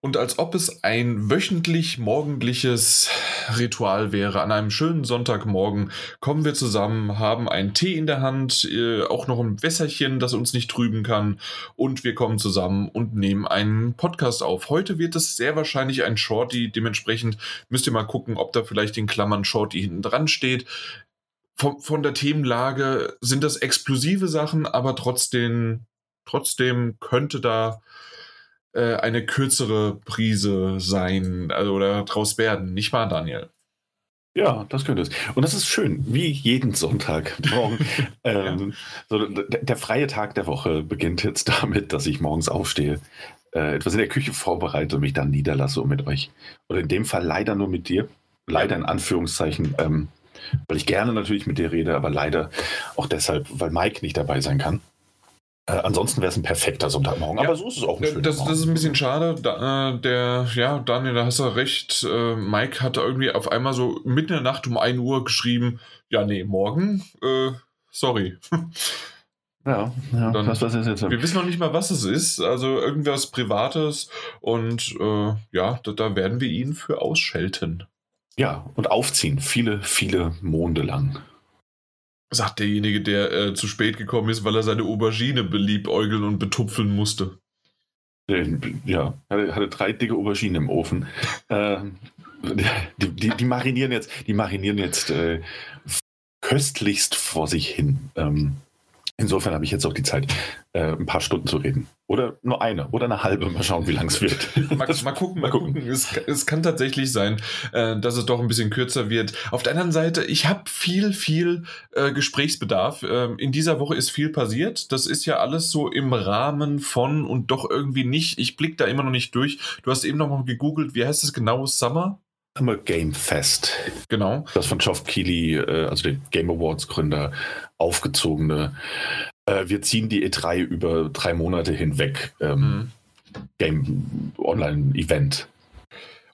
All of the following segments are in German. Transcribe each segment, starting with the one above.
Und als ob es ein wöchentlich morgendliches Ritual wäre, an einem schönen Sonntagmorgen kommen wir zusammen, haben einen Tee in der Hand, äh, auch noch ein Wässerchen, das uns nicht trüben kann, und wir kommen zusammen und nehmen einen Podcast auf. Heute wird es sehr wahrscheinlich ein Shorty, dementsprechend müsst ihr mal gucken, ob da vielleicht in Klammern Shorty hinten dran steht. Von, von der Themenlage sind das explosive Sachen, aber trotzdem, trotzdem könnte da äh, eine kürzere Prise sein also, oder draus werden, nicht wahr, Daniel? Ja, das könnte es. Und das ist schön, wie jeden Sonntagmorgen. ähm, so, der, freie Tag der Woche beginnt jetzt damit, dass ich morgens aufstehe, äh, etwas in der Küche vorbereite und mich dann niederlasse um mit euch. Oder in dem Fall leider nur mit dir. Leider in Anführungszeichen, ähm, weil ich gerne natürlich mit dir rede, aber leider auch deshalb, weil Mike nicht dabei sein kann. Äh, ansonsten wäre es ein perfekter Sonntagmorgen, ja, aber so ist es auch ein das, das ist ein bisschen schade. Da, äh, der, ja, Daniel, da hast du recht. Äh, Mike hat irgendwie auf einmal so mitten in der Nacht um 1 Uhr geschrieben: Ja, nee, morgen, äh, sorry. Ja, ja Dann, was, was ist jetzt? Wir wissen noch nicht mal, was es ist. Also irgendwas Privates. Und äh, ja, da, da werden wir ihn für ausschelten. Ja, und aufziehen. Viele, viele Monde lang. Sagt derjenige, der äh, zu spät gekommen ist, weil er seine Aubergine beliebäugeln und betupfeln musste. Ja, hatte, hatte drei dicke Auberginen im Ofen. äh, die, die, die, marinieren jetzt, die marinieren jetzt äh, köstlichst vor sich hin. Ähm, Insofern habe ich jetzt auch die Zeit, äh, ein paar Stunden zu reden. Oder nur eine oder eine halbe. Mal schauen, wie lang es wird. mal, mal, gucken, mal gucken. Es, es kann tatsächlich sein, äh, dass es doch ein bisschen kürzer wird. Auf der anderen Seite, ich habe viel, viel äh, Gesprächsbedarf. Ähm, in dieser Woche ist viel passiert. Das ist ja alles so im Rahmen von und doch irgendwie nicht. Ich blicke da immer noch nicht durch. Du hast eben noch mal gegoogelt. Wie heißt es genau? Summer? Summer Game Fest. Genau. Das von Geoff Keighley, äh, also der Game Awards Gründer, aufgezogene. Äh, wir ziehen die E3 über drei Monate hinweg. Ähm, mhm. Game Online Event.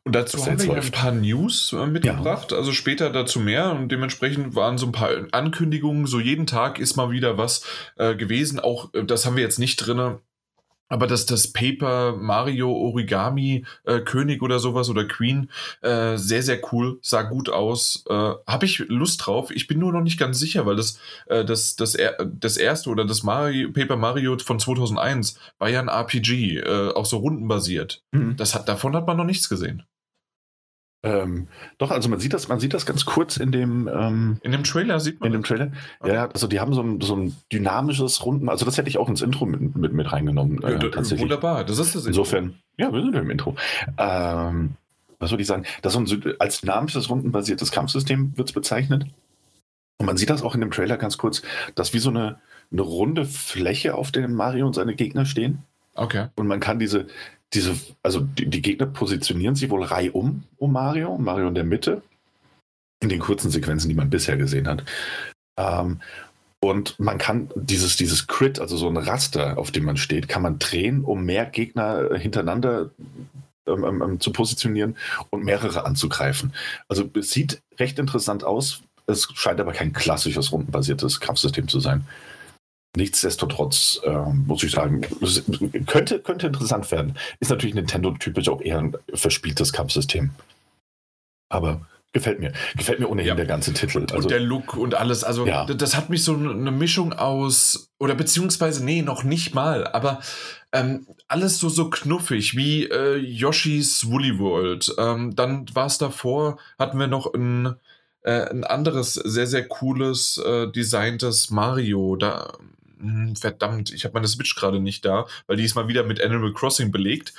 Und dazu haben wir ein paar News äh, mitgebracht, ja. also später dazu mehr und dementsprechend waren so ein paar Ankündigungen, so jeden Tag ist mal wieder was äh, gewesen, auch äh, das haben wir jetzt nicht drin, aber dass das Paper Mario Origami äh, König oder sowas oder Queen äh, sehr, sehr cool, sah gut aus. Äh, Habe ich Lust drauf. Ich bin nur noch nicht ganz sicher, weil das, äh, das, das, das erste oder das Mario, Paper Mario von 2001 war ja ein RPG, äh, auch so rundenbasiert. Mhm. Das hat, davon hat man noch nichts gesehen. Ähm, doch, also man sieht das, man sieht das ganz kurz in dem ähm, in dem Trailer sieht man. In dem Trailer. Okay. Ja, also die haben so ein, so ein dynamisches Runden, also das hätte ich auch ins Intro mit, mit, mit reingenommen. Äh, ja, wunderbar, das ist das. Insofern, ja, wir sind im Intro. Ähm, was würde ich sagen? Das ist ein, als dynamisches rundenbasiertes Kampfsystem wird es bezeichnet. Und man sieht das auch in dem Trailer ganz kurz, dass wie so eine, eine runde Fläche, auf der Mario und seine Gegner stehen. Okay. Und man kann diese, diese, also die, die, Gegner positionieren sich wohl reihum um Mario, Mario in der Mitte, in den kurzen Sequenzen, die man bisher gesehen hat. Ähm, und man kann dieses, dieses Crit, also so ein Raster, auf dem man steht, kann man drehen, um mehr Gegner hintereinander ähm, ähm, ähm, zu positionieren und mehrere anzugreifen. Also es sieht recht interessant aus. Es scheint aber kein klassisches rundenbasiertes Kampfsystem zu sein. Nichtsdestotrotz äh, muss ich sagen, könnte, könnte interessant werden. Ist natürlich Nintendo typisch auch eher ein verspieltes Kampfsystem. Aber gefällt mir. Gefällt mir ohnehin ja. der ganze Titel. Und, also, und der Look und alles. Also, ja. das hat mich so eine Mischung aus, oder beziehungsweise, nee, noch nicht mal, aber ähm, alles so, so knuffig wie äh, Yoshi's Woolly World. Ähm, dann war es davor, hatten wir noch ein. Äh, ein anderes sehr, sehr cooles, äh, designtes Mario. Da, verdammt, ich habe meine Switch gerade nicht da, weil die ist mal wieder mit Animal Crossing belegt.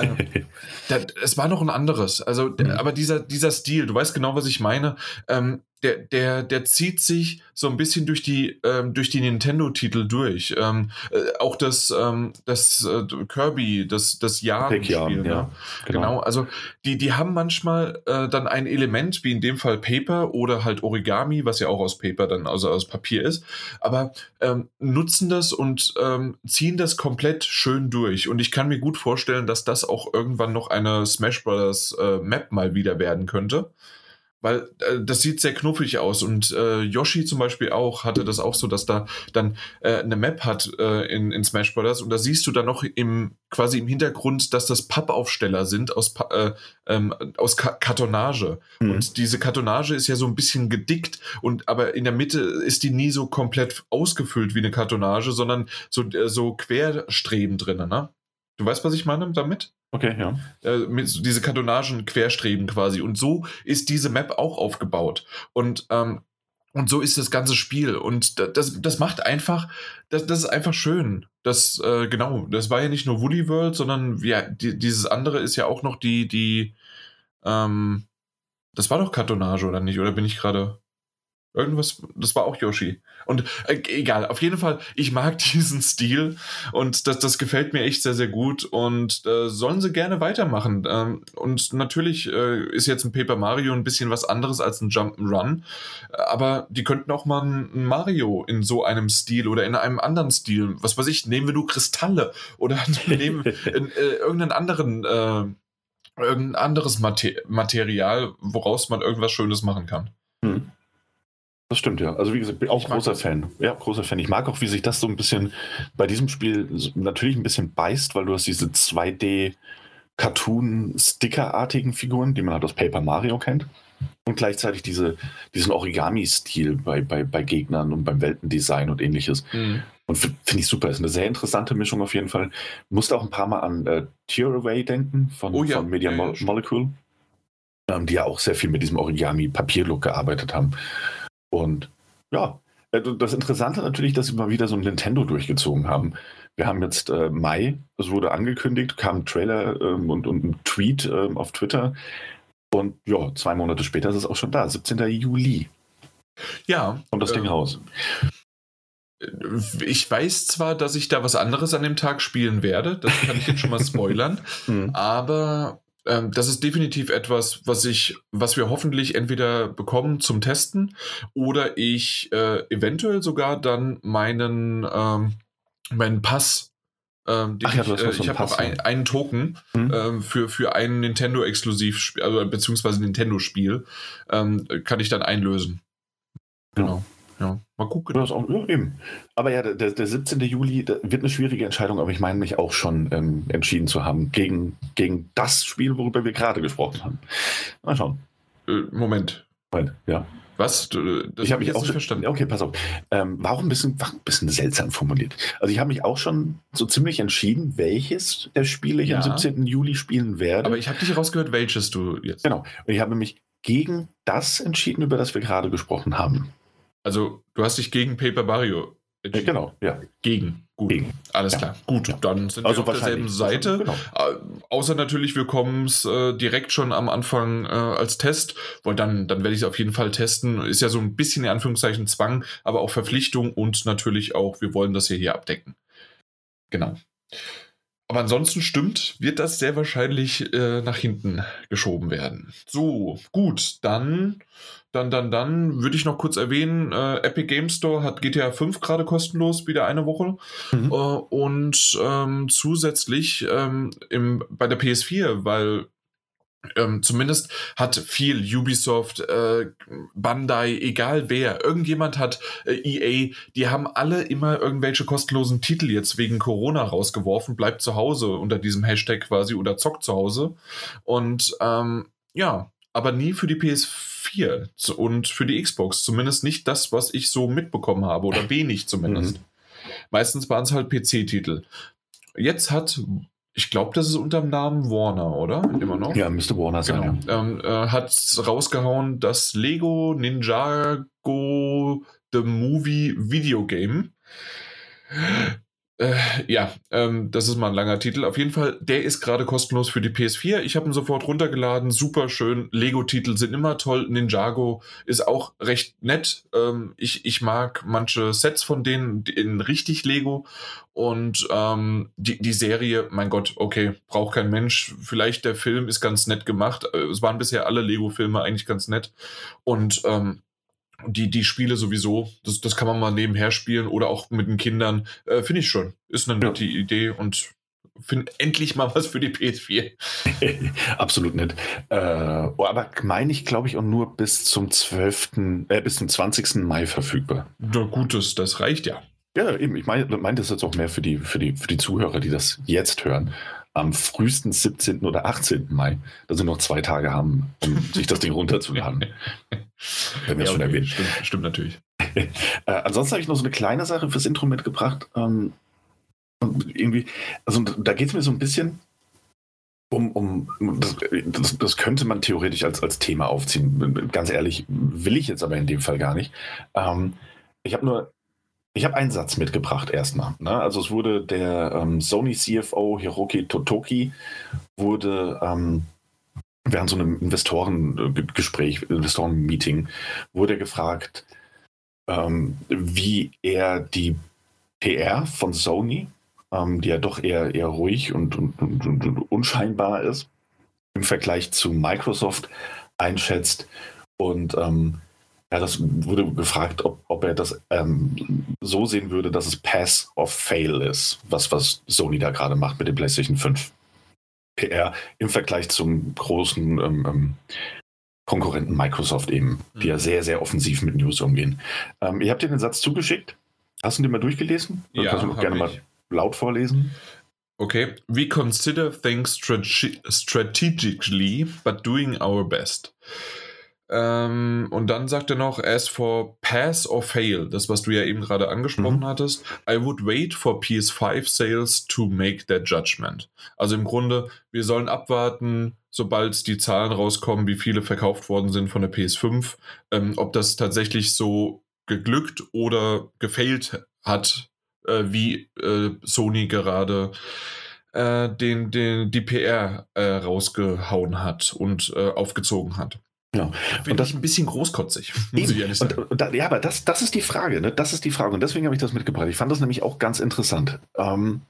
ähm, da, es war noch ein anderes. Also, mhm. aber dieser, dieser Stil, du weißt genau, was ich meine. Ähm, der, der, der zieht sich so ein bisschen durch die, ähm, durch die Nintendo-Titel durch. Ähm, äh, auch das, ähm, das äh, Kirby, das, das Jahr-Spiel. Ja, ne? genau. genau. Also die, die haben manchmal äh, dann ein Element, wie in dem Fall Paper oder halt Origami, was ja auch aus Paper dann, also aus Papier ist, aber ähm, nutzen das und ähm, ziehen das komplett schön durch. Und ich kann mir gut vorstellen, dass das auch irgendwann noch eine Smash Brothers äh, Map mal wieder werden könnte weil äh, das sieht sehr knuffig aus und äh, Yoshi zum Beispiel auch hatte das auch so, dass da dann äh, eine Map hat äh, in, in Smash Bros. und da siehst du dann noch im quasi im Hintergrund, dass das Pappaufsteller sind aus, äh, ähm, aus Ka Kartonage mhm. und diese Kartonage ist ja so ein bisschen gedickt und aber in der Mitte ist die nie so komplett ausgefüllt wie eine Kartonage, sondern so, äh, so Querstreben drin, ne? Du weißt, was ich meine damit? Okay, ja. Äh, diese Kartonagen querstreben quasi. Und so ist diese Map auch aufgebaut. Und, ähm, und so ist das ganze Spiel. Und das, das macht einfach, das, das ist einfach schön. Das, äh, genau, das war ja nicht nur Woolly World, sondern ja, die, dieses andere ist ja auch noch die, die, ähm, das war doch Kartonage, oder nicht? Oder bin ich gerade. Irgendwas, das war auch Yoshi. Und äh, egal, auf jeden Fall, ich mag diesen Stil und das, das gefällt mir echt sehr, sehr gut und äh, sollen sie gerne weitermachen. Ähm, und natürlich äh, ist jetzt ein Paper Mario ein bisschen was anderes als ein Jump'n'Run, aber die könnten auch mal ein Mario in so einem Stil oder in einem anderen Stil, was weiß ich, nehmen wir nur Kristalle oder nehmen in, äh, irgendeinen anderen, äh, irgendein anderes Mater Material, woraus man irgendwas Schönes machen kann. Hm. Das stimmt, ja. Also wie gesagt, bin auch großer Fan. Ja, großer Fan. Ich mag auch, wie sich das so ein bisschen bei diesem Spiel natürlich ein bisschen beißt, weil du hast diese 2D Cartoon-Sticker-artigen Figuren, die man halt aus Paper Mario kennt. Und gleichzeitig diese, diesen Origami-Stil bei, bei, bei Gegnern und beim Weltendesign und ähnliches. Mhm. Und finde ich super. Ist eine sehr interessante Mischung auf jeden Fall. Musste auch ein paar Mal an äh, Tearaway denken von, oh ja, von Media ja, ja, Molecule, ähm, die ja auch sehr viel mit diesem Origami-Papierlook gearbeitet haben. Und ja, äh, das Interessante natürlich, dass sie mal wieder so ein Nintendo durchgezogen haben. Wir haben jetzt äh, Mai, es wurde angekündigt, kam ein Trailer ähm, und, und, ein Tweet ähm, auf Twitter. Und ja, zwei Monate später ist es auch schon da, 17. Juli. Ja. Und das äh, Ding raus. Ich weiß zwar, dass ich da was anderes an dem Tag spielen werde, das kann ich jetzt schon mal spoilern, mhm. aber ähm, das ist definitiv etwas, was ich, was wir hoffentlich entweder bekommen zum Testen oder ich äh, eventuell sogar dann meinen, ähm, meinen Pass ähm, Ach, ich, ja, äh, ich habe ein, einen Token mhm. ähm, für, für ein Nintendo-Exklusiv, also, beziehungsweise Nintendo-Spiel, ähm, kann ich dann einlösen. Genau. Ja, mal gucken. Das auch, ja, eben. Aber ja, der, der 17. Juli wird eine schwierige Entscheidung, aber ich meine mich auch schon ähm, entschieden zu haben gegen, gegen das Spiel, worüber wir gerade gesprochen haben. Mal schauen. Äh, Moment. Moment, ja. Was? Du, das ich habe mich auch schon verstanden. Okay, pass auf. Ähm, war ein bisschen, war ein bisschen seltsam formuliert. Also ich habe mich auch schon so ziemlich entschieden, welches der Spiele ich ja. am 17. Juli spielen werde. Aber ich habe dich rausgehört, welches du jetzt. Genau. Und ich habe mich gegen das entschieden, über das wir gerade gesprochen haben. Also, du hast dich gegen Paper Mario entschieden. Genau, ja. Gegen. Gut. Gegen. Alles ja. klar. Gut, ja. dann sind also wir auf derselben Seite. Genau. Äh, außer natürlich, wir kommen es äh, direkt schon am Anfang äh, als Test, weil dann, dann werde ich es auf jeden Fall testen. Ist ja so ein bisschen in Anführungszeichen Zwang, aber auch Verpflichtung und natürlich auch, wir wollen das hier, hier abdecken. Genau. Aber ansonsten stimmt, wird das sehr wahrscheinlich äh, nach hinten geschoben werden. So, gut, dann, dann, dann, dann würde ich noch kurz erwähnen, äh, Epic Game Store hat GTA 5 gerade kostenlos, wieder eine Woche. Mhm. Äh, und ähm, zusätzlich ähm, im, bei der PS4, weil ähm, zumindest hat viel Ubisoft, äh, Bandai, egal wer, irgendjemand hat äh, EA, die haben alle immer irgendwelche kostenlosen Titel jetzt wegen Corona rausgeworfen, bleibt zu Hause unter diesem Hashtag quasi oder zockt zu Hause. Und ähm, ja, aber nie für die PS4 und für die Xbox. Zumindest nicht das, was ich so mitbekommen habe oder wenig zumindest. Mhm. Meistens waren es halt PC-Titel. Jetzt hat ich glaube, das ist unter dem Namen Warner, oder? Immer noch? Ja, müsste Warner sein. Genau. Ähm, äh, hat rausgehauen, dass Lego Ninjago The Movie Video Game äh, ja, ähm, das ist mal ein langer Titel. Auf jeden Fall, der ist gerade kostenlos für die PS4. Ich habe ihn sofort runtergeladen. Super schön. Lego-Titel sind immer toll. Ninjago ist auch recht nett. Ähm, ich, ich mag manche Sets von denen in richtig Lego. Und ähm, die, die Serie, mein Gott, okay, braucht kein Mensch. Vielleicht der Film ist ganz nett gemacht. Äh, es waren bisher alle Lego-Filme eigentlich ganz nett. Und ähm, die, die Spiele sowieso, das, das kann man mal nebenher spielen oder auch mit den Kindern. Äh, Finde ich schon. Ist eine nette ja. Idee und Find endlich mal was für die PS4. Absolut nicht. Äh, oh, aber meine ich, glaube ich, auch nur bis zum 12., äh, bis zum 20. Mai verfügbar. Na gut, das, das reicht ja. Ja, eben. Ich meine mein das jetzt auch mehr für die, für, die, für die Zuhörer, die das jetzt hören. Am frühesten 17. oder 18. Mai, da sie noch zwei Tage haben, um sich das Ding runterzuladen. Wenn wir ja, schon okay. erwähnt. Stimmt, stimmt natürlich. äh, ansonsten habe ich noch so eine kleine Sache fürs Intro mitgebracht. Ähm, irgendwie, also da geht es mir so ein bisschen um, um das, das, das, könnte man theoretisch als, als Thema aufziehen. Ganz ehrlich, will ich jetzt aber in dem Fall gar nicht. Ähm, ich habe nur, ich habe einen Satz mitgebracht erstmal. Ne? Also es wurde der ähm, Sony CFO Hiroki Totoki wurde ähm, während so einem Investorengespräch, Investorenmeeting, wurde gefragt, ähm, wie er die PR von Sony ähm, die ja doch eher, eher ruhig und, und, und, und, unscheinbar ist, im Vergleich zu Microsoft einschätzt. Und ähm, ja, das wurde gefragt, ob, ob er das ähm, so sehen würde, dass es Pass of Fail ist, was, was Sony da gerade macht mit dem PlayStation 5 PR im Vergleich zum großen ähm, ähm, Konkurrenten Microsoft eben, die ja mhm. sehr, sehr offensiv mit News umgehen. Ähm, ihr habt dir den Satz zugeschickt. Hast du den mal durchgelesen? Dann ja, kannst du gerne ich. mal laut vorlesen? Okay. We consider things strate strategically, but doing our best. Ähm, und dann sagt er noch, as for pass or fail, das, was du ja eben gerade angesprochen mhm. hattest, I would wait for PS5 sales to make that judgment. Also im Grunde, wir sollen abwarten, sobald die Zahlen rauskommen, wie viele verkauft worden sind von der PS5, ähm, ob das tatsächlich so geglückt oder gefailt hat, äh, wie äh, Sony gerade äh, den, den, die PR äh, rausgehauen hat und äh, aufgezogen hat. Ja. Finde ich ein bisschen großkotzig, muss ich ehrlich sagen. Und, und da, ja, aber das, das ist die Frage, ne? Das ist die Frage. Und deswegen habe ich das mitgebracht. Ich fand das nämlich auch ganz interessant. Ähm,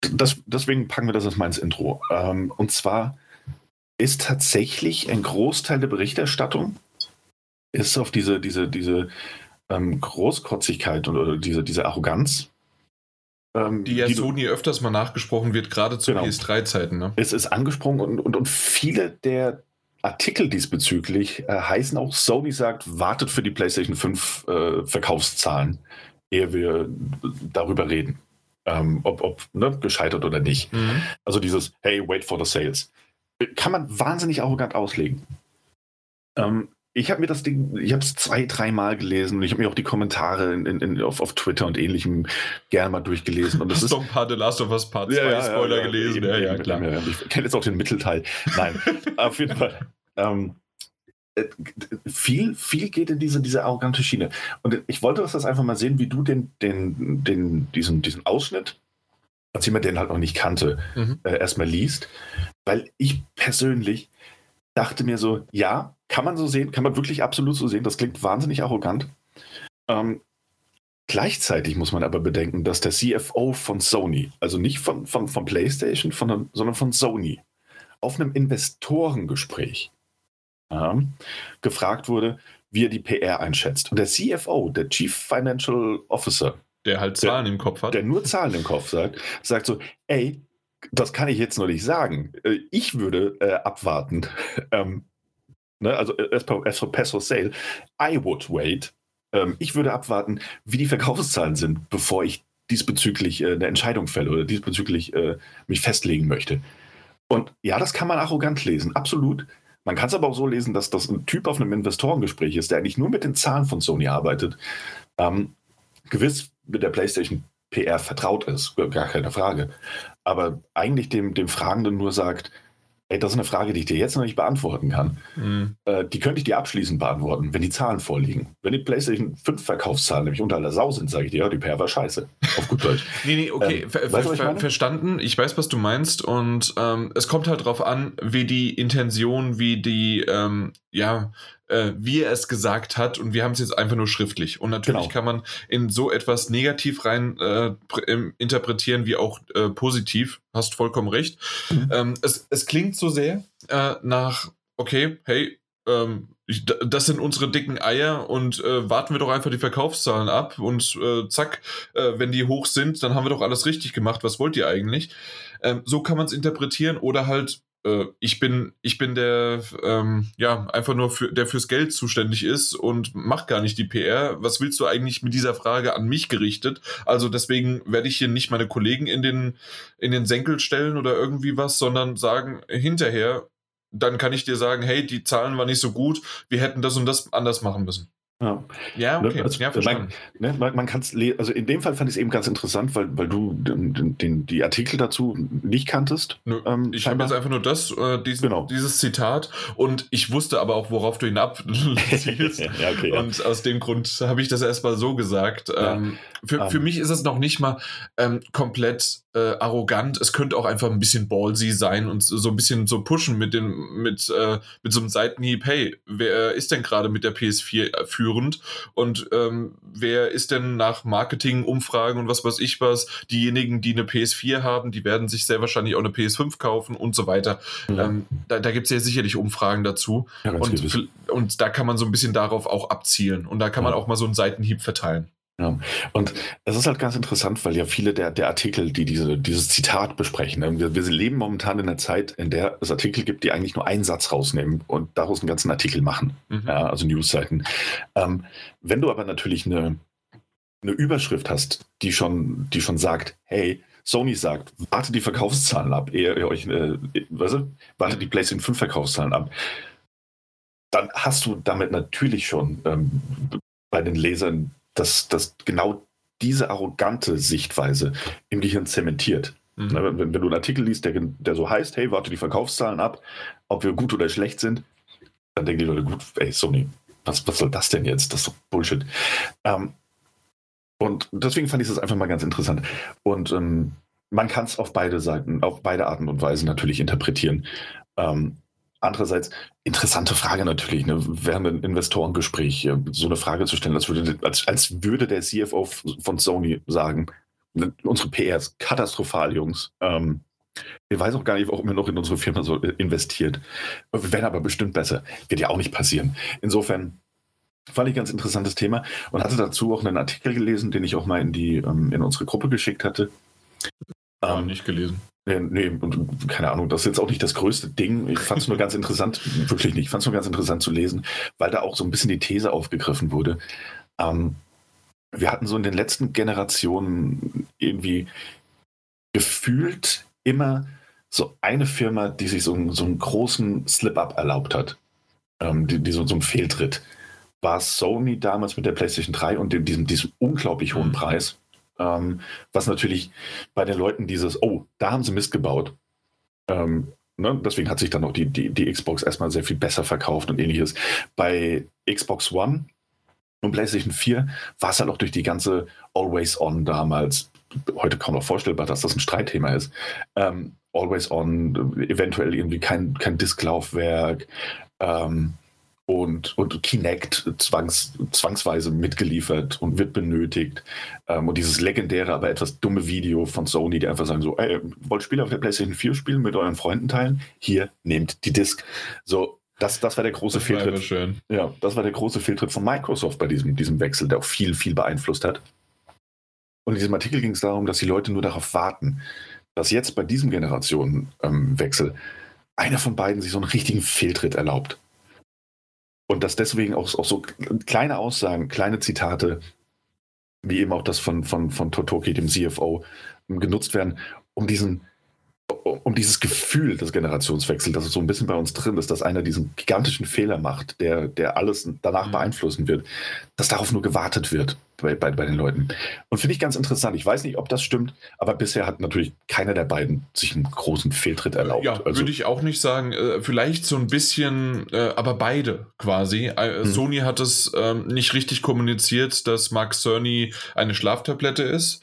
das, deswegen packen wir das als meins Intro. Ähm, und zwar ist tatsächlich ein Großteil der Berichterstattung ist auf diese, diese, diese ähm, Großkotzigkeit oder diese, diese Arroganz. Ähm, die ja die so nie öfters mal nachgesprochen wird, gerade zu genau. PS3-Zeiten. Ne? Es ist angesprochen und, und, und viele der Artikel diesbezüglich äh, heißen auch, Sony sagt, wartet für die PlayStation 5 äh, Verkaufszahlen, ehe wir darüber reden. Ähm, ob, ob ne, gescheitert oder nicht. Mhm. Also dieses, hey, wait for the sales. Kann man wahnsinnig arrogant auslegen. Ähm, ich habe mir das Ding, ich habe es zwei, dreimal gelesen und ich habe mir auch die Kommentare in, in, in, auf, auf Twitter und ähnlichem gerne mal durchgelesen. Und das ist doch ein paar The Last of Us Part 2 ja, Spoiler ja, ja, gelesen. Eben, ja, ja, klar. Ich kenne jetzt auch den Mittelteil. Nein, auf jeden Fall. Ähm, äh, viel, viel geht in diese, diese arrogante Schiene. Und ich wollte das einfach mal sehen, wie du den, den, den, diesen, diesen Ausschnitt, als jemand, den halt noch nicht kannte, mhm. äh, erstmal liest. Weil ich persönlich dachte mir so, ja, kann man so sehen, kann man wirklich absolut so sehen. Das klingt wahnsinnig arrogant. Ähm, gleichzeitig muss man aber bedenken, dass der CFO von Sony, also nicht von, von, von PlayStation, von, sondern von Sony, auf einem Investorengespräch äh, gefragt wurde, wie er die PR einschätzt. Und der CFO, der Chief Financial Officer, der halt Zahlen der, im Kopf hat, der nur Zahlen im Kopf sagt, sagt so, ey, das kann ich jetzt noch nicht sagen. Äh, ich würde äh, abwarten, ähm, Ne? Also as per, as per for Sale, I would wait. Ähm, ich würde abwarten, wie die Verkaufszahlen sind, bevor ich diesbezüglich äh, eine Entscheidung fälle oder diesbezüglich äh, mich festlegen möchte. Und ja, das kann man arrogant lesen, absolut. Man kann es aber auch so lesen, dass das ein Typ auf einem Investorengespräch ist, der eigentlich nur mit den Zahlen von Sony arbeitet. Ähm, gewiss mit der PlayStation PR vertraut ist, gar keine Frage. Aber eigentlich dem, dem Fragenden nur sagt, Ey, das ist eine Frage, die ich dir jetzt noch nicht beantworten kann. Mhm. Äh, die könnte ich dir abschließend beantworten, wenn die Zahlen vorliegen. Wenn die PlayStation 5 Verkaufszahlen nämlich unter aller Sau sind, sage ich dir, ja, die PR war scheiße. Auf gut Deutsch. nee, nee, okay, ähm, ver weißt, ver verstanden. Ich weiß, was du meinst. Und ähm, es kommt halt darauf an, wie die Intention, wie die, ähm, ja, äh, wie er es gesagt hat und wir haben es jetzt einfach nur schriftlich. Und natürlich genau. kann man in so etwas negativ rein äh, interpretieren wie auch äh, positiv. Hast vollkommen recht. Mhm. Ähm, es, es klingt so sehr äh, nach, okay, hey, ähm, ich, das sind unsere dicken Eier und äh, warten wir doch einfach die Verkaufszahlen ab und äh, zack, äh, wenn die hoch sind, dann haben wir doch alles richtig gemacht. Was wollt ihr eigentlich? Ähm, so kann man es interpretieren oder halt äh, ich bin, ich bin der, ähm, ja, einfach nur für, der fürs Geld zuständig ist und macht gar nicht die PR. Was willst du eigentlich mit dieser Frage an mich gerichtet? Also deswegen werde ich hier nicht meine Kollegen in den, in den Senkel stellen oder irgendwie was, sondern sagen hinterher, dann kann ich dir sagen, hey, die Zahlen waren nicht so gut, wir hätten das und das anders machen müssen. Ja, ja ne, okay. Also, ja, man, ne, man, man kann es also in dem Fall fand ich es eben ganz interessant, weil, weil du den, den, die Artikel dazu nicht kanntest. Nö, ähm, ich habe jetzt einfach nur das, äh, diesen, genau. dieses Zitat und ich wusste aber auch, worauf du ihn abzielst. ja, okay, und aus dem Grund habe ich das erstmal so gesagt. Ähm, für, um. für ähm. mich ist es noch nicht mal ähm, komplett äh, arrogant. Es könnte auch einfach ein bisschen ballsy sein und so ein bisschen so pushen mit, dem, mit, äh, mit so einem Seitenhieb. Hey, wer ist denn gerade mit der PS4 führend? Und ähm, wer ist denn nach Marketing, Umfragen und was weiß ich was? Diejenigen, die eine PS4 haben, die werden sich sehr wahrscheinlich auch eine PS5 kaufen und so weiter. Mhm. Ähm, da da gibt es ja sicherlich Umfragen dazu. Ja, und, und da kann man so ein bisschen darauf auch abzielen. Und da kann man auch mal so einen Seitenhieb verteilen. Ja, und es ist halt ganz interessant, weil ja viele der, der Artikel, die diese, dieses Zitat besprechen, ne, wir, wir leben momentan in einer Zeit, in der es Artikel gibt, die eigentlich nur einen Satz rausnehmen und daraus einen ganzen Artikel machen, mhm. ja, also Newsseiten. Ähm, wenn du aber natürlich eine, eine Überschrift hast, die schon, die schon sagt, hey, Sony sagt, wartet die Verkaufszahlen ab, ehe ihr euch, äh, weißt du, wartet die PlayStation 5 Verkaufszahlen ab, dann hast du damit natürlich schon ähm, bei den Lesern dass, dass genau diese arrogante Sichtweise im Gehirn zementiert. Mhm. Wenn, wenn, du einen Artikel liest, der, der so heißt, hey, warte die Verkaufszahlen ab, ob wir gut oder schlecht sind, dann denken die Leute, gut, ey, Sony, was, was soll das denn jetzt? Das ist doch Bullshit. Ähm, und deswegen fand ich das einfach mal ganz interessant. Und ähm, man kann es auf beide Seiten, auf beide Arten und Weisen natürlich interpretieren. Ähm, Andererseits, interessante Frage natürlich, ne, während ein Investorengespräch so eine Frage zu stellen, als würde, als, als würde der CFO von Sony sagen, ne, unsere PR ist katastrophal, Jungs. Ähm, ich weiß auch gar nicht, warum ihr noch in unsere Firma so äh, investiert. Wir werden aber bestimmt besser. Wird ja auch nicht passieren. Insofern fand ich ein ganz interessantes Thema und hatte dazu auch einen Artikel gelesen, den ich auch mal in, die, ähm, in unsere Gruppe geschickt hatte. Ja, ähm, nicht gelesen. Nee, nee, und keine Ahnung, das ist jetzt auch nicht das größte Ding. Ich fand es nur ganz interessant, wirklich nicht, ich fand es nur ganz interessant zu lesen, weil da auch so ein bisschen die These aufgegriffen wurde. Ähm, wir hatten so in den letzten Generationen irgendwie gefühlt immer so eine Firma, die sich so, so einen großen Slip-Up erlaubt hat. Ähm, die, die so, so einen Fehltritt. War Sony damals mit der PlayStation 3 und dem, diesem, diesem unglaublich hohen mhm. Preis ähm, was natürlich bei den Leuten dieses, oh, da haben sie Mist gebaut. Ähm, ne? Deswegen hat sich dann auch die, die, die Xbox erstmal sehr viel besser verkauft und ähnliches. Bei Xbox One und PlayStation 4 war es halt auch durch die ganze Always On damals, heute kaum noch vorstellbar, dass das ein Streitthema ist. Ähm, Always On, eventuell irgendwie kein, kein Disklaufwerk, ähm, und, und Kinect zwangs, zwangsweise mitgeliefert und wird benötigt. Ähm, und dieses legendäre, aber etwas dumme Video von Sony, die einfach sagen so, ey, wollt Spiele auf der PlayStation 4 spielen, mit euren Freunden teilen? Hier, nehmt die Disc. So, das, das war der große das Fehltritt. Ja, das war der große Fehltritt von Microsoft bei diesem, diesem Wechsel, der auch viel, viel beeinflusst hat. Und in diesem Artikel ging es darum, dass die Leute nur darauf warten, dass jetzt bei diesem Generationenwechsel ähm, einer von beiden sich so einen richtigen Fehltritt erlaubt. Und dass deswegen auch, auch so kleine Aussagen, kleine Zitate, wie eben auch das von, von, von Totoki, dem CFO, genutzt werden, um diesen, um dieses Gefühl des Generationswechsels, das so ein bisschen bei uns drin ist, dass einer diesen gigantischen Fehler macht, der, der alles danach mhm. beeinflussen wird, dass darauf nur gewartet wird bei, bei, bei den Leuten. Und finde ich ganz interessant. Ich weiß nicht, ob das stimmt, aber bisher hat natürlich keiner der beiden sich einen großen Fehltritt erlaubt. Ja, also, würde ich auch nicht sagen. Äh, vielleicht so ein bisschen, äh, aber beide quasi. Äh, mhm. Sony hat es ähm, nicht richtig kommuniziert, dass Mark Cerny eine Schlaftablette ist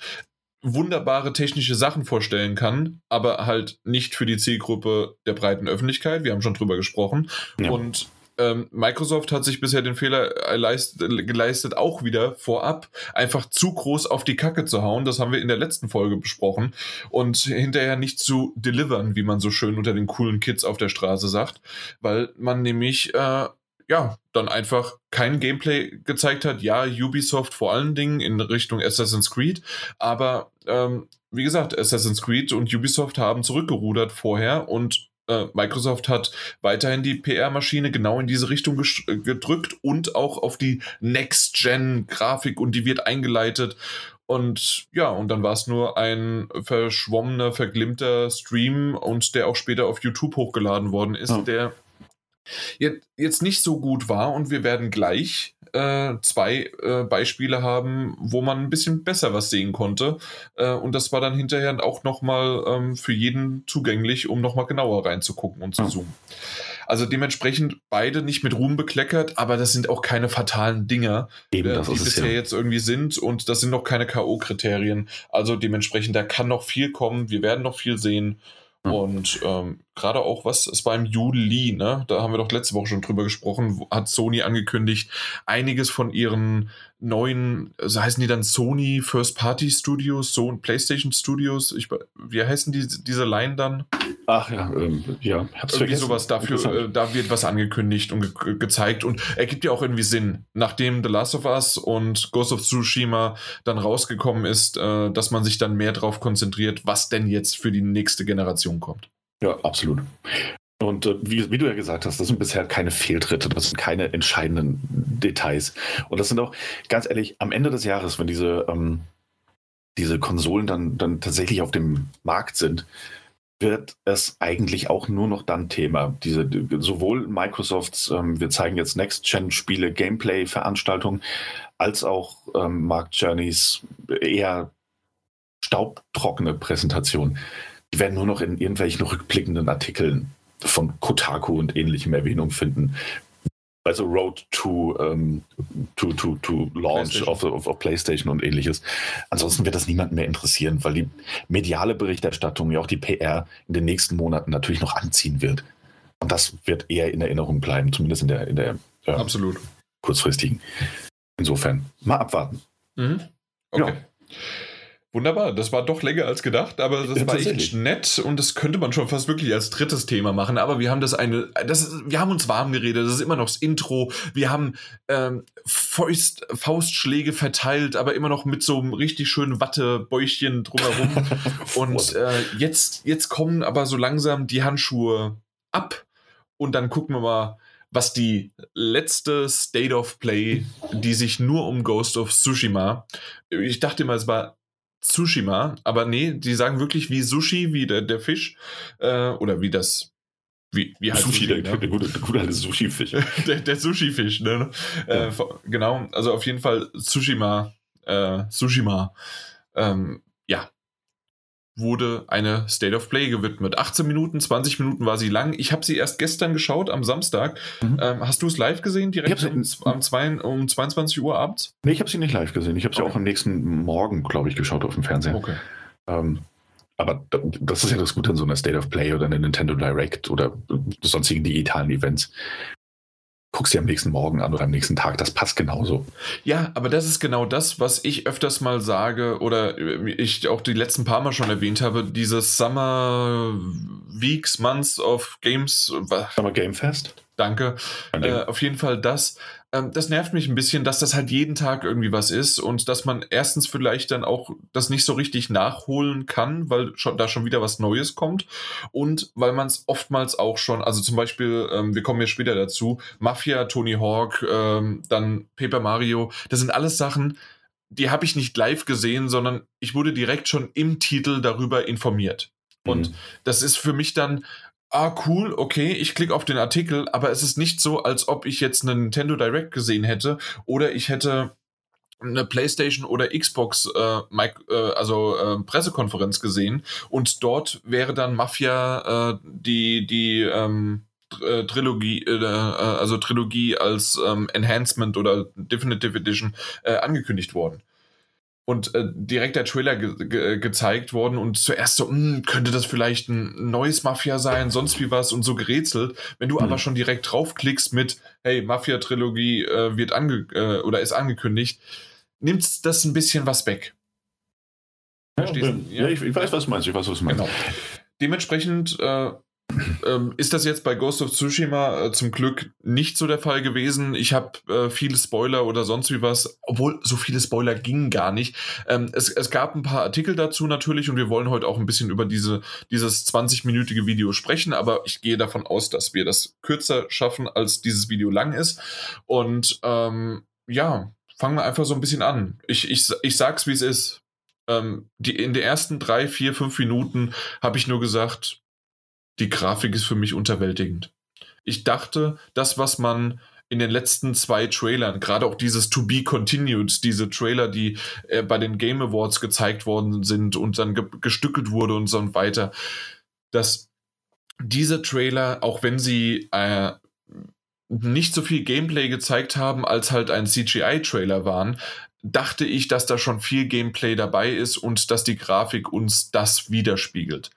wunderbare technische Sachen vorstellen kann, aber halt nicht für die Zielgruppe der breiten Öffentlichkeit. Wir haben schon drüber gesprochen. Ja. Und ähm, Microsoft hat sich bisher den Fehler geleistet, auch wieder vorab einfach zu groß auf die Kacke zu hauen. Das haben wir in der letzten Folge besprochen. Und hinterher nicht zu delivern, wie man so schön unter den coolen Kids auf der Straße sagt, weil man nämlich äh, ja, dann einfach kein Gameplay gezeigt hat. Ja, Ubisoft vor allen Dingen in Richtung Assassin's Creed, aber ähm, wie gesagt, Assassin's Creed und Ubisoft haben zurückgerudert vorher und äh, Microsoft hat weiterhin die PR-Maschine genau in diese Richtung gedrückt und auch auf die Next-Gen-Grafik und die wird eingeleitet. Und ja, und dann war es nur ein verschwommener, verglimmter Stream und der auch später auf YouTube hochgeladen worden ist, oh. der jetzt nicht so gut war und wir werden gleich äh, zwei äh, Beispiele haben, wo man ein bisschen besser was sehen konnte äh, und das war dann hinterher auch nochmal ähm, für jeden zugänglich, um nochmal genauer reinzugucken und zu zoomen. Also dementsprechend beide nicht mit Ruhm bekleckert, aber das sind auch keine fatalen Dinger, Eben, äh, die bisher ja. jetzt irgendwie sind und das sind noch keine K.O.-Kriterien. Also dementsprechend, da kann noch viel kommen, wir werden noch viel sehen und ähm, gerade auch was, es war im Juli, ne? Da haben wir doch letzte Woche schon drüber gesprochen, hat Sony angekündigt, einiges von ihren neuen, so heißen die dann Sony First Party Studios, so PlayStation Studios, ich, wie heißen die, diese Line dann? Ach ja, ähm, ja, hab's irgendwie vergessen. sowas dafür, äh, da wird was angekündigt und ge gezeigt und ergibt ja auch irgendwie Sinn, nachdem The Last of Us und Ghost of Tsushima dann rausgekommen ist, äh, dass man sich dann mehr darauf konzentriert, was denn jetzt für die nächste Generation kommt. Ja, absolut. Und äh, wie, wie, du ja gesagt hast, das sind bisher keine Fehltritte, das sind keine entscheidenden Details. Und das sind auch, ganz ehrlich, am Ende des Jahres, wenn diese, ähm, diese Konsolen dann, dann tatsächlich auf dem Markt sind, wird es eigentlich auch nur noch dann Thema. Diese, sowohl Microsofts, ähm, wir zeigen jetzt Next-Gen-Spiele, Gameplay-Veranstaltungen, als auch ähm, Mark Journeys eher staubtrockene Präsentation. Die werden nur noch in irgendwelchen rückblickenden Artikeln von Kotaku und ähnlichem Erwähnung finden. Also Road to, ähm, to, to, to Launch of, of, of, PlayStation und ähnliches. Ansonsten wird das niemand mehr interessieren, weil die mediale Berichterstattung, ja auch die PR in den nächsten Monaten natürlich noch anziehen wird. Und das wird eher in Erinnerung bleiben, zumindest in der, in der äh, Absolut. kurzfristigen. Insofern, mal abwarten. Mhm. Okay. Ja. Wunderbar, das war doch länger als gedacht, aber das ja, war echt nett und das könnte man schon fast wirklich als drittes Thema machen. Aber wir haben das eine, das ist, wir haben uns warm geredet, das ist immer noch das Intro. Wir haben ähm, Faust, Faustschläge verteilt, aber immer noch mit so einem richtig schönen Wattebäuchchen drumherum. und äh, jetzt, jetzt kommen aber so langsam die Handschuhe ab und dann gucken wir mal, was die letzte State of Play, die sich nur um Ghost of Tsushima, ich dachte immer, es war Tsushima, aber nee, die sagen wirklich wie Sushi, wie der, der Fisch äh, oder wie das wie, wie heißt Sushi, Sushi, der, ne? der, gute, der gute alte Sushi-Fisch. der, der Sushi-Fisch, ne? Ja. Äh, genau, also auf jeden Fall Tsushima, äh, Tsushima, ähm, ja, wurde eine State of Play gewidmet. 18 Minuten, 20 Minuten war sie lang. Ich habe sie erst gestern geschaut, am Samstag. Mhm. Ähm, hast du es live gesehen, direkt um, am zwei, um 22 Uhr abends? Nee, ich habe sie nicht live gesehen. Ich habe sie okay. auch am nächsten Morgen, glaube ich, geschaut auf dem Fernseher. Okay. Ähm, aber das ist ja das Gute an so einer State of Play oder einer Nintendo Direct oder sonstigen digitalen Events guckst dir am nächsten Morgen an oder am nächsten Tag, das passt genauso. Ja, aber das ist genau das, was ich öfters mal sage oder ich auch die letzten paar Mal schon erwähnt habe, dieses Summer Weeks, Months of Games. Summer Game Fest? Danke. Äh, auf jeden Fall das. Ähm, das nervt mich ein bisschen, dass das halt jeden Tag irgendwie was ist und dass man erstens vielleicht dann auch das nicht so richtig nachholen kann, weil schon, da schon wieder was Neues kommt und weil man es oftmals auch schon, also zum Beispiel, ähm, wir kommen ja später dazu, Mafia, Tony Hawk, ähm, dann Paper Mario, das sind alles Sachen, die habe ich nicht live gesehen, sondern ich wurde direkt schon im Titel darüber informiert. Und mhm. das ist für mich dann, ah, cool, okay, ich klicke auf den Artikel, aber es ist nicht so, als ob ich jetzt einen Nintendo Direct gesehen hätte oder ich hätte eine PlayStation oder Xbox äh, Mike, äh, also äh, Pressekonferenz gesehen und dort wäre dann Mafia äh, die die ähm, äh, Trilogie äh, also Trilogie als ähm, Enhancement oder Definitive Edition angekündigt worden und äh, direkt der Trailer ge ge gezeigt worden und zuerst so, mh, hm, könnte das vielleicht ein neues Mafia sein, sonst wie was und so gerätselt. Wenn du mhm. aber schon direkt draufklickst mit, hey, Mafia-Trilogie äh, wird ange äh, oder ist angekündigt, nimmt das ein bisschen was weg. Ja, ja, ja ich, ich, weiß, was du meinst, ich weiß, was du meinst. Genau. Dementsprechend, äh, ähm, ist das jetzt bei Ghost of Tsushima äh, zum Glück nicht so der Fall gewesen. Ich habe äh, viele Spoiler oder sonst wie was, obwohl so viele Spoiler gingen gar nicht. Ähm, es, es gab ein paar Artikel dazu natürlich und wir wollen heute auch ein bisschen über diese, dieses 20-minütige Video sprechen, aber ich gehe davon aus, dass wir das kürzer schaffen, als dieses Video lang ist. Und ähm, ja, fangen wir einfach so ein bisschen an. Ich, ich, ich sag's, wie es ist. Ähm, die, in den ersten drei, vier, fünf Minuten habe ich nur gesagt, die Grafik ist für mich unterwältigend. Ich dachte, das, was man in den letzten zwei Trailern, gerade auch dieses To Be Continued, diese Trailer, die äh, bei den Game Awards gezeigt worden sind und dann ge gestückelt wurde und so weiter, dass diese Trailer, auch wenn sie äh, nicht so viel Gameplay gezeigt haben, als halt ein CGI-Trailer waren, dachte ich, dass da schon viel Gameplay dabei ist und dass die Grafik uns das widerspiegelt.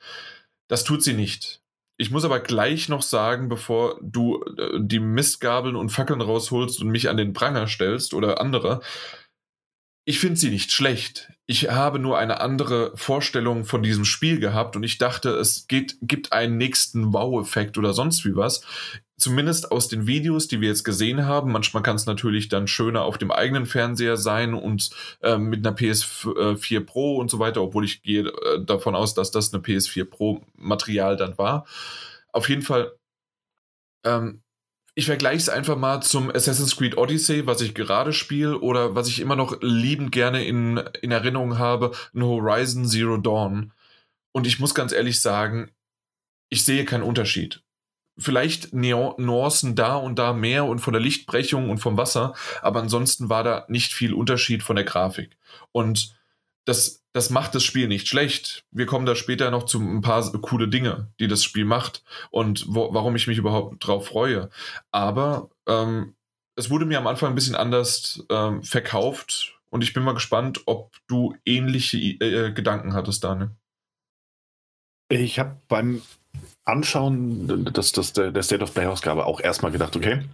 Das tut sie nicht. Ich muss aber gleich noch sagen, bevor du äh, die Mistgabeln und Fackeln rausholst und mich an den Pranger stellst oder andere, ich finde sie nicht schlecht. Ich habe nur eine andere Vorstellung von diesem Spiel gehabt und ich dachte, es geht, gibt einen nächsten Wow-Effekt oder sonst wie was zumindest aus den Videos, die wir jetzt gesehen haben, manchmal kann es natürlich dann schöner auf dem eigenen Fernseher sein und äh, mit einer PS4 Pro und so weiter, obwohl ich gehe äh, davon aus, dass das eine PS4 Pro Material dann war. Auf jeden Fall, ähm, ich vergleiche es einfach mal zum Assassin's Creed Odyssey, was ich gerade spiele oder was ich immer noch liebend gerne in, in Erinnerung habe, ein Horizon Zero Dawn. Und ich muss ganz ehrlich sagen, ich sehe keinen Unterschied vielleicht Nuancen da und da mehr und von der Lichtbrechung und vom Wasser, aber ansonsten war da nicht viel Unterschied von der Grafik. Und das, das macht das Spiel nicht schlecht. Wir kommen da später noch zu ein paar coole Dinge, die das Spiel macht und wo, warum ich mich überhaupt drauf freue. Aber ähm, es wurde mir am Anfang ein bisschen anders ähm, verkauft und ich bin mal gespannt, ob du ähnliche äh, Gedanken hattest, Daniel. Ich habe beim Anschauen des, des, der State of Play-Ausgabe auch erstmal gedacht, okay,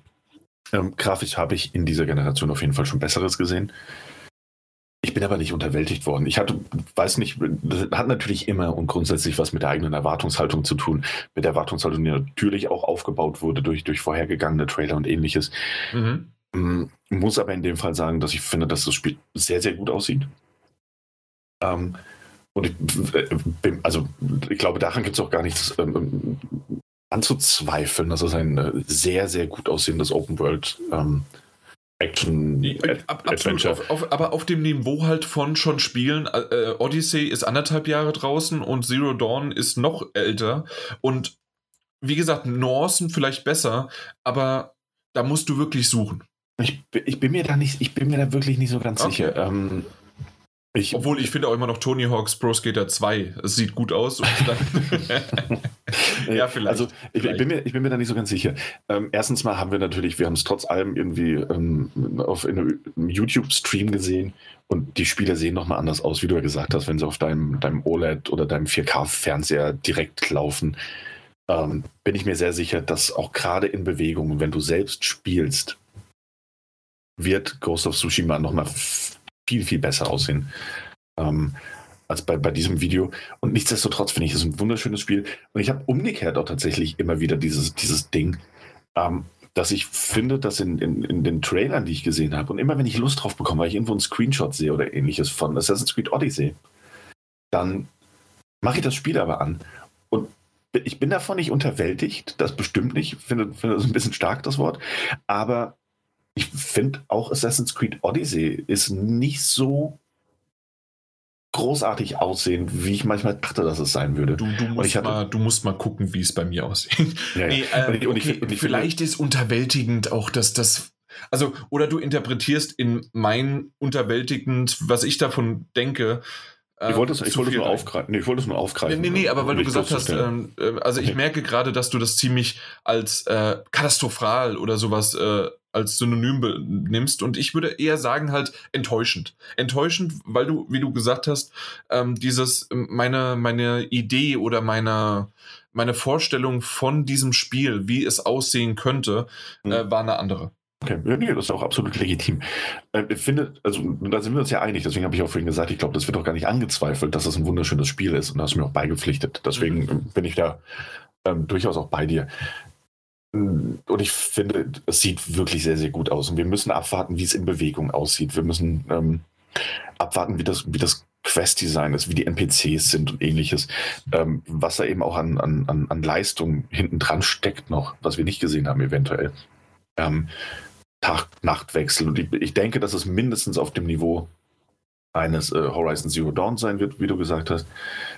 ähm, grafisch habe ich in dieser Generation auf jeden Fall schon Besseres gesehen. Ich bin aber nicht unterwältigt worden. Ich hatte, weiß nicht, das hat natürlich immer und grundsätzlich was mit der eigenen Erwartungshaltung zu tun. Mit der Erwartungshaltung, die natürlich auch aufgebaut wurde durch, durch vorhergegangene Trailer und ähnliches. Mhm. Mm, muss aber in dem Fall sagen, dass ich finde, dass das Spiel sehr, sehr gut aussieht. Ähm, und ich, äh, also ich glaube, daran gibt es auch gar nichts ähm, ähm, anzuzweifeln. Das ist ein äh, sehr, sehr gut aussehendes Open World ähm, Action Ab, Adventure. Auf, auf, aber auf dem Niveau halt von schon Spielen. Äh, Odyssey ist anderthalb Jahre draußen und Zero Dawn ist noch älter. Und wie gesagt, Nuancen vielleicht besser, aber da musst du wirklich suchen. Ich, ich, bin mir da nicht, ich bin mir da wirklich nicht so ganz okay. sicher. Ähm, ich, Obwohl ich finde auch immer noch Tony Hawk's Pro Skater 2. Es sieht gut aus. ja, vielleicht. Also ich, vielleicht. Bin mir, ich bin mir da nicht so ganz sicher. Ähm, erstens mal haben wir natürlich, wir haben es trotz allem irgendwie ähm, auf in einem YouTube-Stream gesehen und die Spiele sehen nochmal anders aus, wie du ja gesagt hast, wenn sie auf deinem, deinem OLED oder deinem 4K-Fernseher direkt laufen. Ähm, bin ich mir sehr sicher, dass auch gerade in Bewegungen, wenn du selbst spielst, wird Ghost of Tsushima nochmal viel, viel besser aussehen ähm, als bei, bei diesem Video. Und nichtsdestotrotz finde ich es ein wunderschönes Spiel. Und ich habe umgekehrt auch tatsächlich immer wieder dieses, dieses Ding, ähm, dass ich finde, dass in, in, in den Trailern, die ich gesehen habe, und immer wenn ich Lust drauf bekomme, weil ich irgendwo einen Screenshot sehe oder ähnliches von Assassin's Creed Odyssey, dann mache ich das Spiel aber an. Und ich bin davon nicht unterwältigt, das bestimmt nicht, finde, finde das ein bisschen stark, das Wort. Aber ich finde auch Assassin's Creed Odyssey ist nicht so großartig aussehen, wie ich manchmal dachte, dass es sein würde. Du, du, musst, hatte, mal, du musst mal gucken, wie es bei mir aussieht. Ja, nee, äh, und ich, und ich, vielleicht ist unterwältigend auch, dass das also, oder du interpretierst in mein unterwältigend, was ich davon denke, ich wollte es, ich wollte es nur aufgreifen. Nee, ich wollte es nur aufgreifen. Nee, nee, aber weil du gesagt hast, ähm, äh, also ich okay. merke gerade, dass du das ziemlich als äh, katastrophal oder sowas äh, als Synonym nimmst. Und ich würde eher sagen, halt enttäuschend. Enttäuschend, weil du, wie du gesagt hast, ähm, dieses, ähm, meine, meine Idee oder meine, meine Vorstellung von diesem Spiel, wie es aussehen könnte, mhm. äh, war eine andere. Okay, nee, das ist auch absolut legitim. Äh, ich finde, also da sind wir uns ja einig, deswegen habe ich auch vorhin gesagt, ich glaube, das wird auch gar nicht angezweifelt, dass es das ein wunderschönes Spiel ist und das hast du mir auch beigepflichtet. Deswegen mhm. bin ich da ähm, durchaus auch bei dir. Und ich finde, es sieht wirklich sehr, sehr gut aus. Und wir müssen abwarten, wie es in Bewegung aussieht. Wir müssen ähm, abwarten, wie das, wie das Quest-Design ist, wie die NPCs sind und ähnliches. Ähm, was da eben auch an, an, an Leistung hinten dran steckt noch, was wir nicht gesehen haben, eventuell. Ähm, Tag-Nacht-Wechsel. Und ich, ich, denke, dass es mindestens auf dem Niveau eines äh, Horizon Zero Dawn sein wird, wie du gesagt hast.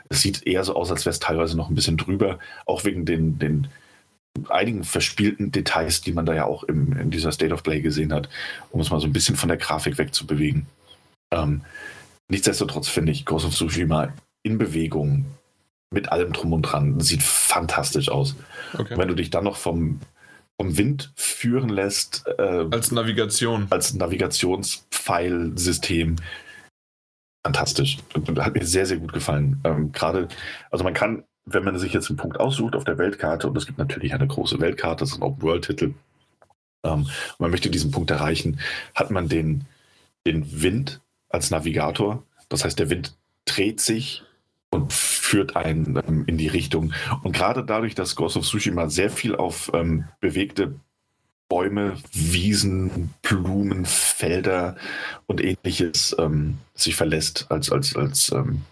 Es sieht eher so aus, als wäre es teilweise noch ein bisschen drüber, auch wegen den, den einigen verspielten Details, die man da ja auch im, in dieser State of Play gesehen hat, um es mal so ein bisschen von der Grafik wegzubewegen. Ähm, nichtsdestotrotz finde ich Ghost of Tsushima in Bewegung mit allem drum und dran sieht fantastisch aus. Okay. Wenn du dich dann noch vom, vom Wind führen lässt. Äh, als Navigation. Als Navigationspfeilsystem. Fantastisch. Hat mir sehr, sehr gut gefallen. Ähm, Gerade, also man kann, wenn man sich jetzt einen Punkt aussucht auf der Weltkarte, und es gibt natürlich eine große Weltkarte, das ist ein Open-World-Titel, ähm, man möchte diesen Punkt erreichen, hat man den, den Wind als Navigator. Das heißt, der Wind dreht sich und führt einen ähm, in die Richtung. Und gerade dadurch, dass Ghost of Tsushima sehr viel auf ähm, bewegte Bäume, Wiesen, Blumen, Felder und ähnliches ähm, sich verlässt als, als, als, ähm,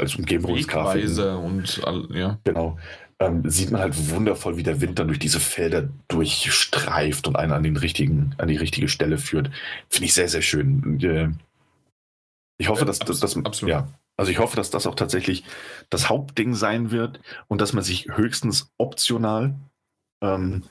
als Umgebungsgrafik. und ja. Genau. Ähm, sieht man halt wundervoll, wie der Wind dann durch diese Felder durchstreift und einen an, den richtigen, an die richtige Stelle führt. Finde ich sehr, sehr schön. Äh, ich hoffe, dass, dass absolut. ja, also ich hoffe, dass das auch tatsächlich das Hauptding sein wird und dass man sich höchstens optional ähm,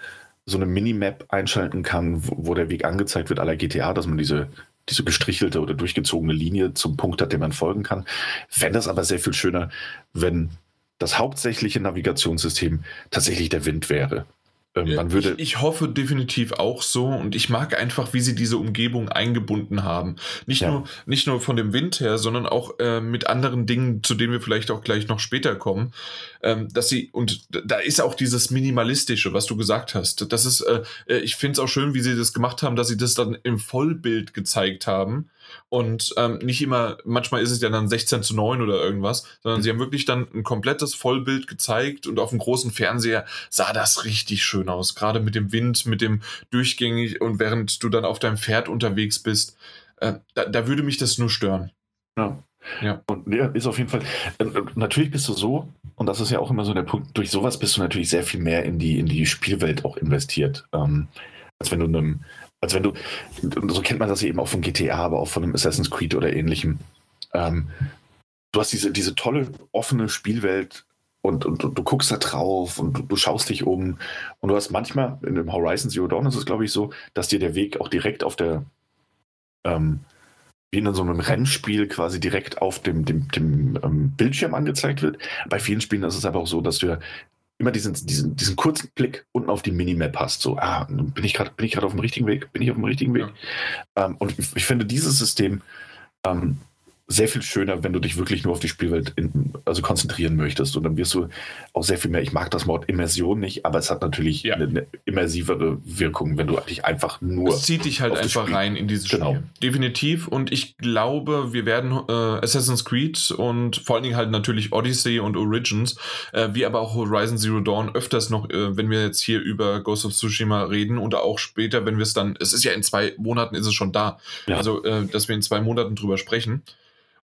so eine Minimap einschalten kann, wo, wo der Weg angezeigt wird aller GTA, dass man diese, diese gestrichelte oder durchgezogene Linie zum Punkt hat, dem man folgen kann. Fände das aber sehr viel schöner, wenn das hauptsächliche Navigationssystem tatsächlich der Wind wäre. Ähm, man würde ich, ich, hoffe definitiv auch so und ich mag einfach, wie sie diese Umgebung eingebunden haben. Nicht, ja. nur, nicht nur von dem Wind her, sondern auch äh, mit anderen Dingen, zu denen wir vielleicht auch gleich noch später kommen. Ähm, dass sie, und da ist auch dieses Minimalistische, was du gesagt hast. Das ist, äh, äh ich finde es auch schön, wie sie das gemacht haben, dass sie das dann im Vollbild gezeigt haben und ähm, nicht immer, manchmal ist es ja dann 16 zu 9 oder irgendwas, sondern sie haben wirklich dann ein komplettes Vollbild gezeigt und auf dem großen Fernseher sah das richtig schön aus. Gerade mit dem Wind, mit dem durchgängig und während du dann auf deinem Pferd unterwegs bist. Äh, da, da würde mich das nur stören. Ja. Ja. Und ja, ist auf jeden Fall. Äh, natürlich bist du so, und das ist ja auch immer so der Punkt, durch sowas bist du natürlich sehr viel mehr in die, in die Spielwelt auch investiert. Ähm, als wenn du einem, als wenn du, so kennt man das eben auch von GTA, aber auch von einem Assassin's Creed oder ähnlichem. Ähm, du hast diese, diese tolle, offene Spielwelt und, und, und, du guckst da drauf und du, du, schaust dich um. Und du hast manchmal, in dem Horizon Zero Dawn ist es, glaube ich, so, dass dir der Weg auch direkt auf der, ähm, wie in so einem Rennspiel quasi direkt auf dem, dem, dem ähm, Bildschirm angezeigt wird. Bei vielen Spielen ist es aber auch so, dass du immer diesen, diesen, diesen kurzen Blick unten auf die Minimap hast. So, ah, bin ich gerade auf dem richtigen Weg? Bin ich auf dem richtigen Weg? Ja. Ähm, und ich, ich, finde dieses System ähm, sehr viel schöner, wenn du dich wirklich nur auf die Spielwelt in, also konzentrieren möchtest. Und dann wirst du auch sehr viel mehr, ich mag das Wort Immersion nicht, aber es hat natürlich ja. eine, eine, immersivere Wirkung, wenn du dich einfach nur. Es zieht dich halt einfach rein in dieses genau. Spiel. Definitiv. Und ich glaube, wir werden äh, Assassin's Creed und vor allen Dingen halt natürlich Odyssey und Origins, äh, wie aber auch Horizon Zero Dawn öfters noch, äh, wenn wir jetzt hier über Ghost of Tsushima reden oder auch später, wenn wir es dann, es ist ja in zwei Monaten ist es schon da. Ja. Also, äh, dass wir in zwei Monaten drüber sprechen.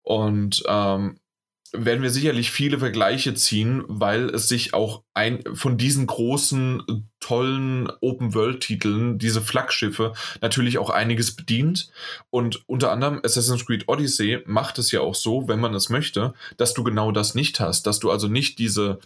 Und ähm, werden wir sicherlich viele Vergleiche ziehen, weil es sich auch ein von diesen großen, tollen Open-World-Titeln, diese Flaggschiffe, natürlich auch einiges bedient. Und unter anderem Assassin's Creed Odyssey macht es ja auch so, wenn man es möchte, dass du genau das nicht hast, dass du also nicht diese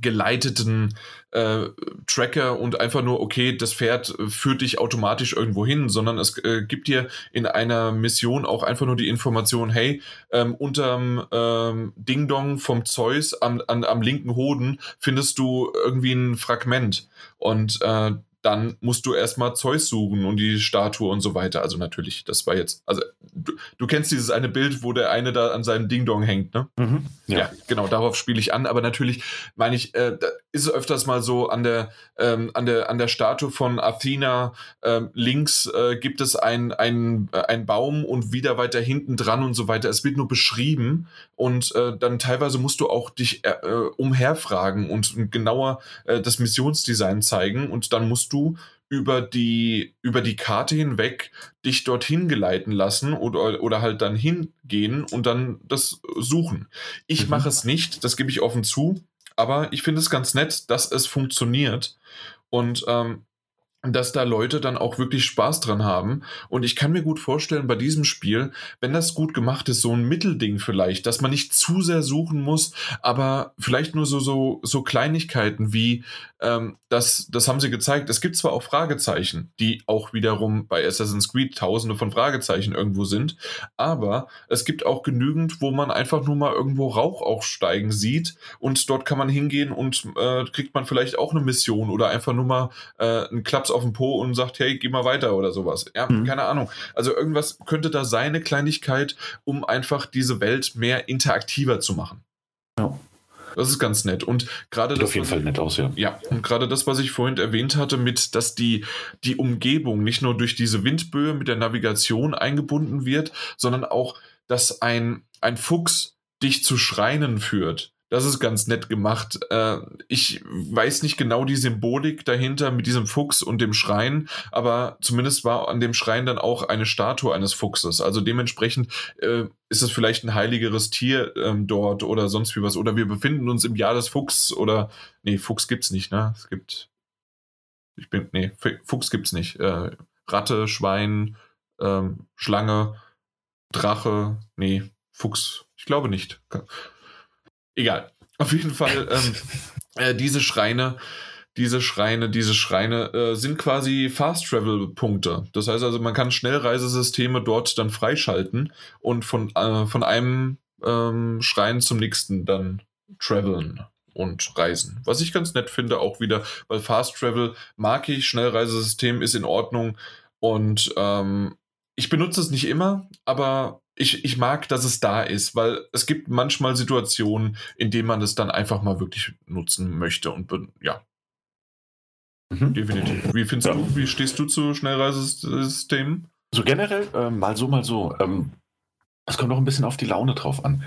geleiteten äh, Tracker und einfach nur, okay, das Pferd führt dich automatisch irgendwo hin, sondern es äh, gibt dir in einer Mission auch einfach nur die Information, hey, ähm, unterm ähm, Ding-Dong vom Zeus am, an, am linken Hoden findest du irgendwie ein Fragment. Und äh, dann musst du erstmal Zeus suchen und die Statue und so weiter. Also natürlich, das war jetzt, also du, du kennst dieses eine Bild, wo der eine da an seinem Ding-Dong hängt, ne? Mhm, ja. ja. genau, darauf spiele ich an, aber natürlich meine ich, äh, da ist es öfters mal so an der, ähm, an der, an der Statue von Athena äh, links äh, gibt es ein, ein, äh, Baum und wieder weiter hinten dran und so weiter. Es wird nur beschrieben und äh, dann teilweise musst du auch dich äh, umherfragen und genauer das Missionsdesign zeigen und dann musst du über die, über die Karte hinweg dich dorthin geleiten lassen oder, oder halt dann hingehen und dann das suchen. Ich mhm. mache es nicht, das gebe ich offen zu, aber ich finde es ganz nett, dass es funktioniert. Und ähm, dass da Leute dann auch wirklich Spaß dran haben. Und ich kann mir gut vorstellen, bei diesem Spiel, wenn das gut gemacht ist, so ein Mittelding vielleicht, dass man nicht zu sehr suchen muss, aber vielleicht nur so, so, so Kleinigkeiten wie, ähm, das, das haben sie gezeigt. Es gibt zwar auch Fragezeichen, die auch wiederum bei Assassin's Creed tausende von Fragezeichen irgendwo sind, aber es gibt auch genügend, wo man einfach nur mal irgendwo Rauch aufsteigen sieht und dort kann man hingehen und äh, kriegt man vielleicht auch eine Mission oder einfach nur mal äh, einen Klaps auf den Po und sagt, hey, geh mal weiter oder sowas. Ja, mhm. keine Ahnung. Also irgendwas könnte da sein, eine Kleinigkeit, um einfach diese Welt mehr interaktiver zu machen. Ja. Das ist ganz nett. Und gerade das. Auf jeden Fall nett aus, ja. Ja, und gerade das, was ich vorhin erwähnt hatte, mit, dass die, die Umgebung nicht nur durch diese Windböe mit der Navigation eingebunden wird, sondern auch, dass ein, ein Fuchs dich zu Schreinen führt. Das ist ganz nett gemacht. Äh, ich weiß nicht genau die Symbolik dahinter mit diesem Fuchs und dem Schrein, aber zumindest war an dem Schrein dann auch eine Statue eines Fuchses. Also dementsprechend äh, ist es vielleicht ein heiligeres Tier ähm, dort oder sonst wie was. Oder wir befinden uns im Jahr des Fuchs oder. Nee, Fuchs gibt's nicht, ne? Es gibt. Ich bin. Nee, Fuchs gibt's nicht. Äh, Ratte, Schwein, ähm, Schlange, Drache. Nee, Fuchs. Ich glaube nicht. Egal. Auf jeden Fall, ähm, äh, diese Schreine, diese Schreine, diese Schreine äh, sind quasi Fast-Travel-Punkte. Das heißt also, man kann Schnellreisesysteme dort dann freischalten und von, äh, von einem ähm, Schrein zum nächsten dann traveln und reisen. Was ich ganz nett finde, auch wieder, weil Fast Travel mag ich, Schnellreisesystem ist in Ordnung und ähm, ich benutze es nicht immer, aber ich, ich mag, dass es da ist, weil es gibt manchmal Situationen, in denen man es dann einfach mal wirklich nutzen möchte und ja. Mhm. Definitiv. Wie findest ja. du, wie stehst du zu Schnellreisesystemen? So generell, äh, mal so, mal so. Ähm, es kommt noch ein bisschen auf die Laune drauf an.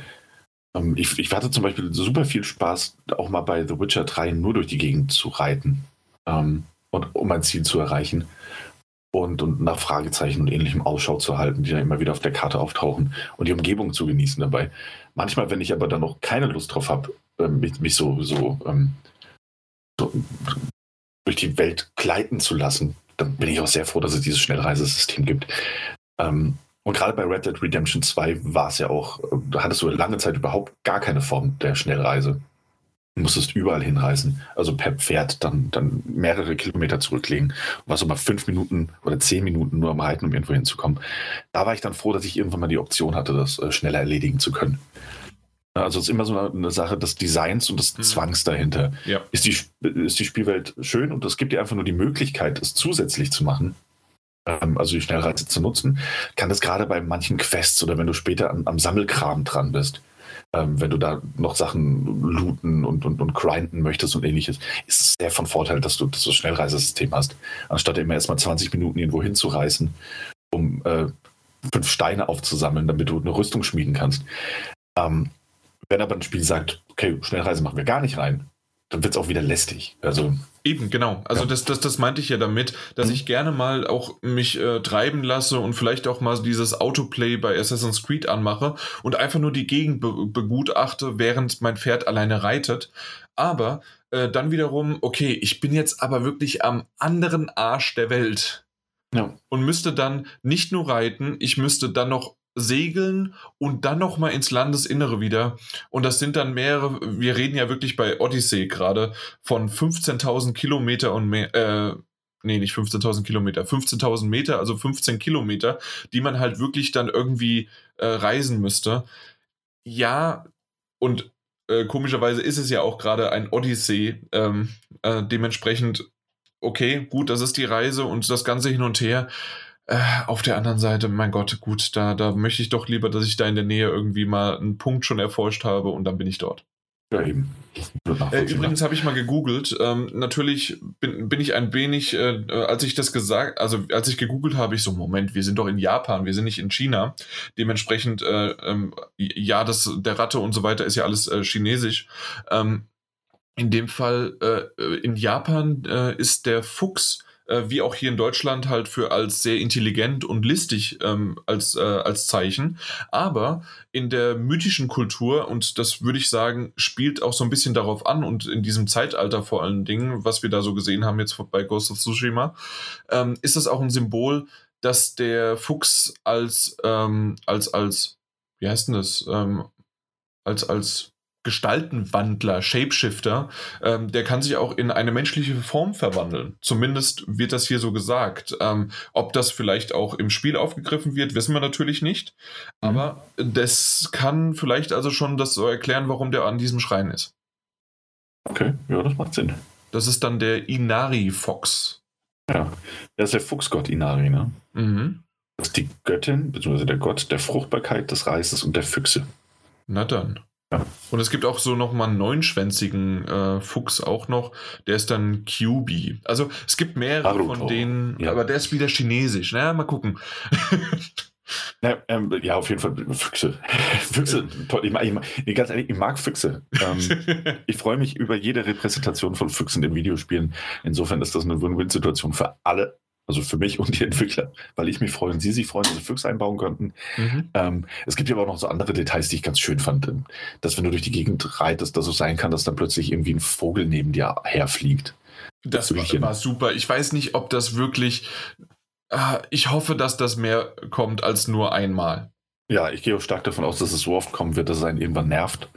Ähm, ich, ich hatte zum Beispiel super viel Spaß, auch mal bei The Witcher 3 nur durch die Gegend zu reiten ähm, und um ein Ziel zu erreichen und, und nach Fragezeichen und ähnlichem Ausschau zu halten, die dann immer wieder auf der Karte auftauchen und die Umgebung zu genießen dabei. Manchmal, wenn ich aber dann noch keine Lust drauf habe, ähm, mich, mich, so, so, ähm, so, durch die Welt gleiten zu lassen, dann bin ich auch sehr froh, dass es dieses Schnellreisesystem gibt. Ähm, und gerade bei Red Dead Redemption 2 war es ja auch, da hattest du lange Zeit überhaupt gar keine Form der Schnellreise musstest überall hinreisen. Also per Pferd dann, dann mehrere Kilometer zurücklegen. Was so mal fünf Minuten oder zehn Minuten nur am Reiten, um irgendwo hinzukommen. Da war ich dann froh, dass ich irgendwann mal die Option hatte, das äh, schneller erledigen zu können. Also es ist immer so eine Sache des Designs und des mhm. Zwangs dahinter. Ja. Ist, die, ist die Spielwelt schön und es gibt dir einfach nur die Möglichkeit, es zusätzlich zu machen, ähm, also die Schnellreise zu nutzen, kann das gerade bei manchen Quests oder wenn du später am, am Sammelkram dran bist, ähm, wenn du da noch Sachen looten und, und, und grinden möchtest und ähnliches, ist es sehr von Vorteil, dass du, das Schnellreisesystem hast, anstatt immer erstmal 20 Minuten irgendwo hinzureißen, um äh, fünf Steine aufzusammeln, damit du eine Rüstung schmieden kannst. Ähm, wenn aber ein Spiel sagt, okay, Schnellreise machen wir gar nicht rein, dann wird es auch wieder lästig. Also Eben, genau. Also ja. das, das, das meinte ich ja damit, dass mhm. ich gerne mal auch mich äh, treiben lasse und vielleicht auch mal dieses Autoplay bei Assassin's Creed anmache und einfach nur die Gegend be begutachte, während mein Pferd alleine reitet. Aber äh, dann wiederum, okay, ich bin jetzt aber wirklich am anderen Arsch der Welt. Ja. Und müsste dann nicht nur reiten, ich müsste dann noch segeln und dann noch mal ins Landesinnere wieder. Und das sind dann mehrere, wir reden ja wirklich bei Odyssey gerade von 15.000 Kilometer und mehr, äh, nee, nicht 15.000 Kilometer, 15.000 Meter, also 15 Kilometer, die man halt wirklich dann irgendwie äh, reisen müsste. Ja, und äh, komischerweise ist es ja auch gerade ein Odyssey, ähm, äh, dementsprechend okay, gut, das ist die Reise und das Ganze hin und her. Äh, auf der anderen Seite, mein Gott, gut, da, da möchte ich doch lieber, dass ich da in der Nähe irgendwie mal einen Punkt schon erforscht habe und dann bin ich dort. Ja, eben. Äh, übrigens habe ich mal gegoogelt. Ähm, natürlich bin, bin ich ein wenig, äh, als ich das gesagt, also als ich gegoogelt habe, ich so, Moment, wir sind doch in Japan, wir sind nicht in China. Dementsprechend, äh, ähm, ja, das, der Ratte und so weiter ist ja alles äh, chinesisch. Ähm, in dem Fall, äh, in Japan äh, ist der Fuchs äh, wie auch hier in Deutschland halt für als sehr intelligent und listig ähm, als, äh, als Zeichen. Aber in der mythischen Kultur, und das würde ich sagen, spielt auch so ein bisschen darauf an und in diesem Zeitalter vor allen Dingen, was wir da so gesehen haben jetzt bei Ghost of Tsushima, ähm, ist das auch ein Symbol, dass der Fuchs als, ähm, als, als, wie heißt denn das, ähm, als, als Gestaltenwandler, Shapeshifter, ähm, der kann sich auch in eine menschliche Form verwandeln. Zumindest wird das hier so gesagt. Ähm, ob das vielleicht auch im Spiel aufgegriffen wird, wissen wir natürlich nicht. Mhm. Aber das kann vielleicht also schon das so erklären, warum der an diesem Schrein ist. Okay, ja, das macht Sinn. Das ist dann der Inari-Fox. Ja, der ist der Fuchsgott Inari, ne? Mhm. Das ist die Göttin, beziehungsweise der Gott der Fruchtbarkeit, des Reises und der Füchse. Na dann. Und es gibt auch so nochmal einen neunschwänzigen äh, Fuchs auch noch, der ist dann QB. Also es gibt mehrere Naruto. von denen, ja. aber der ist wieder chinesisch. Na, mal gucken. Ja, ähm, ja, auf jeden Fall Füchse. Füchse, toll. Ich, mag, ich, mag, nee, ganz ehrlich, ich mag Füchse. Ähm, ich freue mich über jede Repräsentation von Füchsen in Videospielen. Insofern ist das eine Win-Win-Situation für alle also für mich und die Entwickler, weil ich mich freue und sie sich freuen, dass sie Füchse einbauen könnten. Mhm. Ähm, es gibt ja aber auch noch so andere Details, die ich ganz schön fand, dass wenn du durch die Gegend reitest, dass es sein kann, dass dann plötzlich irgendwie ein Vogel neben dir herfliegt. Das war, war, super. Ich weiß nicht, ob das wirklich. Äh, ich hoffe, dass das mehr kommt als nur einmal. Ja, ich gehe auch stark davon aus, dass es so oft kommen wird, dass es einen irgendwann nervt.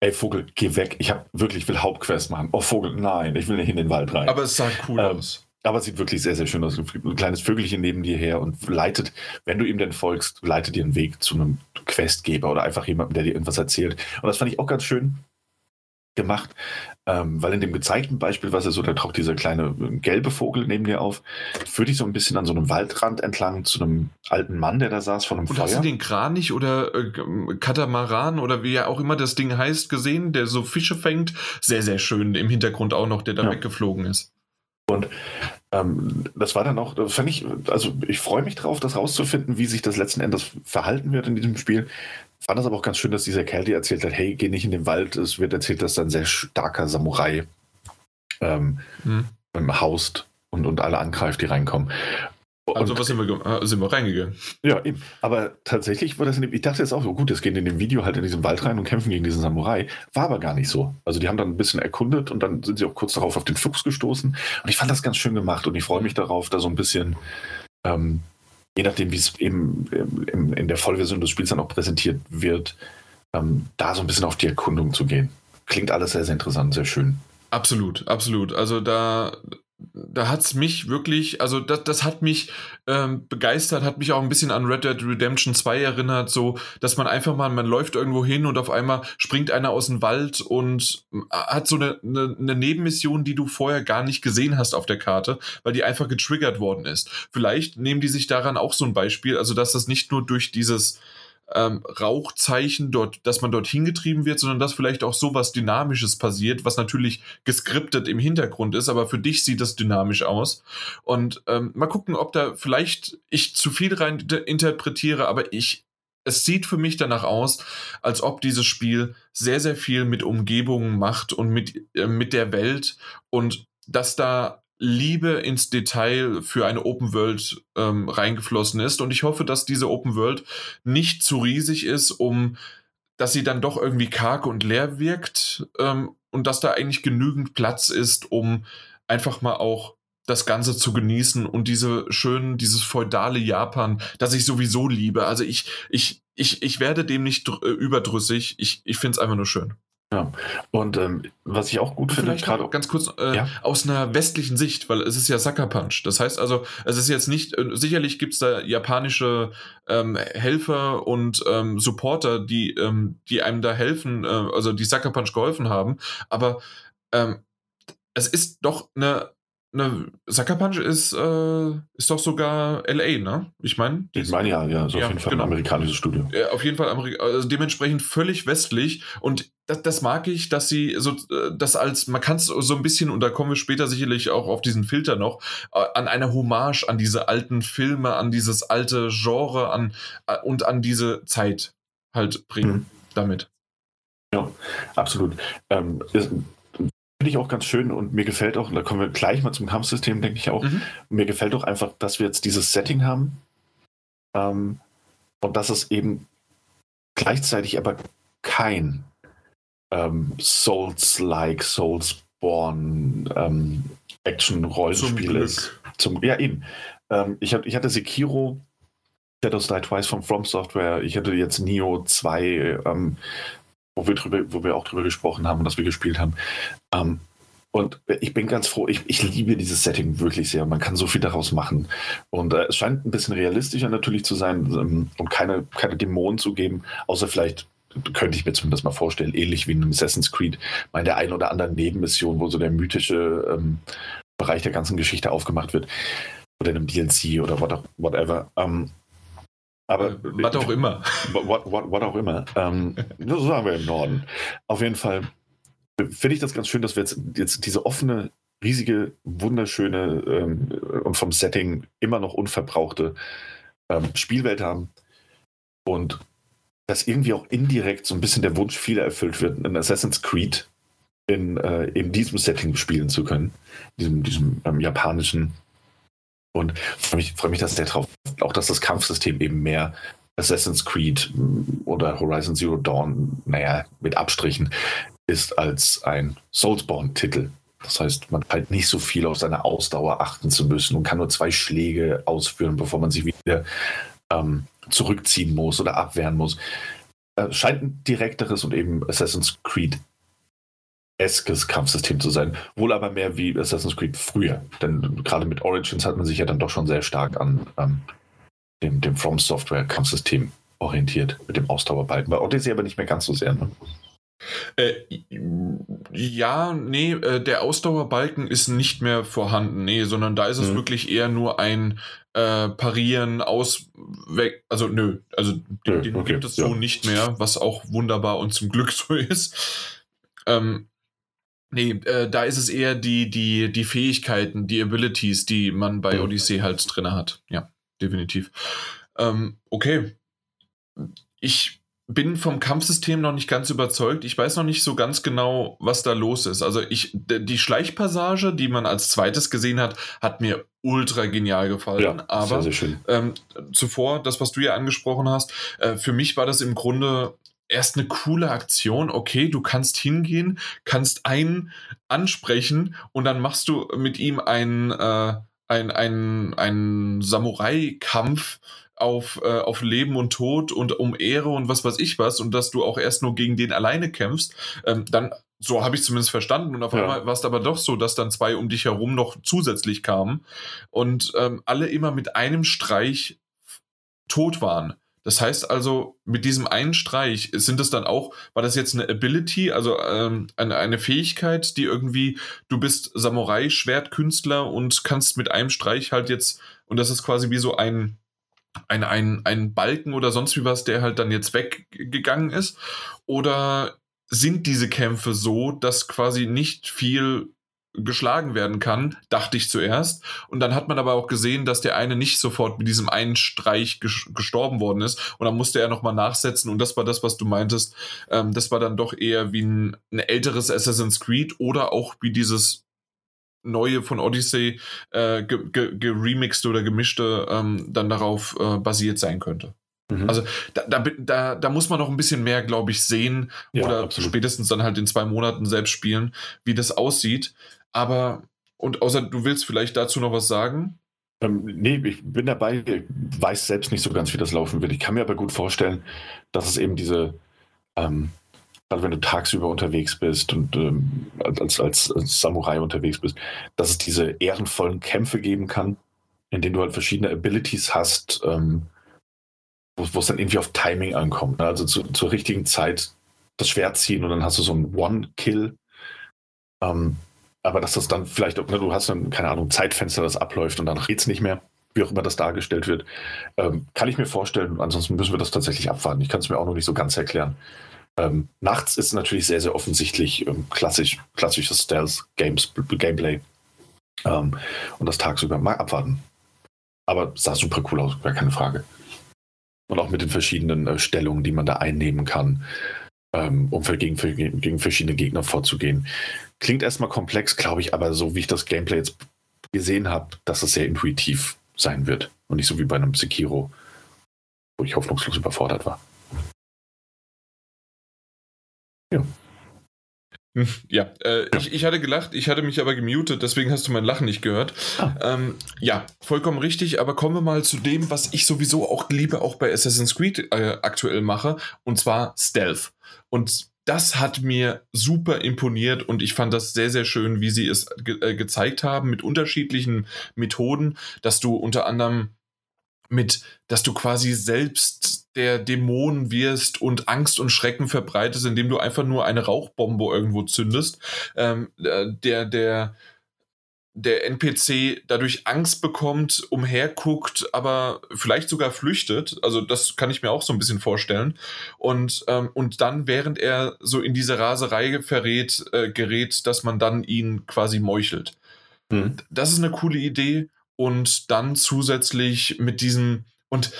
Ey, Vogel, geh weg. Ich habe wirklich, will Hauptquest machen. Oh, Vogel, nein, ich will nicht in den Wald rein. Aber es sah cool ähm, aus. Aber es sieht wirklich sehr, sehr schön aus. Ein kleines Vögelchen neben dir her und leitet, wenn du ihm denn folgst, leitet dir einen Weg zu einem Questgeber oder einfach jemandem, der dir irgendwas erzählt. Und das fand ich auch ganz schön gemacht, ähm, weil in dem gezeigten Beispiel, was er so, da taucht dieser kleine äh, gelbe Vogel neben dir auf, führt dich so ein bisschen an so einem Waldrand entlang zu einem alten Mann, der da saß von einem und Feuer. Hast du den Kranich oder äh, Katamaran oder wie ja auch immer das Ding heißt gesehen, der so Fische fängt? Sehr, sehr schön im Hintergrund auch noch, der da ja. weggeflogen ist. Und ähm, das war dann auch, das fand ich, also ich freue mich drauf, das rauszufinden, wie sich das letzten Endes verhalten wird in diesem Spiel. Fand es aber auch ganz schön, dass dieser Kerl dir erzählt hat, hey, geh nicht in den Wald. Es wird erzählt, dass da ein sehr starker Samurai ähm, hm. haust und, und alle angreift, die reinkommen. Also was sind wir, äh, sind wir reingegangen. Ja, eben. Aber tatsächlich war das in dem, ich dachte jetzt auch so, gut, es gehen in dem Video halt in diesen Wald rein und kämpfen gegen diesen Samurai. War aber gar nicht so. Also die haben dann ein bisschen erkundet und dann sind sie auch kurz darauf auf den Fuchs gestoßen. Und ich fand das ganz schön gemacht und ich freue mich darauf, da so ein bisschen, ähm, je nachdem, wie es eben in, in der Vollversion des Spiels dann auch präsentiert wird, ähm, da so ein bisschen auf die Erkundung zu gehen. Klingt alles sehr, sehr interessant, sehr schön. Absolut, absolut. Also da, da hat es mich wirklich, also das, das hat mich ähm, begeistert, hat mich auch ein bisschen an Red Dead Redemption 2 erinnert, so, dass man einfach mal, man läuft irgendwo hin und auf einmal springt einer aus dem Wald und äh, hat so eine, eine, eine Nebenmission, die du vorher gar nicht gesehen hast auf der Karte, weil die einfach getriggert worden ist. Vielleicht nehmen die sich daran auch so ein Beispiel, also dass das nicht nur durch dieses ähm, Rauchzeichen dort, dass man dort hingetrieben wird, sondern dass vielleicht auch sowas Dynamisches passiert, was natürlich geskriptet im Hintergrund ist, aber für dich sieht das dynamisch aus. Und ähm, mal gucken, ob da vielleicht ich zu viel rein interpretiere, aber ich es sieht für mich danach aus, als ob dieses Spiel sehr, sehr viel mit Umgebungen macht und mit, äh, mit der Welt und dass da Liebe ins Detail für eine Open World ähm, reingeflossen ist. Und ich hoffe, dass diese Open World nicht zu riesig ist, um dass sie dann doch irgendwie karg und leer wirkt ähm, und dass da eigentlich genügend Platz ist, um einfach mal auch das Ganze zu genießen und diese schönen, dieses feudale Japan, das ich sowieso liebe. Also ich, ich, ich, ich werde dem nicht äh, überdrüssig. Ich, ich finde es einfach nur schön. Ja, und ähm, was ich auch gut finde, gerade ganz kurz äh, ja? aus einer westlichen Sicht, weil es ist ja Sucker Punch. Das heißt also, es ist jetzt nicht, äh, sicherlich gibt es da japanische ähm, Helfer und ähm, Supporter, die, ähm, die einem da helfen, äh, also die Sucker Punch geholfen haben, aber ähm, es ist doch eine Ne, Sucker Punch ist, äh, ist doch sogar LA, ne? Ich meine. Ich meine ja, ja, so ja, auf jeden Fall genau. ein amerikanisches Studio. Ja, auf jeden Fall Amerika also dementsprechend völlig westlich und das, das mag ich, dass sie so, äh, das als, man kann es so ein bisschen, und da kommen wir später sicherlich auch auf diesen Filter noch, äh, an eine Hommage an diese alten Filme, an dieses alte Genre an, äh, und an diese Zeit halt bringen mhm. damit. Ja, absolut. Ähm, Finde ich auch ganz schön und mir gefällt auch, da kommen wir gleich mal zum Kampfsystem, denke ich auch. Mhm. Mir gefällt auch einfach, dass wir jetzt dieses Setting haben ähm, und dass es eben gleichzeitig aber kein ähm, Souls-like, Souls-born ähm, Action-Rollenspiel ist. Zum, ja, eben. Ähm, ich, hab, ich hatte Sekiro, Shadows Die Twice von From Software, ich hatte jetzt Neo 2, ähm, wo wir, drüber, wo wir auch drüber gesprochen haben und das wir gespielt haben. Ähm, und ich bin ganz froh, ich, ich liebe dieses Setting wirklich sehr. Man kann so viel daraus machen. Und äh, es scheint ein bisschen realistischer natürlich zu sein ähm, und keine, keine Dämonen zu geben, außer vielleicht könnte ich mir zumindest mal vorstellen, ähnlich wie in Assassin's Creed, mal in der einen oder anderen Nebenmission, wo so der mythische ähm, Bereich der ganzen Geschichte aufgemacht wird. Oder in einem DLC oder what, whatever. Ähm, aber was auch immer. What, what, what auch immer. Ähm, so sagen wir im Norden. Auf jeden Fall finde ich das ganz schön, dass wir jetzt, jetzt diese offene, riesige, wunderschöne ähm, und vom Setting immer noch unverbrauchte ähm, Spielwelt haben. Und dass irgendwie auch indirekt so ein bisschen der Wunsch vieler erfüllt wird, in Assassin's Creed in, äh, in diesem Setting spielen zu können, diesem, diesem ähm, japanischen und freue mich, freu mich dass sehr drauf, auch dass das Kampfsystem eben mehr Assassin's Creed mm, oder Horizon Zero Dawn, naja, mit Abstrichen, ist als ein Soulsborne-Titel. Das heißt, man halt nicht so viel auf seine Ausdauer achten zu müssen und kann nur zwei Schläge ausführen, bevor man sich wieder ähm, zurückziehen muss oder abwehren muss. Äh, scheint ein direkteres und eben Assassin's Creed eskes Kampfsystem zu sein. Wohl aber mehr wie Assassin's Creed früher. Denn gerade mit Origins hat man sich ja dann doch schon sehr stark an ähm, dem, dem From Software Kampfsystem orientiert, mit dem Ausdauerbalken. Bei Odyssey aber nicht mehr ganz so sehr. Ne? Äh, ja, nee, äh, der Ausdauerbalken ist nicht mehr vorhanden, nee, sondern da ist es mhm. wirklich eher nur ein äh, Parieren, aus, weg, also nö, also den, den okay, gibt es ja. so nicht mehr, was auch wunderbar und zum Glück so ist. Ähm, Nee, äh, da ist es eher die, die, die Fähigkeiten, die Abilities, die man bei Odyssey halt drin hat. Ja, definitiv. Ähm, okay. Ich bin vom Kampfsystem noch nicht ganz überzeugt. Ich weiß noch nicht so ganz genau, was da los ist. Also ich, die Schleichpassage, die man als zweites gesehen hat, hat mir ultra genial gefallen. Ja, Aber sehr, sehr ähm, zuvor, das, was du ja angesprochen hast, äh, für mich war das im Grunde erst eine coole Aktion. Okay, du kannst hingehen, kannst einen ansprechen und dann machst du mit ihm einen, äh, ein, ein, ein Samurai-Kampf auf, äh, auf Leben und Tod und um Ehre und was weiß ich was und dass du auch erst nur gegen den alleine kämpfst, ähm, dann so habe ich zumindest verstanden. Und auf ja. einmal war es aber doch so, dass dann zwei um dich herum noch zusätzlich kamen und ähm, alle immer mit einem Streich tot waren. Das heißt also, mit diesem einen Streich sind es dann auch, war das jetzt eine Ability, also ähm, eine, eine Fähigkeit, die irgendwie, du bist Samurai, Schwertkünstler und kannst mit einem Streich halt jetzt, und das ist quasi wie so ein, ein, ein, ein Balken oder sonst wie was, der halt dann jetzt weggegangen ist? Oder sind diese Kämpfe so, dass quasi nicht viel geschlagen werden kann, dachte ich zuerst. Und dann hat man aber auch gesehen, dass der eine nicht sofort mit diesem einen Streich gestorben worden ist. Und dann musste er nochmal nachsetzen. Und das war das, was du meintest. Ähm, das war dann doch eher wie ein, ein, älteres Assassin's Creed oder auch wie dieses neue von Odyssey äh, geremixte ge oder gemischte ähm, dann darauf äh, basiert sein könnte. Mhm. Also da, da, da, da, muss man noch ein bisschen mehr, glaube ich, sehen ja, oder absolut. spätestens dann halt in zwei Monaten selbst spielen, wie das aussieht. Aber, und außer du willst vielleicht dazu noch was sagen? Ähm, nee, ich bin dabei, ich weiß selbst nicht so ganz, wie das laufen wird. Ich kann mir aber gut vorstellen, dass es eben diese, ähm, gerade wenn du tagsüber unterwegs bist und ähm, als, als, als Samurai unterwegs bist, dass es diese ehrenvollen Kämpfe geben kann, in denen du halt verschiedene Abilities hast, ähm, wo es dann irgendwie auf Timing ankommt. Ne? Also zu, zur richtigen Zeit das Schwert ziehen und dann hast du so einen One-Kill. Ähm, aber dass das dann vielleicht, ne, du hast dann, keine Ahnung, Zeitfenster, das abläuft und dann geht es nicht mehr, wie auch immer das dargestellt wird, ähm, kann ich mir vorstellen. Ansonsten müssen wir das tatsächlich abwarten. Ich kann es mir auch noch nicht so ganz erklären. Ähm, nachts ist natürlich sehr, sehr offensichtlich ähm, klassisch, klassisches Stealth-Gameplay. Ähm, und das tagsüber mal abwarten. Aber sah super cool aus, gar keine Frage. Und auch mit den verschiedenen äh, Stellungen, die man da einnehmen kann, ähm, um für, gegen, für, gegen verschiedene Gegner vorzugehen. Klingt erstmal komplex, glaube ich, aber so wie ich das Gameplay jetzt gesehen habe, dass es sehr intuitiv sein wird. Und nicht so wie bei einem Sekiro, wo ich hoffnungslos überfordert war. Ja. Hm, ja, äh. Ich, ich, hatte gelacht, ich hatte mich aber gemutet, deswegen hast du mein Lachen nicht gehört. Ah. Ähm, ja, vollkommen richtig, aber kommen wir mal zu dem, was ich sowieso auch liebe, auch bei Assassin's Creed äh, aktuell mache, und zwar Stealth. Und das hat mir super imponiert und ich fand das sehr, sehr schön, wie sie es ge äh, gezeigt haben mit unterschiedlichen Methoden, dass du unter anderem mit, dass du quasi selbst der Dämon wirst und Angst und Schrecken verbreitest, indem du einfach nur eine Rauchbombe irgendwo zündest. Ähm, äh, der, der, der NPC dadurch Angst bekommt, umherguckt, aber vielleicht sogar flüchtet. Also das kann ich mir auch so ein bisschen vorstellen. Und, ähm, und dann, während er so in diese Raserei verrät, äh, gerät, dass man dann ihn quasi meuchelt. Mhm. Das ist eine coole Idee. Und dann zusätzlich mit diesem, und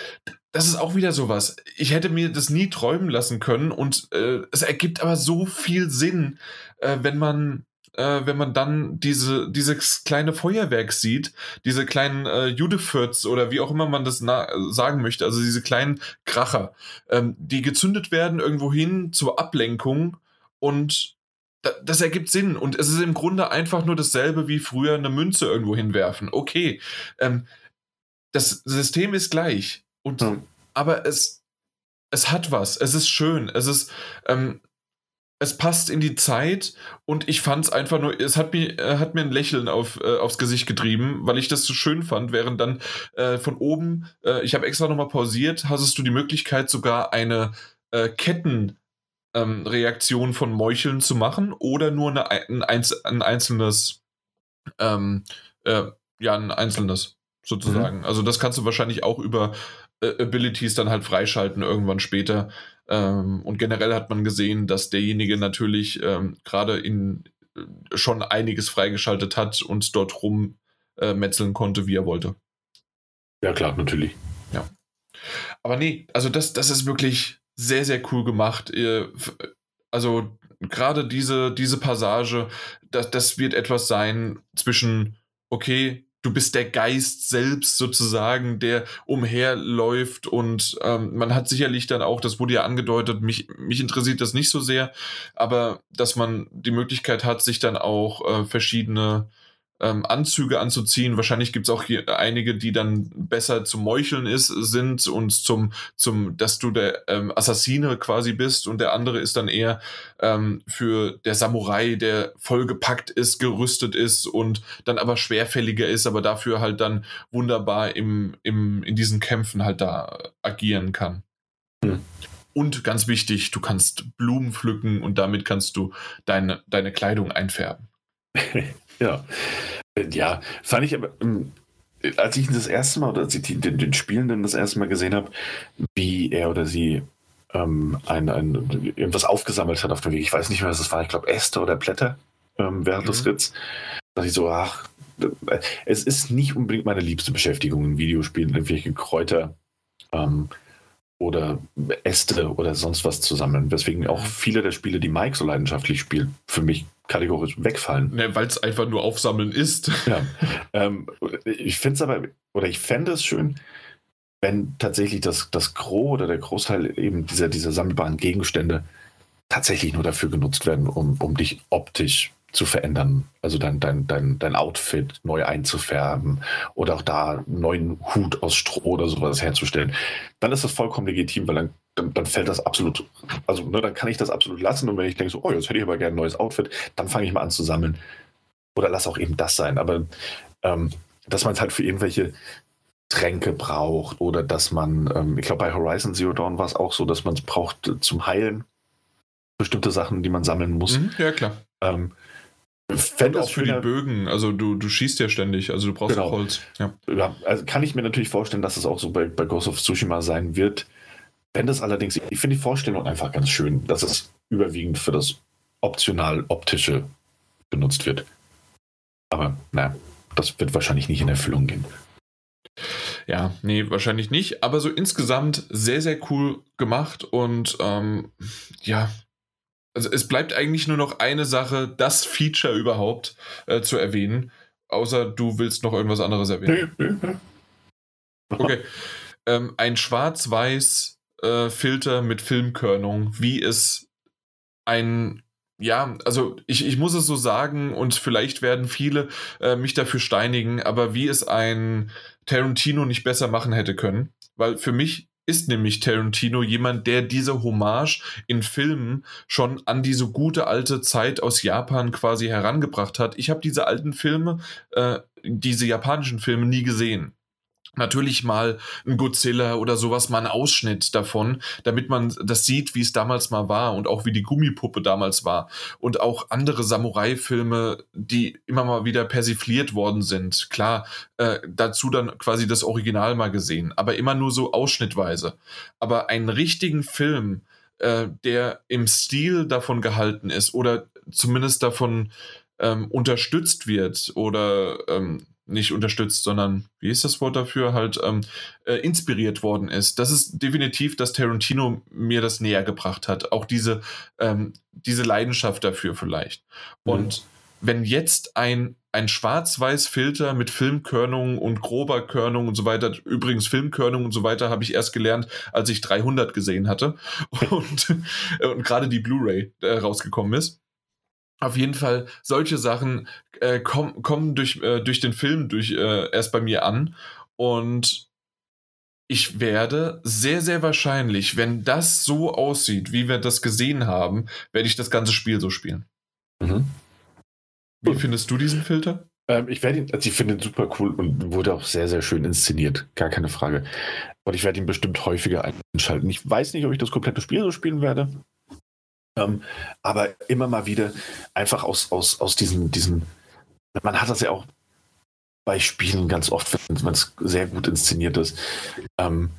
das ist auch wieder sowas. Ich hätte mir das nie träumen lassen können und äh, es ergibt aber so viel Sinn, äh, wenn man äh, wenn man dann diese, dieses kleine Feuerwerk sieht, diese kleinen äh, Judefürts oder wie auch immer man das sagen möchte, also diese kleinen Kracher, ähm, die gezündet werden irgendwo hin zur Ablenkung und das ergibt Sinn und es ist im Grunde einfach nur dasselbe wie früher eine Münze irgendwo hinwerfen. Okay, ähm, das System ist gleich und hm. aber es es hat was. Es ist schön. Es ist ähm, es passt in die Zeit und ich fand es einfach nur, es hat mir, äh, hat mir ein Lächeln auf, äh, aufs Gesicht getrieben, weil ich das so schön fand, während dann äh, von oben, äh, ich habe extra nochmal pausiert, hattest du die Möglichkeit sogar eine äh, Ähm, von Meucheln zu machen oder nur eine, ein, ein einzelnes, ähm, äh, ja, ein einzelnes sozusagen. Mhm. Also das kannst du wahrscheinlich auch über Abilities dann halt freischalten irgendwann später. Ähm, und generell hat man gesehen, dass derjenige natürlich ähm, gerade in äh, schon einiges freigeschaltet hat und dort rummetzeln äh, konnte, wie er wollte. Ja, klar, natürlich. Ja. Aber nee, also das, das ist wirklich sehr, sehr cool gemacht. Also gerade diese, diese Passage, das, das wird etwas sein zwischen, okay, du bist der Geist selbst sozusagen, der umherläuft und ähm, man hat sicherlich dann auch, das wurde ja angedeutet, mich, mich interessiert das nicht so sehr, aber dass man die Möglichkeit hat, sich dann auch äh, verschiedene ähm, Anzüge anzuziehen. Wahrscheinlich gibt es auch hier einige, die dann besser zum Meucheln ist, sind und zum, zum, dass du der ähm, Assassine quasi bist und der andere ist dann eher ähm, für der Samurai, der vollgepackt ist, gerüstet ist und dann aber schwerfälliger ist, aber dafür halt dann wunderbar im, im, in diesen Kämpfen halt da agieren kann. Hm. Und ganz wichtig, du kannst Blumen pflücken und damit kannst du deine, deine Kleidung einfärben. Ja. Äh, ja, fand ich aber, ähm, als ich ihn das erste Mal oder als ich den, den Spielenden das erste Mal gesehen habe, wie er oder sie ähm, ein, ein, irgendwas aufgesammelt hat auf dem Weg. Ich weiß nicht mehr, was das war. Ich glaube, Äste oder Blätter ähm, während mhm. des Ritts. Dass ich so, ach, äh, es ist nicht unbedingt meine liebste Beschäftigung in Videospielen, irgendwelche Kräuter ähm, oder Äste oder sonst was zu sammeln. Weswegen auch viele der Spiele, die Mike so leidenschaftlich spielt, für mich kategorisch wegfallen. Ne, Weil es einfach nur Aufsammeln ist. Ja. ähm, ich finde es aber, oder ich fände es schön, wenn tatsächlich das, das Gros oder der Großteil eben dieser, dieser sammelbaren Gegenstände tatsächlich nur dafür genutzt werden, um, um dich optisch zu verändern, also dein, dein, dein, dein Outfit neu einzufärben oder auch da einen neuen Hut aus Stroh oder sowas herzustellen, dann ist das vollkommen legitim, weil dann, dann, dann fällt das absolut, also ne, dann kann ich das absolut lassen und wenn ich denke so, oh, jetzt hätte ich aber gerne ein neues Outfit, dann fange ich mal an zu sammeln. Oder lass auch eben das sein, aber ähm, dass man es halt für irgendwelche Tränke braucht oder dass man, ähm, ich glaube bei Horizon Zero Dawn war es auch so, dass man es braucht zum Heilen, bestimmte Sachen, die man sammeln muss. Mhm, ja, klar. Ähm, Fände auch für die Bögen, also du, du schießt ja ständig, also du brauchst genau. Holz. Ja. ja. also kann ich mir natürlich vorstellen, dass es auch so bei, bei Ghost of Tsushima sein wird. Wenn das allerdings, ich finde die Vorstellung einfach ganz schön, dass es überwiegend für das optional optische benutzt wird. Aber naja, das wird wahrscheinlich nicht in Erfüllung gehen. Ja, nee, wahrscheinlich nicht. Aber so insgesamt sehr, sehr cool gemacht und ähm, ja, also es bleibt eigentlich nur noch eine Sache, das Feature überhaupt äh, zu erwähnen. Außer du willst noch irgendwas anderes erwähnen. Okay. Ähm, ein schwarz-weiß äh, Filter mit Filmkörnung, wie es ein ja, also ich, ich muss es so sagen und vielleicht werden viele äh, mich dafür steinigen, aber wie es ein Tarantino nicht besser machen hätte können, weil für mich ist nämlich Tarantino jemand, der diese Hommage in Filmen schon an diese gute alte Zeit aus Japan quasi herangebracht hat. Ich habe diese alten Filme, äh, diese japanischen Filme nie gesehen natürlich mal ein Godzilla oder sowas, mal ein Ausschnitt davon, damit man das sieht, wie es damals mal war und auch wie die Gummipuppe damals war. Und auch andere Samurai-Filme, die immer mal wieder persifliert worden sind. Klar, äh, dazu dann quasi das Original mal gesehen, aber immer nur so ausschnittweise. Aber einen richtigen Film, äh, der im Stil davon gehalten ist oder zumindest davon ähm, unterstützt wird oder ähm, nicht unterstützt, sondern wie ist das Wort dafür, halt ähm, äh, inspiriert worden ist. Das ist definitiv, dass Tarantino mir das näher gebracht hat. Auch diese, ähm, diese Leidenschaft dafür vielleicht. Mhm. Und wenn jetzt ein, ein Schwarz-Weiß-Filter mit Filmkörnung und grober Körnung und so weiter, übrigens Filmkörnung und so weiter habe ich erst gelernt, als ich 300 gesehen hatte und, und gerade die Blu-ray äh, rausgekommen ist auf jeden Fall, solche Sachen äh, kommen, durch, äh, durch den Film durch, äh, erst bei mir an. Und ich werde sehr, sehr wahrscheinlich, wenn das so aussieht, wie wir das gesehen haben, werde ich das ganze Spiel so spielen. Mhm. Wie findest du diesen Filter? Ähm, ich werde ihn, also ich finde ihn super cool und wurde auch sehr, sehr schön inszeniert. Gar keine Frage. Und ich werde ihn bestimmt häufiger einschalten. Ich weiß nicht, ob ich das komplette Spiel so spielen werde. Ähm, aber immer mal wieder einfach aus, aus, aus diesen, diesen, man hat das ja auch bei Spielen ganz oft, wenn es sehr gut inszeniert ist. Ähm,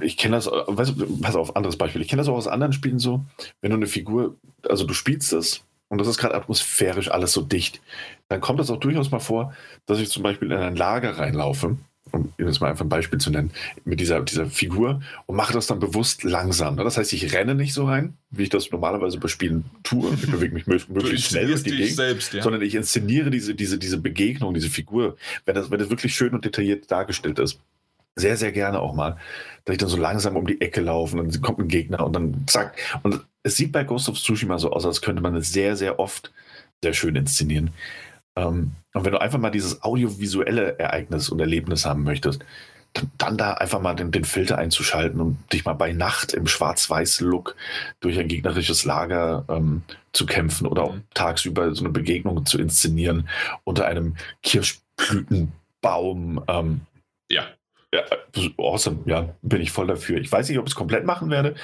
ich kenne das, weißt pass auf, anderes Beispiel. Ich kenne das auch aus anderen Spielen so, wenn du eine Figur, also du spielst es und das ist gerade atmosphärisch alles so dicht, dann kommt das auch durchaus mal vor, dass ich zum Beispiel in ein Lager reinlaufe um jetzt mal einfach ein Beispiel zu nennen, mit dieser, dieser Figur und mache das dann bewusst langsam. Ne? Das heißt, ich renne nicht so rein, wie ich das normalerweise bei Spielen tue. Ich bewege mich möglichst schnell durch die Gegend, selbst, ja. sondern ich inszeniere diese, diese, diese Begegnung, diese Figur, wenn das, wenn das wirklich schön und detailliert dargestellt ist. Sehr, sehr gerne auch mal, dass ich dann so langsam um die Ecke laufe und dann kommt ein Gegner und dann zack. Und es sieht bei Ghost of Tsushima so aus, als könnte man es sehr, sehr oft sehr schön inszenieren. Ähm, und wenn du einfach mal dieses audiovisuelle Ereignis und Erlebnis haben möchtest, dann da einfach mal den, den Filter einzuschalten und dich mal bei Nacht im Schwarz-Weiß-Look durch ein gegnerisches Lager ähm, zu kämpfen oder auch mhm. tagsüber so eine Begegnung zu inszenieren unter einem Kirschblütenbaum. Ähm, ja. Ja, awesome, ja, bin ich voll dafür. Ich weiß nicht, ob ich es komplett machen werde,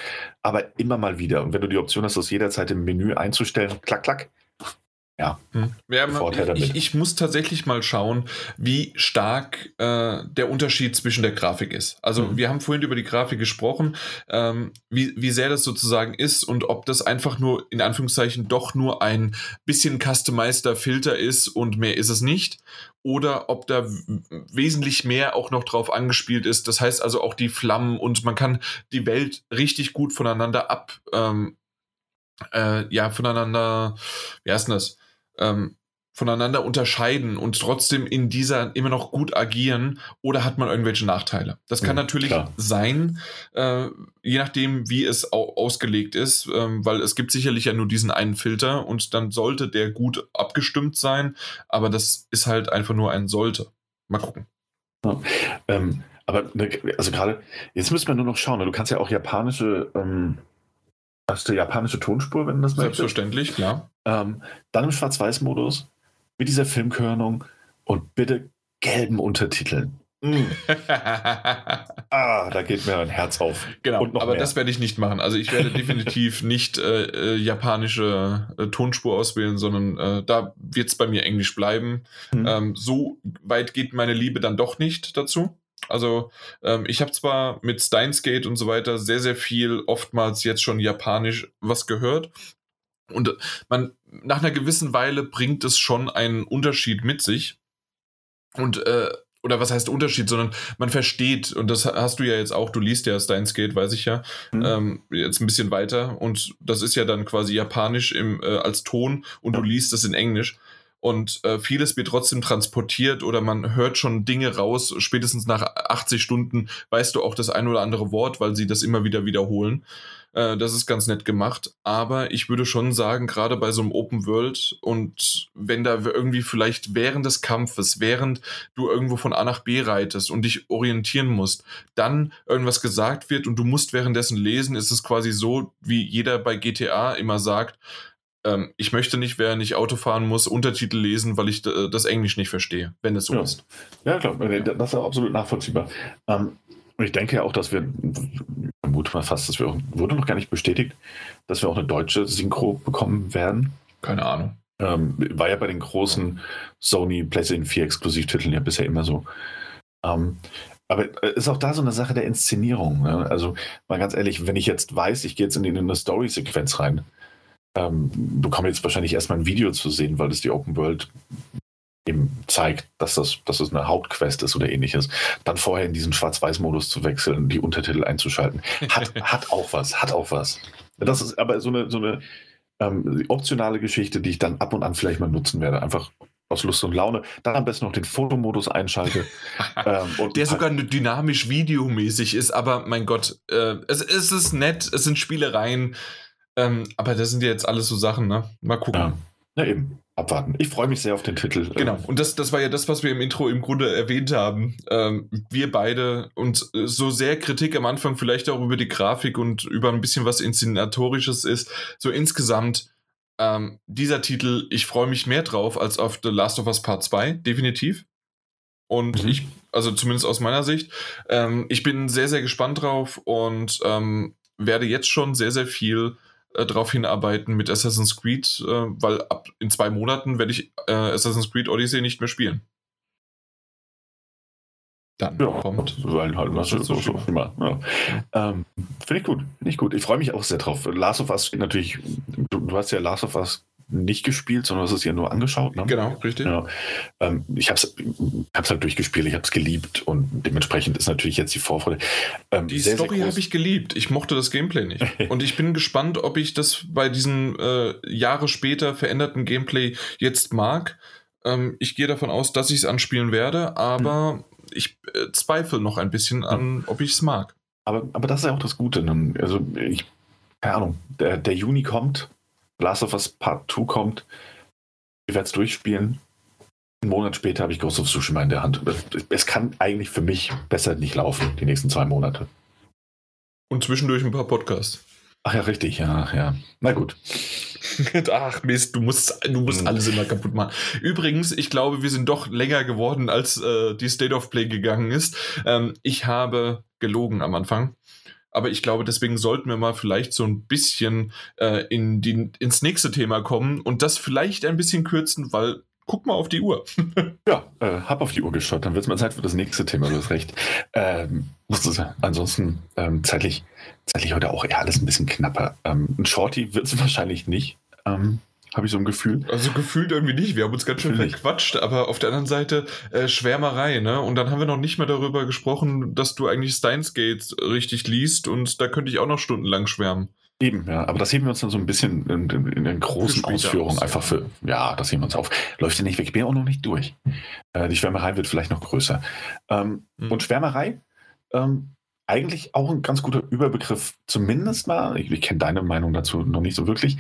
aber immer mal wieder. Und wenn du die Option hast, das jederzeit im Menü einzustellen, klack, klack, ja, hm. ja ich, ich, muss tatsächlich mal schauen, wie stark äh, der Unterschied zwischen der Grafik ist. Also mhm. wir haben vorhin über die Grafik gesprochen, ähm, wie, wie sehr das sozusagen ist und ob das einfach nur in Anführungszeichen doch nur ein bisschen customizeder Filter ist und mehr ist es nicht. Oder ob da wesentlich mehr auch noch drauf angespielt ist. Das heißt also auch die Flammen und man kann die Welt richtig gut voneinander ab, ähm, äh, ja, voneinander, wie heißt denn das? Ähm, voneinander unterscheiden und trotzdem in dieser immer noch gut agieren oder hat man irgendwelche Nachteile? Das kann mhm, natürlich klar. sein, äh, je nachdem, wie es ausgelegt ist, ähm, weil es gibt sicherlich ja nur diesen einen Filter und dann sollte der gut abgestimmt sein, aber das ist halt einfach nur ein sollte. Mal gucken. Ja, ähm, aber ne, also gerade, jetzt müssen wir nur noch schauen, ne, du kannst ja auch japanische ähm, Hast du japanische Tonspur, wenn du das möchtest? Selbstverständlich, klar. Ähm, dann im Schwarz-Weiß-Modus mit dieser Filmkörnung und bitte gelben Untertiteln. Mm. ah, da geht mir ein Herz auf. Genau, aber mehr. das werde ich nicht machen. Also ich werde definitiv nicht äh, äh, japanische äh, Tonspur auswählen, sondern äh, da wird es bei mir Englisch bleiben. Mhm. Ähm, so weit geht meine Liebe dann doch nicht dazu. Also ähm, ich habe zwar mit Steins Gate und so weiter sehr, sehr viel, oftmals jetzt schon japanisch was gehört. Und man, nach einer gewissen Weile bringt es schon einen Unterschied mit sich. Und äh, oder was heißt Unterschied, sondern man versteht, und das hast du ja jetzt auch, du liest ja Steins Gate, weiß ich ja, mhm. ähm, jetzt ein bisschen weiter, und das ist ja dann quasi japanisch im, äh, als Ton und du liest es in Englisch. Und äh, vieles wird trotzdem transportiert oder man hört schon Dinge raus. Spätestens nach 80 Stunden weißt du auch das ein oder andere Wort, weil sie das immer wieder wiederholen. Äh, das ist ganz nett gemacht. Aber ich würde schon sagen, gerade bei so einem Open World und wenn da irgendwie vielleicht während des Kampfes, während du irgendwo von A nach B reitest und dich orientieren musst, dann irgendwas gesagt wird und du musst währenddessen lesen, ist es quasi so, wie jeder bei GTA immer sagt, ähm, ich möchte nicht, während ich Auto fahren muss, Untertitel lesen, weil ich äh, das Englisch nicht verstehe, wenn es so ja. ist. Ja, klar, das ist absolut nachvollziehbar. Ähm, ich denke ja auch, dass wir, vermute mal fast, dass wir auch, wurde noch gar nicht bestätigt, dass wir auch eine deutsche Synchro bekommen werden. Keine Ahnung. Ähm, war ja bei den großen Sony PlayStation 4 Exklusivtiteln ja bisher immer so. Ähm, aber ist auch da so eine Sache der Inszenierung. Ne? Also mal ganz ehrlich, wenn ich jetzt weiß, ich gehe jetzt in eine Story-Sequenz rein, ähm, bekomme jetzt wahrscheinlich erstmal ein Video zu sehen, weil das die Open World eben zeigt, dass das, dass das eine Hauptquest ist oder ähnliches, dann vorher in diesen Schwarz-Weiß-Modus zu wechseln, die Untertitel einzuschalten, hat, hat auch was, hat auch was. Das ist aber so eine, so eine ähm, optionale Geschichte, die ich dann ab und an vielleicht mal nutzen werde. Einfach aus Lust und Laune. Dann am besten noch den Fotomodus einschalte. ähm, Der sogar dynamisch videomäßig ist, aber mein Gott, äh, es, es ist nett, es sind Spielereien, ähm, aber das sind ja jetzt alles so Sachen, ne? Mal gucken. Ja. Na eben abwarten. Ich freue mich sehr auf den Titel. Genau, und das, das war ja das, was wir im Intro im Grunde erwähnt haben. Ähm, wir beide und so sehr Kritik am Anfang vielleicht auch über die Grafik und über ein bisschen was Inszenatorisches ist, so insgesamt ähm, dieser Titel, ich freue mich mehr drauf als auf The Last of Us Part 2, definitiv. Und mhm. ich, also zumindest aus meiner Sicht, ähm, ich bin sehr, sehr gespannt drauf und ähm, werde jetzt schon sehr, sehr viel äh, darauf hinarbeiten mit Assassin's Creed, äh, weil ab in zwei Monaten werde ich äh, Assassin's Creed Odyssey nicht mehr spielen. Dann ja, kommt. Weil halt was so, so, immer. Ja. Ähm, Finde ich gut. Finde ich gut. Ich freue mich auch sehr drauf. Last of Us steht natürlich, du, du hast ja Last of Us nicht gespielt, sondern hast es ja nur angeschaut. Ne? Genau, richtig. Ja. Ähm, ich habe es hab's halt durchgespielt, ich habe es geliebt und dementsprechend ist natürlich jetzt die Vorfreude. Ähm, die sehr, Story habe ich geliebt. Ich mochte das Gameplay nicht. und ich bin gespannt, ob ich das bei diesem äh, Jahre später veränderten Gameplay jetzt mag. Ähm, ich gehe davon aus, dass ich es anspielen werde, aber hm. ich äh, zweifle noch ein bisschen an, ob ich es mag. Aber, aber das ist ja auch das Gute. Ne? Also ich, keine Ahnung, der, der Juni kommt Last of Us Part 2 kommt. Ich werde es durchspielen. Einen Monat später habe ich Ghost of Tsushima in der Hand. Es kann eigentlich für mich besser nicht laufen, die nächsten zwei Monate. Und zwischendurch ein paar Podcasts. Ach ja, richtig, ja, ja. Na gut. Ach Mist, du musst, du musst hm. alles immer kaputt machen. Übrigens, ich glaube, wir sind doch länger geworden, als äh, die State of Play gegangen ist. Ähm, ich habe gelogen am Anfang. Aber ich glaube, deswegen sollten wir mal vielleicht so ein bisschen äh, in die, ins nächste Thema kommen und das vielleicht ein bisschen kürzen, weil guck mal auf die Uhr. ja, äh, hab auf die Uhr geschaut, dann wird es mal Zeit für das nächste Thema, du hast recht. Ähm, ansonsten ähm, zeitlich, zeitlich heute auch eher alles ein bisschen knapper. Ähm, ein Shorty wird es wahrscheinlich nicht. Ähm, habe ich so ein Gefühl. Also gefühlt irgendwie nicht. Wir haben uns ganz schön verquatscht, aber auf der anderen Seite äh, Schwärmerei, ne? Und dann haben wir noch nicht mehr darüber gesprochen, dass du eigentlich Steins Gate richtig liest und da könnte ich auch noch stundenlang schwärmen. Eben, ja, aber das heben wir uns dann so ein bisschen in, in, in den großen Ausführungen aus, einfach für, ja, das heben wir uns auf. Läuft ja nicht weg, ich bin ja auch noch nicht durch. Äh, die Schwärmerei wird vielleicht noch größer. Ähm, mhm. Und Schwärmerei, ähm, eigentlich auch ein ganz guter Überbegriff, zumindest mal, ich, ich kenne deine Meinung dazu noch nicht so wirklich,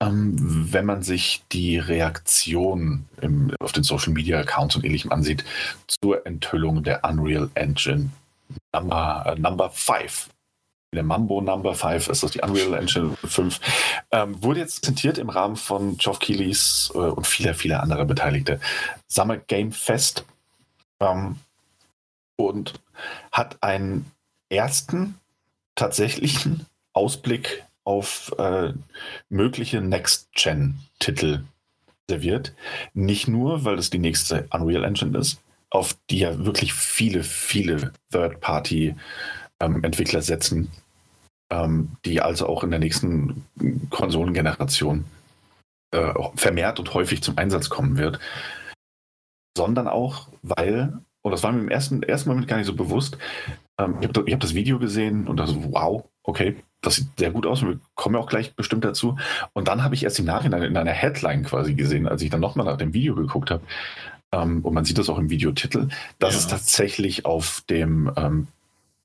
ähm, wenn man sich die Reaktion im, auf den Social Media Accounts und ähnlichem ansieht zur Enthüllung der Unreal Engine Number, äh, Number 5. Der Mambo Number 5 ist das die Unreal Engine 5. Ähm, wurde jetzt präsentiert im Rahmen von Geoff Keighley's äh, und vieler, vieler anderer Beteiligte Summer Game Fest ähm, und hat ein ersten tatsächlichen Ausblick auf äh, mögliche Next-Gen-Titel serviert. Nicht nur, weil es die nächste Unreal Engine ist, auf die ja wirklich viele, viele Third-Party-Entwickler ähm, setzen, ähm, die also auch in der nächsten Konsolengeneration äh, vermehrt und häufig zum Einsatz kommen wird, sondern auch, weil, und das war mir im ersten, ersten Moment gar nicht so bewusst, ähm, ich habe hab das Video gesehen und dachte, wow, okay, das sieht sehr gut aus und wir kommen ja auch gleich bestimmt dazu. Und dann habe ich erst im Nachhinein in einer Headline quasi gesehen, als ich dann nochmal nach dem Video geguckt habe, ähm, und man sieht das auch im Videotitel, dass ja. es tatsächlich auf dem ähm,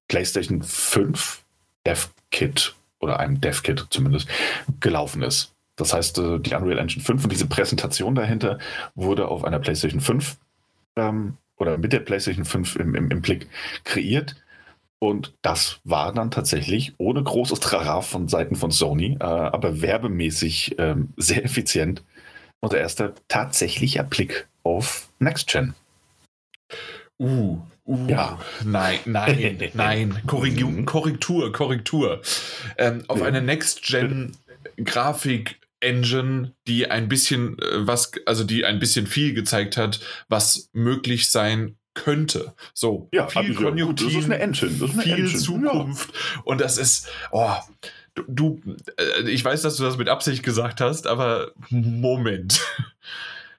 PlayStation 5 Dev-Kit oder einem Dev-Kit zumindest gelaufen ist. Das heißt, äh, die Unreal Engine 5 und diese Präsentation dahinter wurde auf einer PlayStation 5 ähm, oder mit der PlayStation 5 im, im, im Blick kreiert. Und das war dann tatsächlich ohne großes Trara von Seiten von Sony, äh, aber werbemäßig äh, sehr effizient unser erster tatsächlicher Blick auf Next Gen. Uh, uh, ja. Nein, nein, nein. Korrektur, mhm. Korrektur, Korrektur. Ähm, auf ja. eine Next-Gen-Grafik Engine, die ein bisschen äh, was, also die ein bisschen viel gezeigt hat, was möglich sein könnte. So, ja, viel Konjunktiv, das ist eine Engine, das ist eine viel Engine. Zukunft. Ja. Und das ist, oh, du, du, äh, ich weiß, dass du das mit Absicht gesagt hast, aber Moment.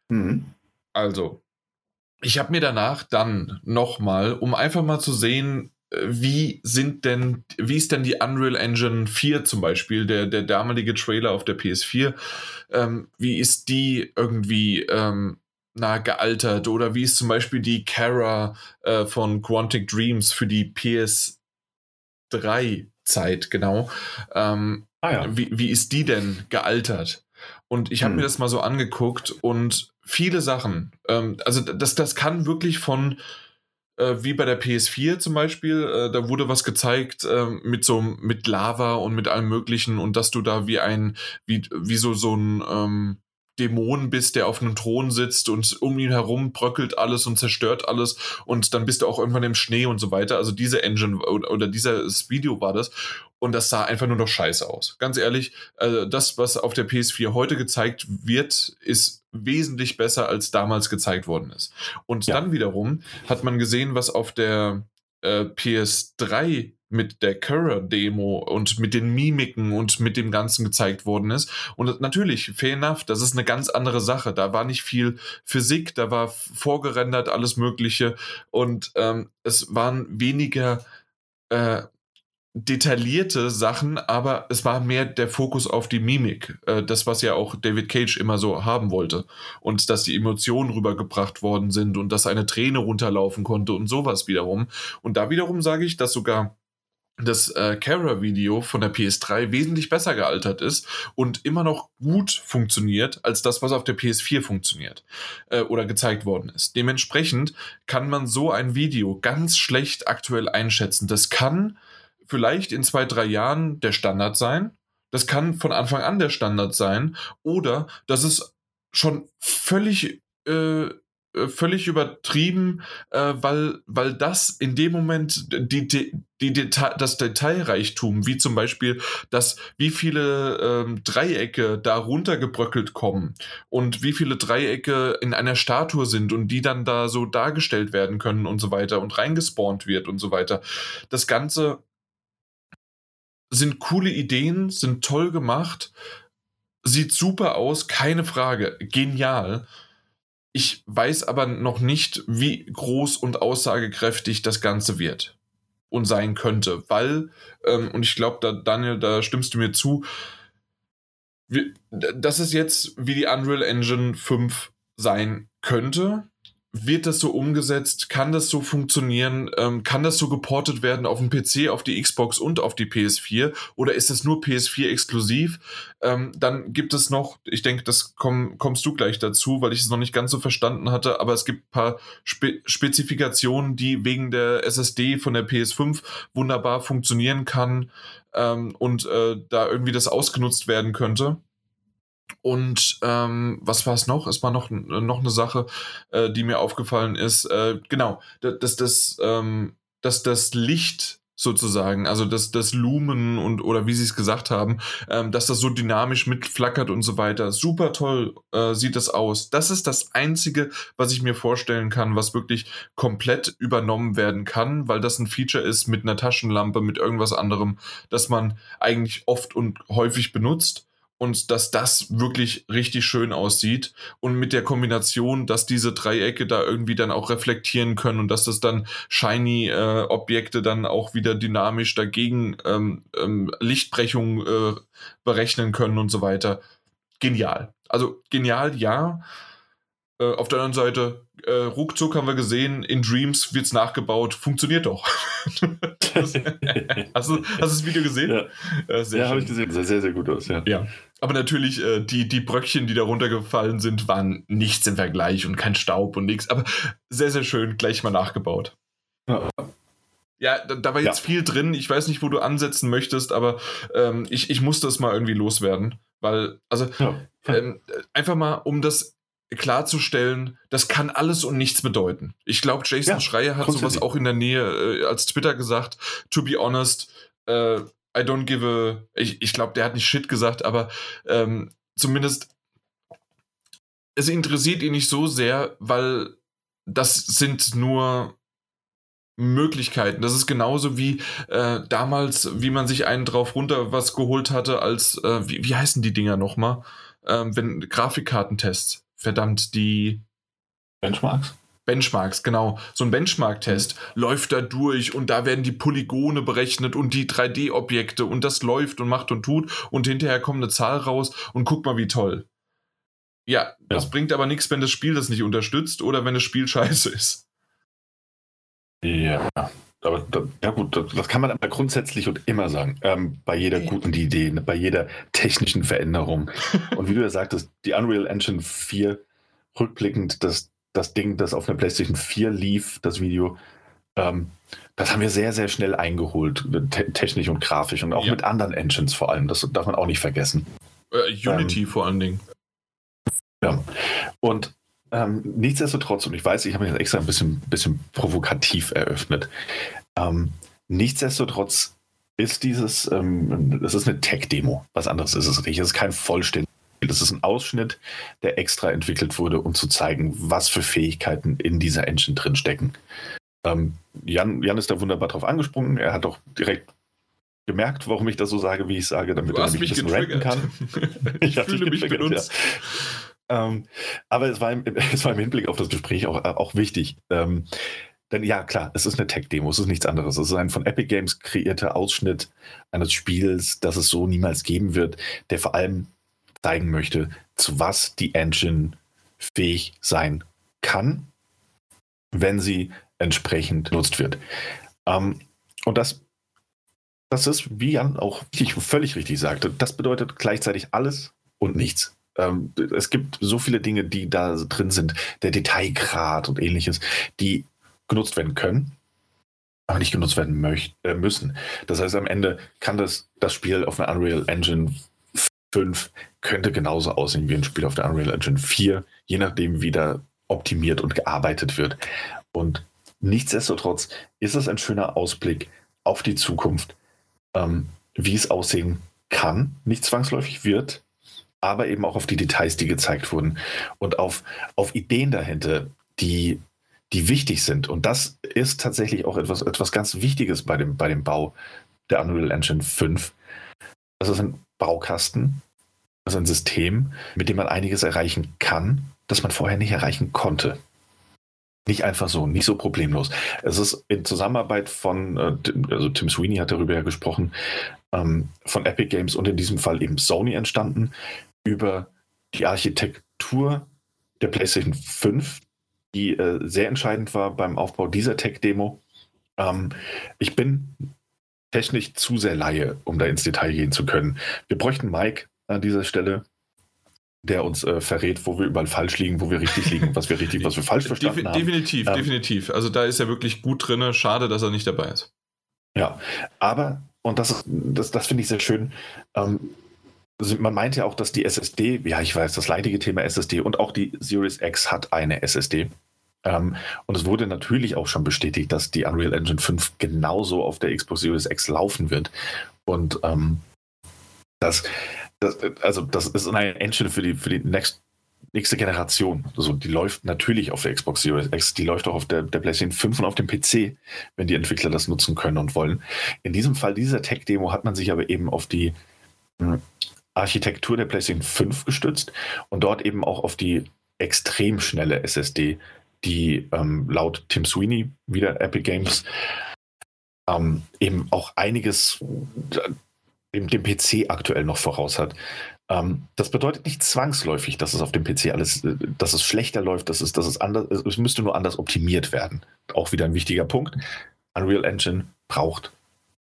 Mhm. Also, ich habe mir danach dann nochmal, um einfach mal zu sehen, äh, wie sind denn, wie ist denn die Unreal Engine 4 zum Beispiel, der, der damalige Trailer auf der PS4, ähm, wie ist die irgendwie ähm, na, gealtert oder wie ist zum Beispiel die Kara äh, von Quantic Dreams für die PS3 Zeit, genau. Ähm, ah, ja. wie, wie ist die denn gealtert? Und ich habe hm. mir das mal so angeguckt und viele Sachen. Ähm, also das, das kann wirklich von äh, wie bei der PS4 zum Beispiel, äh, da wurde was gezeigt äh, mit so mit Lava und mit allem Möglichen und dass du da wie ein wie wie so so ein ähm, Dämon bist, der auf einem Thron sitzt und um ihn herum bröckelt alles und zerstört alles und dann bist du auch irgendwann im Schnee und so weiter. Also diese Engine oder, oder dieses Video war das und das sah einfach nur noch scheiße aus. Ganz ehrlich, also das, was auf der PS4 heute gezeigt wird, ist wesentlich besser als damals gezeigt worden ist. Und ja. dann wiederum hat man gesehen, was auf der äh, PS3 mit der Curra-Demo und mit den Mimiken und mit dem Ganzen gezeigt worden ist. Und natürlich, fair enough, das ist eine ganz andere Sache. Da war nicht viel Physik, da war vorgerendert alles Mögliche und ähm, es waren weniger äh, detaillierte Sachen, aber es war mehr der Fokus auf die Mimik. Äh, das, was ja auch David Cage immer so haben wollte. Und dass die Emotionen rübergebracht worden sind und dass eine Träne runterlaufen konnte und sowas wiederum. Und da wiederum sage ich, dass sogar das äh, Kara-Video von der PS3 wesentlich besser gealtert ist und immer noch gut funktioniert als das, was auf der PS4 funktioniert äh, oder gezeigt worden ist. Dementsprechend kann man so ein Video ganz schlecht aktuell einschätzen. Das kann vielleicht in zwei, drei Jahren der Standard sein. Das kann von Anfang an der Standard sein. Oder das ist schon völlig äh, völlig übertrieben, äh, weil, weil das in dem Moment die, die, die Deta das Detailreichtum, wie zum Beispiel, dass wie viele ähm, Dreiecke da runtergebröckelt kommen und wie viele Dreiecke in einer Statue sind und die dann da so dargestellt werden können und so weiter und reingespawnt wird und so weiter. Das Ganze sind coole Ideen, sind toll gemacht, sieht super aus, keine Frage, genial. Ich weiß aber noch nicht, wie groß und aussagekräftig das Ganze wird und sein könnte, weil, ähm, und ich glaube, da, Daniel, da stimmst du mir zu, wir, das ist jetzt wie die Unreal Engine 5 sein könnte wird das so umgesetzt? Kann das so funktionieren? Ähm, kann das so geportet werden auf den PC, auf die Xbox und auf die PS4? Oder ist es nur PS4 exklusiv? Ähm, dann gibt es noch, ich denke, das komm, kommst du gleich dazu, weil ich es noch nicht ganz so verstanden hatte, aber es gibt ein paar Spe Spezifikationen, die wegen der SSD von der PS5 wunderbar funktionieren kann ähm, und äh, da irgendwie das ausgenutzt werden könnte. Und ähm, was war es noch? Es war noch, noch eine Sache, äh, die mir aufgefallen ist. Äh, genau, dass das, ähm, dass das Licht sozusagen, also das, das Lumen und oder wie sie es gesagt haben, ähm, dass das so dynamisch mitflackert und so weiter. Super toll äh, sieht das aus. Das ist das Einzige, was ich mir vorstellen kann, was wirklich komplett übernommen werden kann, weil das ein Feature ist mit einer Taschenlampe, mit irgendwas anderem, das man eigentlich oft und häufig benutzt und dass das wirklich richtig schön aussieht und mit der Kombination, dass diese Dreiecke da irgendwie dann auch reflektieren können und dass das dann shiny äh, Objekte dann auch wieder dynamisch dagegen ähm, ähm, Lichtbrechung äh, berechnen können und so weiter. Genial. Also genial, ja. Äh, auf der anderen Seite, äh, ruckzuck haben wir gesehen, in Dreams wird es nachgebaut, funktioniert doch. hast, du, hast du das Video gesehen? Ja, äh, ja habe ich gesehen, sah sehr, sehr gut aus, ja. ja. Aber natürlich, äh, die, die Bröckchen, die da runtergefallen sind, waren nichts im Vergleich und kein Staub und nichts, aber sehr, sehr schön, gleich mal nachgebaut. Ja. Ja, da, da war jetzt ja. viel drin. Ich weiß nicht, wo du ansetzen möchtest, aber ähm, ich, ich muss das mal irgendwie loswerden. Weil, also, ja. ähm, einfach mal, um das klarzustellen, das kann alles und nichts bedeuten. Ich glaube, Jason ja, Schreier hat sowas auch in der Nähe äh, als Twitter gesagt. To be honest, äh, I don't give a. Ich, ich glaube, der hat nicht Shit gesagt, aber ähm, zumindest es interessiert ihn nicht so sehr, weil das sind nur Möglichkeiten. Das ist genauso wie äh, damals, wie man sich einen drauf runter was geholt hatte, als, äh, wie, wie heißen die Dinger nochmal? Ähm, wenn Grafikkartentests verdammt, die Benchmarks? Benchmarks, genau. So ein Benchmark-Test mhm. läuft da durch und da werden die Polygone berechnet und die 3D-Objekte und das läuft und macht und tut und hinterher kommt eine Zahl raus und guck mal, wie toll. Ja, ja. das bringt aber nichts, wenn das Spiel das nicht unterstützt oder wenn das Spiel scheiße ist. Ja, aber ja gut, das kann man aber grundsätzlich und immer sagen. Ähm, bei jeder guten Idee, bei jeder technischen Veränderung. und wie du ja sagtest, die Unreal Engine 4, rückblickend, das, das Ding, das auf einer PlayStation 4 lief, das Video, ähm, das haben wir sehr, sehr schnell eingeholt, te technisch und grafisch und auch ja. mit anderen Engines vor allem. Das darf man auch nicht vergessen. Äh, Unity ähm, vor allen Dingen. Ja. Und ähm, nichtsdestotrotz, und ich weiß, ich habe mich jetzt extra ein bisschen, bisschen provokativ eröffnet. Ähm, nichtsdestotrotz ist dieses, ähm, das ist eine Tech-Demo. Was anderes ist es nicht. Es ist kein vollständiges das ist ein Ausschnitt, der extra entwickelt wurde, um zu zeigen, was für Fähigkeiten in dieser Engine drin stecken. Ähm, Jan, Jan ist da wunderbar drauf angesprungen. Er hat auch direkt gemerkt, warum ich das so sage, wie ich sage, damit er mich ein bisschen ranken kann. ich, ich fühle mich benutzt. Ja. Ähm, aber es war, im, es war im Hinblick auf das Gespräch auch, auch wichtig. Ähm, denn ja, klar, es ist eine Tech-Demo, es ist nichts anderes. Es ist ein von Epic Games kreierter Ausschnitt eines Spiels, das es so niemals geben wird, der vor allem zeigen möchte, zu was die Engine fähig sein kann, wenn sie entsprechend genutzt wird. Ähm, und das, das ist, wie Jan auch völlig richtig sagte, das bedeutet gleichzeitig alles und nichts. Ähm, es gibt so viele Dinge, die da drin sind, der Detailgrad und ähnliches, die genutzt werden können, aber nicht genutzt werden möcht, äh, müssen. Das heißt, am Ende kann das, das Spiel auf einer Unreal Engine 5 könnte genauso aussehen wie ein Spiel auf der Unreal Engine 4, je nachdem, wie da optimiert und gearbeitet wird. Und nichtsdestotrotz ist es ein schöner Ausblick auf die Zukunft, ähm, wie es aussehen kann, nicht zwangsläufig wird, aber eben auch auf die Details, die gezeigt wurden und auf, auf Ideen dahinter, die, die wichtig sind. Und das ist tatsächlich auch etwas, etwas ganz Wichtiges bei dem, bei dem Bau der Unreal Engine 5. Das ist ein Baukasten, das ist ein System, mit dem man einiges erreichen kann, das man vorher nicht erreichen konnte. Nicht einfach so, nicht so problemlos. Es ist in Zusammenarbeit von, äh, also Tim Sweeney hat darüber ja gesprochen, ähm, von Epic Games und in diesem Fall eben Sony entstanden, über die Architektur der PlayStation 5, die äh, sehr entscheidend war beim Aufbau dieser Tech-Demo. Ähm, ich bin technisch zu sehr Laie, um da ins Detail gehen zu können. Wir bräuchten Mike an dieser Stelle, der uns äh, verrät, wo wir überall falsch liegen, wo wir richtig liegen, was wir richtig, was wir falsch verstanden Def haben. Definitiv, ähm, definitiv. Also da ist er wirklich gut drin. Schade, dass er nicht dabei ist. Ja, aber, und das, das, das finde ich sehr schön, ähm, man meint ja auch, dass die SSD, ja, ich weiß, das leidige Thema SSD und auch die Series X hat eine SSD. Ähm, und es wurde natürlich auch schon bestätigt, dass die Unreal Engine 5 genauso auf der Xbox Series X laufen wird. Und ähm, das, das, also das ist eine Engine für die, für die next, nächste Generation. Also die läuft natürlich auf der Xbox Series X, die läuft auch auf der, der PlayStation 5 und auf dem PC, wenn die Entwickler das nutzen können und wollen. In diesem Fall, dieser Tech-Demo, hat man sich aber eben auf die hm, Architektur der PlayStation 5 gestützt und dort eben auch auf die extrem schnelle SSD, die ähm, laut Tim Sweeney, wieder Epic Games, ähm, eben auch einiges dem, dem PC aktuell noch voraus hat. Ähm, das bedeutet nicht zwangsläufig, dass es auf dem PC alles, äh, dass es schlechter läuft, dass es, dass es anders, es müsste nur anders optimiert werden. Auch wieder ein wichtiger Punkt. Unreal Engine braucht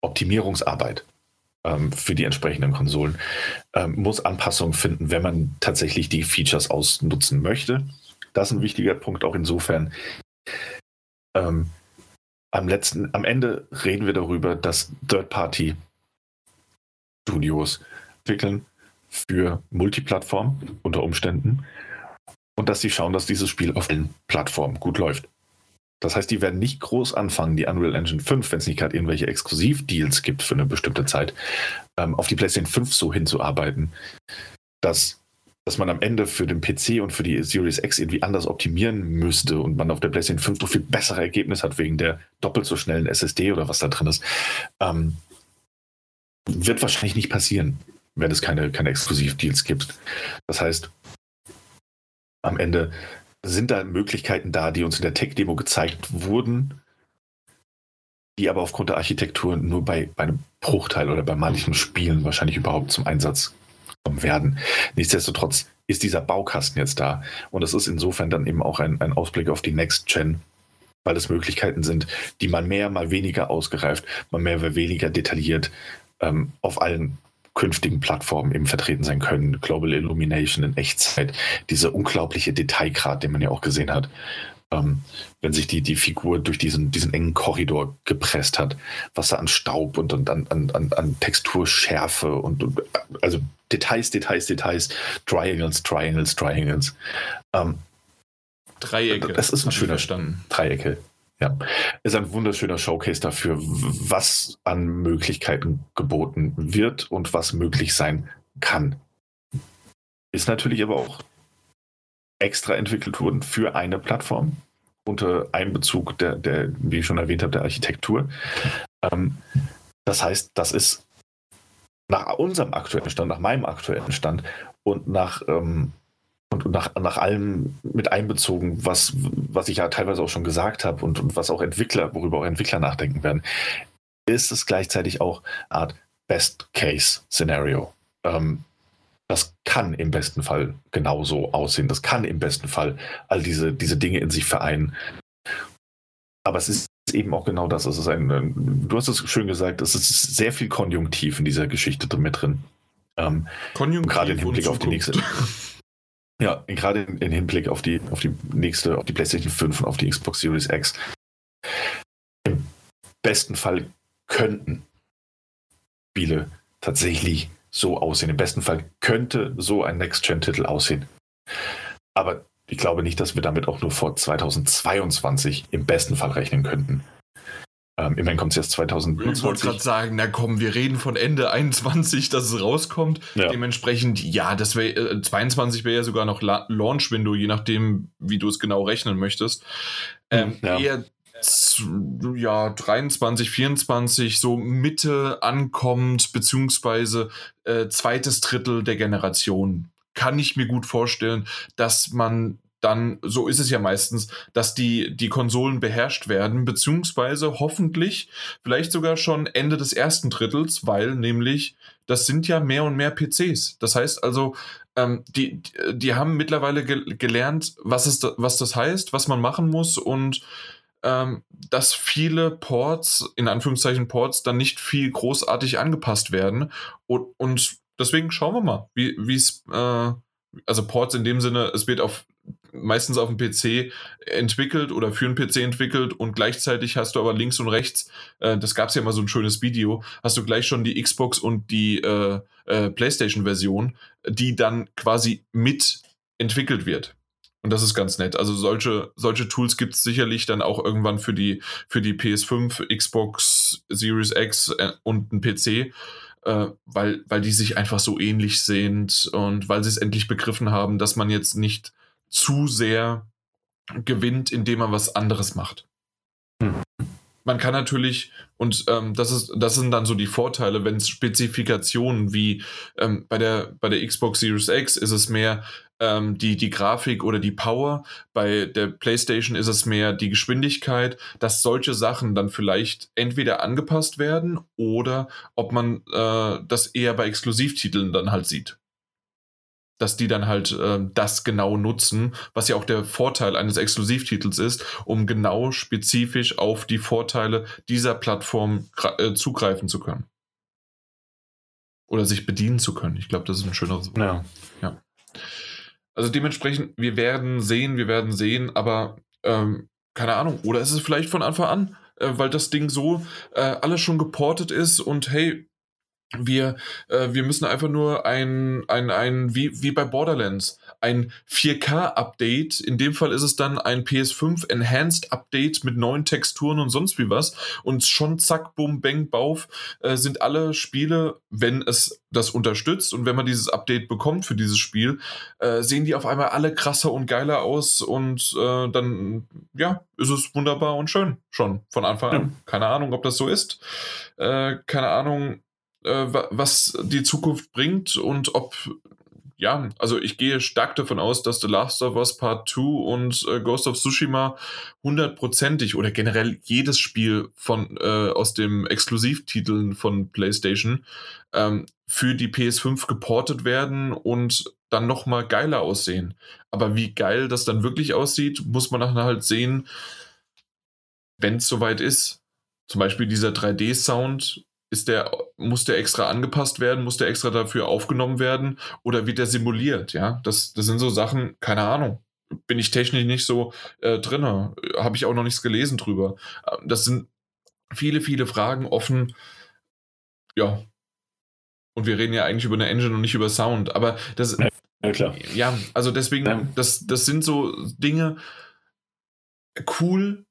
Optimierungsarbeit ähm, für die entsprechenden Konsolen, ähm, muss Anpassungen finden, wenn man tatsächlich die Features ausnutzen möchte. Das ist ein wichtiger Punkt auch insofern. Ähm, am letzten, am Ende reden wir darüber, dass Third-Party-Studios entwickeln für Multiplattform unter Umständen und dass sie schauen, dass dieses Spiel auf allen Plattformen gut läuft. Das heißt, die werden nicht groß anfangen, die Unreal Engine 5, wenn es nicht gerade irgendwelche Exklusivdeals gibt für eine bestimmte Zeit, ähm, auf die PlayStation 5 so hinzuarbeiten, dass, dass man am Ende für den PC und für die Series X irgendwie anders optimieren müsste und man auf der PlayStation 5 noch viel bessere Ergebnisse hat wegen der doppelt so schnellen SSD oder was da drin ist. Ähm, wird wahrscheinlich nicht passieren, wenn es keine, keine Exklusivdeals gibt. Das heißt, am Ende sind da Möglichkeiten da, die uns in der Tech-Demo gezeigt wurden, die aber aufgrund der Architektur nur bei, bei einem Bruchteil oder bei manchen Spielen wahrscheinlich überhaupt zum Einsatz kommen werden. Nichtsdestotrotz ist dieser Baukasten jetzt da. Und es ist insofern dann eben auch ein, ein Ausblick auf die Next Gen, weil es Möglichkeiten sind, die mal mehr, mal weniger ausgereift, mal mehr, mal weniger detailliert ähm, auf allen künftigen Plattformen eben vertreten sein können. Global Illumination in Echtzeit, dieser unglaubliche Detailgrad, den man ja auch gesehen hat. Ähm, wenn sich die, die Figur durch diesen, diesen engen Korridor gepresst hat, was da an Staub und, und an, an, an Texturschärfe und, und also Details, Details, Details, Triangles, Triangles, Triangles. Ähm, Dreiecke. Das ist ein schöner Stand. Dreiecke. Ja, ist ein wunderschöner Showcase dafür, was an Möglichkeiten geboten wird und was möglich sein kann. Ist natürlich aber auch extra entwickelt worden für eine Plattform unter Einbezug der, der wie ich schon erwähnt habe, der Architektur. Ähm, das heißt, das ist nach unserem aktuellen Stand, nach meinem aktuellen Stand und nach ähm, und nach, nach allem mit einbezogen, was, was ich ja teilweise auch schon gesagt habe und, und was auch Entwickler, worüber auch Entwickler nachdenken werden, ist es gleichzeitig auch eine Art Best-Case-Szenario. Ähm, das kann im besten Fall genauso aussehen. Das kann im besten Fall all diese, diese Dinge in sich vereinen. Aber es ist eben auch genau das. Es ist ein, du hast es schön gesagt, es ist sehr viel Konjunktiv in dieser Geschichte mit drin. Ähm, Konjunktiv gerade im Hinblick auf die nächste. Ja, gerade im Hinblick auf die, auf die nächste, auf die PlayStation 5 und auf die Xbox Series X. Im besten Fall könnten Spiele tatsächlich so aussehen. Im besten Fall könnte so ein Next-Gen-Titel aussehen. Aber ich glaube nicht, dass wir damit auch nur vor 2022 im besten Fall rechnen könnten. Ähm, immerhin kommt es jetzt 2020. Ich wollte gerade sagen, na komm, wir reden von Ende 21, dass es rauskommt. Ja. Dementsprechend, ja, das wäre äh, 22 wäre ja sogar noch La Launch-Window, je nachdem, wie du es genau rechnen möchtest. Ähm, ja. Eher ja, 23, 24, so Mitte ankommt, beziehungsweise äh, zweites Drittel der Generation. Kann ich mir gut vorstellen, dass man dann, so ist es ja meistens, dass die, die Konsolen beherrscht werden, beziehungsweise hoffentlich vielleicht sogar schon Ende des ersten Drittels, weil nämlich das sind ja mehr und mehr PCs. Das heißt also, ähm, die, die haben mittlerweile ge gelernt, was, ist, was das heißt, was man machen muss und ähm, dass viele Ports, in Anführungszeichen Ports, dann nicht viel großartig angepasst werden. Und, und deswegen schauen wir mal, wie es, äh, also Ports in dem Sinne, es wird auf meistens auf dem PC entwickelt oder für einen PC entwickelt und gleichzeitig hast du aber links und rechts, äh, das gab es ja mal so ein schönes Video, hast du gleich schon die Xbox und die äh, äh, PlayStation-Version, die dann quasi mit entwickelt wird. Und das ist ganz nett. Also solche, solche Tools gibt es sicherlich dann auch irgendwann für die, für die PS5, Xbox Series X äh, und einen PC, äh, weil, weil die sich einfach so ähnlich sind und weil sie es endlich begriffen haben, dass man jetzt nicht zu sehr gewinnt, indem man was anderes macht. Hm. Man kann natürlich, und ähm, das, ist, das sind dann so die Vorteile, wenn es Spezifikationen wie ähm, bei, der, bei der Xbox Series X ist es mehr ähm, die, die Grafik oder die Power, bei der PlayStation ist es mehr die Geschwindigkeit, dass solche Sachen dann vielleicht entweder angepasst werden oder ob man äh, das eher bei Exklusivtiteln dann halt sieht dass die dann halt äh, das genau nutzen, was ja auch der Vorteil eines Exklusivtitels ist, um genau spezifisch auf die Vorteile dieser Plattform äh, zugreifen zu können. Oder sich bedienen zu können. Ich glaube, das ist ein schöneres Wort. Ja. ja. Also dementsprechend, wir werden sehen, wir werden sehen, aber ähm, keine Ahnung. Oder ist es vielleicht von Anfang an, äh, weil das Ding so äh, alles schon geportet ist und hey, wir, äh, wir müssen einfach nur ein, ein, ein wie, wie bei Borderlands, ein 4K-Update. In dem Fall ist es dann ein PS5 Enhanced Update mit neuen Texturen und sonst wie was. Und schon zack, bum, bang, bauf, äh, sind alle Spiele, wenn es das unterstützt und wenn man dieses Update bekommt für dieses Spiel, äh, sehen die auf einmal alle krasser und geiler aus und äh, dann, ja, ist es wunderbar und schön schon von Anfang an. Keine Ahnung, ob das so ist. Äh, keine Ahnung, äh, was die Zukunft bringt und ob, ja, also ich gehe stark davon aus, dass The Last of Us Part 2 und äh, Ghost of Tsushima hundertprozentig oder generell jedes Spiel von äh, aus dem Exklusivtiteln von PlayStation ähm, für die PS5 geportet werden und dann nochmal geiler aussehen. Aber wie geil das dann wirklich aussieht, muss man nachher halt sehen, wenn es soweit ist. Zum Beispiel dieser 3D-Sound ist der, muss der extra angepasst werden, muss der extra dafür aufgenommen werden oder wird der simuliert? Ja, das, das sind so Sachen, keine Ahnung. Bin ich technisch nicht so äh, drin, habe ich auch noch nichts gelesen drüber. Das sind viele, viele Fragen offen. Ja. Und wir reden ja eigentlich über eine Engine und nicht über Sound. Aber das. Ja, klar. Ja, also deswegen, ja. Das, das sind so Dinge. Cool,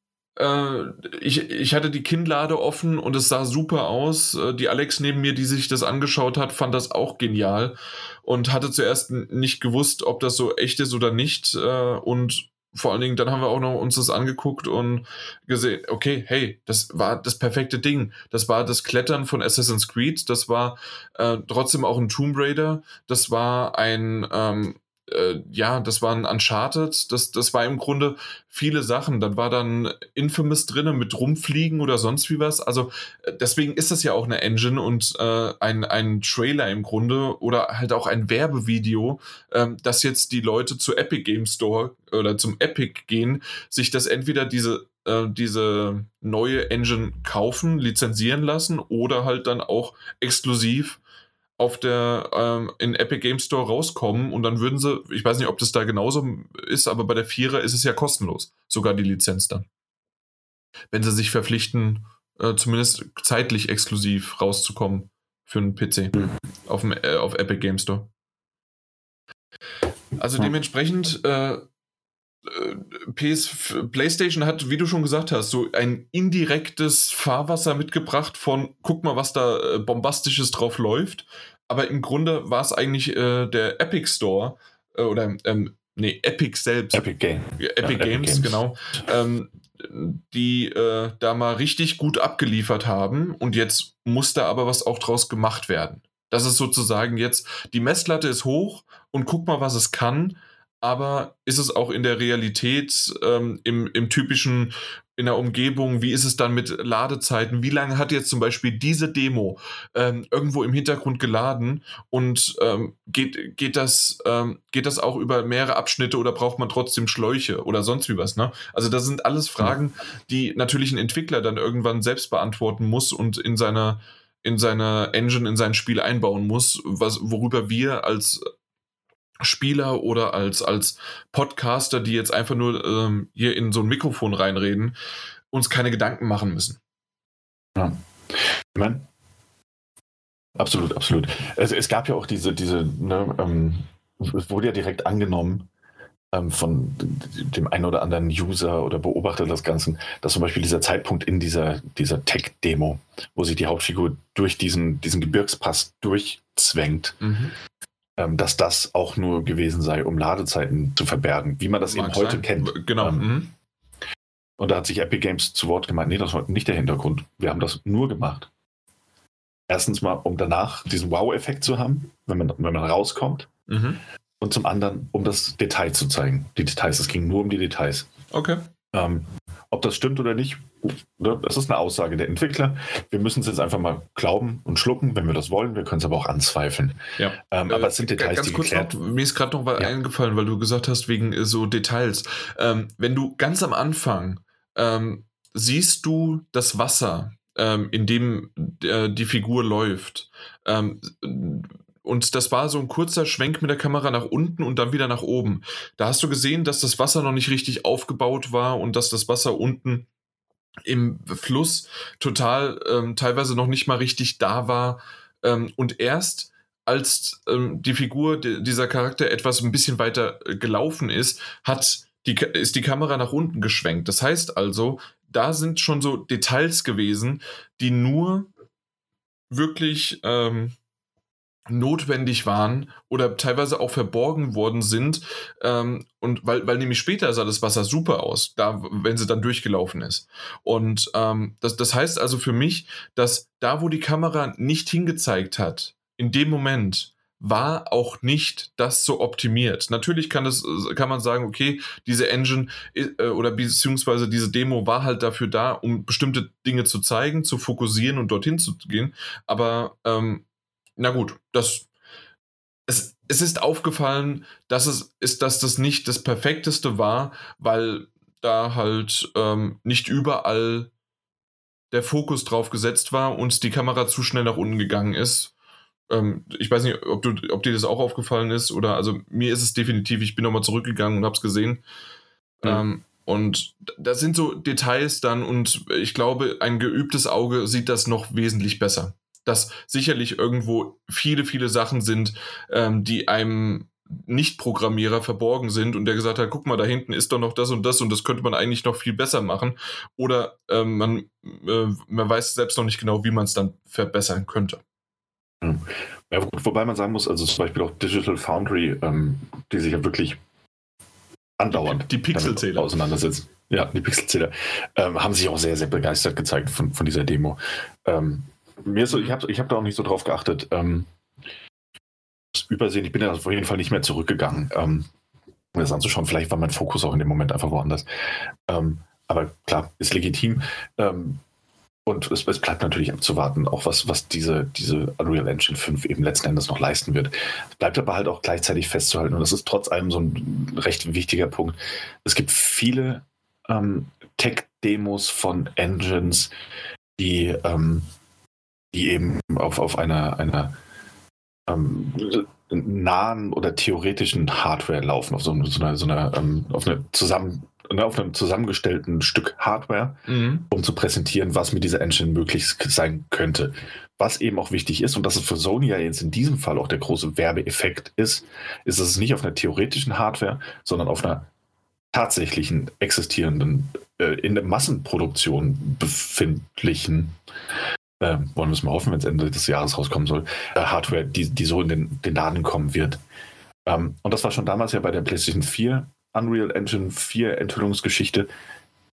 ich, ich hatte die Kinnlade offen und es sah super aus. Äh, die Alex neben mir, die sich das angeschaut hat, fand das auch genial und hatte zuerst nicht gewusst, ob das so echt ist oder nicht. Äh, und vor allen Dingen, dann haben wir auch noch uns das angeguckt und gesehen, okay, hey, das war das perfekte Ding. Das war das Klettern von Assassin's Creed, das war äh, trotzdem auch ein Tomb Raider, das war ein ähm, äh, ja, das war ein Uncharted, das, das war im Grunde viele Sachen. Dann war dann Infamous drinne mit Rumfliegen oder sonst wie was. Also äh, deswegen ist das ja auch eine Engine und äh, ein, ein Trailer im Grunde oder halt auch ein Werbevideo, äh, dass jetzt die Leute zu Epic Game Store oder zum Epic gehen, sich das entweder diese äh, diese neue Engine kaufen, lizenzieren lassen oder halt dann auch exklusiv auf der ähm, in Epic Game Store rauskommen und dann würden sie, ich weiß nicht, ob das da genauso ist, aber bei der Vierer ist es ja kostenlos, sogar die Lizenz dann. Wenn sie sich verpflichten, äh, zumindest zeitlich exklusiv rauszukommen für einen PC mhm. auf, dem, äh, auf Epic Game Store. Also dementsprechend äh, äh PS, PlayStation hat, wie du schon gesagt hast, so ein indirektes Fahrwasser mitgebracht von, guck mal, was da äh, bombastisches drauf läuft. Aber im Grunde war es eigentlich äh, der Epic Store äh, oder ähm, nee, Epic selbst. Epic Game. Ja, Epic, ja, Games, Games, genau. Ähm, die äh, da mal richtig gut abgeliefert haben und jetzt muss da aber was auch draus gemacht werden. Das ist sozusagen jetzt, die Messlatte ist hoch und guck mal, was es kann aber ist es auch in der Realität, ähm, im, im typischen, in der Umgebung, wie ist es dann mit Ladezeiten? Wie lange hat jetzt zum Beispiel diese Demo ähm, irgendwo im Hintergrund geladen und ähm, geht, geht, das, ähm, geht das auch über mehrere Abschnitte oder braucht man trotzdem Schläuche oder sonst wie was? Ne? Also das sind alles Fragen, die natürlich ein Entwickler dann irgendwann selbst beantworten muss und in seiner in seine Engine, in sein Spiel einbauen muss, was, worüber wir als Spieler oder als, als Podcaster, die jetzt einfach nur ähm, hier in so ein Mikrofon reinreden, uns keine Gedanken machen müssen. Ja. Ich meine, absolut, absolut. Es, es gab ja auch diese, diese, ne, ähm, es wurde ja direkt angenommen, ähm, von dem einen oder anderen User oder Beobachter des Ganzen, dass zum Beispiel dieser Zeitpunkt in dieser, dieser Tech-Demo, wo sich die Hauptfigur durch diesen, diesen Gebirgspass durchzwängt, mhm. Ähm, dass das auch nur gewesen sei, um Ladezeiten zu verbergen, wie man das Mag eben heute sein. kennt. Genau. Ähm, mhm. Und da hat sich Epic Games zu Wort gemeint, nee, das war nicht der Hintergrund. Wir haben das nur gemacht. Erstens mal, um danach diesen Wow-Effekt zu haben, wenn man, wenn man rauskommt. Mhm. Und zum anderen, um das Detail zu zeigen. Die Details, es ging nur um die Details. Okay. Ähm, ob das stimmt oder nicht, ne, das ist eine Aussage der Entwickler. Wir müssen es jetzt einfach mal glauben und schlucken, wenn wir das wollen. Wir können es aber auch anzweifeln. Ja. Ähm, aber es sind äh, Details, Ganz die kurz geklärt. Noch, mir ist gerade noch was ja. eingefallen, weil du gesagt hast, wegen äh, so Details. Ähm, wenn du ganz am Anfang ähm, siehst du das Wasser, ähm, in dem äh, die Figur läuft. Ähm, und das war so ein kurzer Schwenk mit der Kamera nach unten und dann wieder nach oben. Da hast du gesehen, dass das Wasser noch nicht richtig aufgebaut war und dass das Wasser unten im Fluss total ähm, teilweise noch nicht mal richtig da war. Ähm, und erst als ähm, die Figur, die, dieser Charakter etwas ein bisschen weiter äh, gelaufen ist, hat die, ist die Kamera nach unten geschwenkt. Das heißt also, da sind schon so Details gewesen, die nur wirklich ähm, notwendig waren oder teilweise auch verborgen worden sind. Ähm, und weil, weil nämlich später sah das Wasser super aus, da, wenn sie dann durchgelaufen ist. Und ähm, das, das heißt also für mich, dass da, wo die Kamera nicht hingezeigt hat, in dem Moment, war auch nicht das so optimiert. Natürlich kann es, kann man sagen, okay, diese Engine äh, oder beziehungsweise diese Demo war halt dafür da, um bestimmte Dinge zu zeigen, zu fokussieren und dorthin zu gehen. Aber ähm, na gut, das es, es ist aufgefallen, dass es ist, dass das nicht das perfekteste war, weil da halt ähm, nicht überall der Fokus drauf gesetzt war und die Kamera zu schnell nach unten gegangen ist. Ähm, ich weiß nicht, ob, du, ob dir das auch aufgefallen ist oder also mir ist es definitiv, ich bin nochmal zurückgegangen und habe es gesehen. Mhm. Ähm, und da sind so Details dann und ich glaube, ein geübtes Auge sieht das noch wesentlich besser dass sicherlich irgendwo viele, viele Sachen sind, ähm, die einem nicht-Programmierer verborgen sind und der gesagt hat, guck mal, da hinten ist doch noch das und das und das könnte man eigentlich noch viel besser machen. Oder ähm, man, äh, man weiß selbst noch nicht genau, wie man es dann verbessern könnte. Hm. Ja, gut, wobei man sagen muss, also zum Beispiel auch Digital Foundry, ähm, die sich ja wirklich andauernd die Pixelzähler auseinandersetzen. Ja, die Pixelzähler ähm, haben sich auch sehr, sehr begeistert gezeigt von, von dieser Demo. Ähm, mir so, ich habe ich hab da auch nicht so drauf geachtet. Ähm, übersehen, ich bin ja auf jeden Fall nicht mehr zurückgegangen, ähm, um das anzuschauen. Vielleicht war mein Fokus auch in dem Moment einfach woanders. Ähm, aber klar, ist legitim. Ähm, und es, es, bleibt natürlich abzuwarten, auch was, was diese, diese Unreal Engine 5 eben letzten Endes noch leisten wird. Es bleibt aber halt auch gleichzeitig festzuhalten, und das ist trotz allem so ein recht wichtiger Punkt. Es gibt viele ähm, Tech-Demos von Engines, die ähm, die eben auf, auf einer, einer ähm, nahen oder theoretischen Hardware laufen, auf so, so einer, so einer ähm, auf, eine zusammen, ne, auf einem zusammengestellten Stück Hardware, mhm. um zu präsentieren, was mit dieser Engine möglich sein könnte. Was eben auch wichtig ist, und das ist für Sony ja jetzt in diesem Fall auch der große Werbeeffekt ist, ist, dass es nicht auf einer theoretischen Hardware, sondern auf einer tatsächlichen existierenden, äh, in der Massenproduktion befindlichen äh, wollen wir es mal hoffen, wenn es Ende des Jahres rauskommen soll, äh, Hardware, die, die so in den, den Laden kommen wird. Ähm, und das war schon damals ja bei der PlayStation 4 Unreal Engine 4 Enthüllungsgeschichte.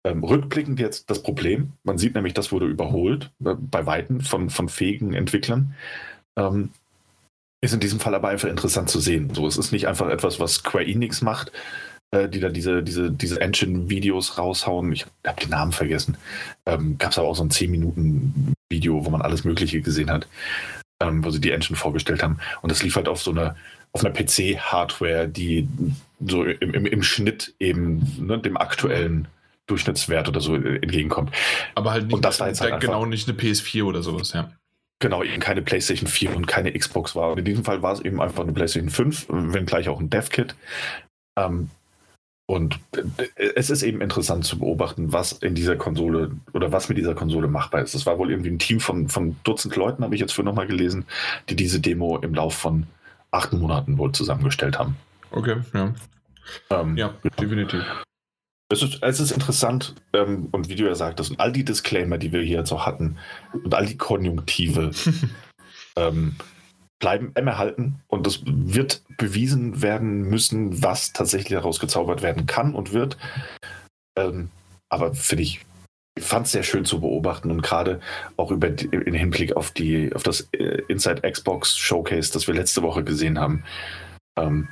Ähm, rückblickend jetzt das Problem. Man sieht nämlich, das wurde überholt äh, bei Weitem von, von fähigen Entwicklern. Ähm, ist in diesem Fall aber einfach interessant zu sehen. So, es ist nicht einfach etwas, was Square Enix macht, äh, die da diese, diese, diese Engine-Videos raushauen. Ich habe den Namen vergessen. Ähm, Gab es aber auch so ein 10-Minuten-Video, wo man alles Mögliche gesehen hat, ähm, wo sie die Engine vorgestellt haben. Und das lief halt auf so eine auf einer PC-Hardware, die so im, im, im Schnitt eben ne, dem aktuellen Durchschnittswert oder so entgegenkommt. Aber halt nicht, und das war jetzt halt genau nicht eine PS4 oder sowas, ja. Genau, eben keine PlayStation 4 und keine Xbox war. Und in diesem Fall war es eben einfach eine PlayStation 5, wenn gleich auch ein Dev-Kit. Ähm, und äh, es ist eben interessant zu beobachten, was in dieser Konsole oder was mit dieser Konsole machbar ist. Es war wohl irgendwie ein Team von, von Dutzend Leuten, habe ich jetzt für nochmal gelesen, die diese Demo im Lauf von acht Monaten wohl zusammengestellt haben. Okay, ja. Ähm, ja, definitiv. Es ist, es ist interessant, ähm, und wie du ja sagtest, und all die Disclaimer, die wir hier jetzt auch hatten, und all die Konjunktive ähm, bleiben erhalten. Und es wird bewiesen werden müssen, was tatsächlich daraus gezaubert werden kann und wird. Ähm, aber finde ich, ich fand es sehr schön zu beobachten und gerade auch über in Hinblick auf die auf das äh, Inside Xbox Showcase, das wir letzte Woche gesehen haben, ähm,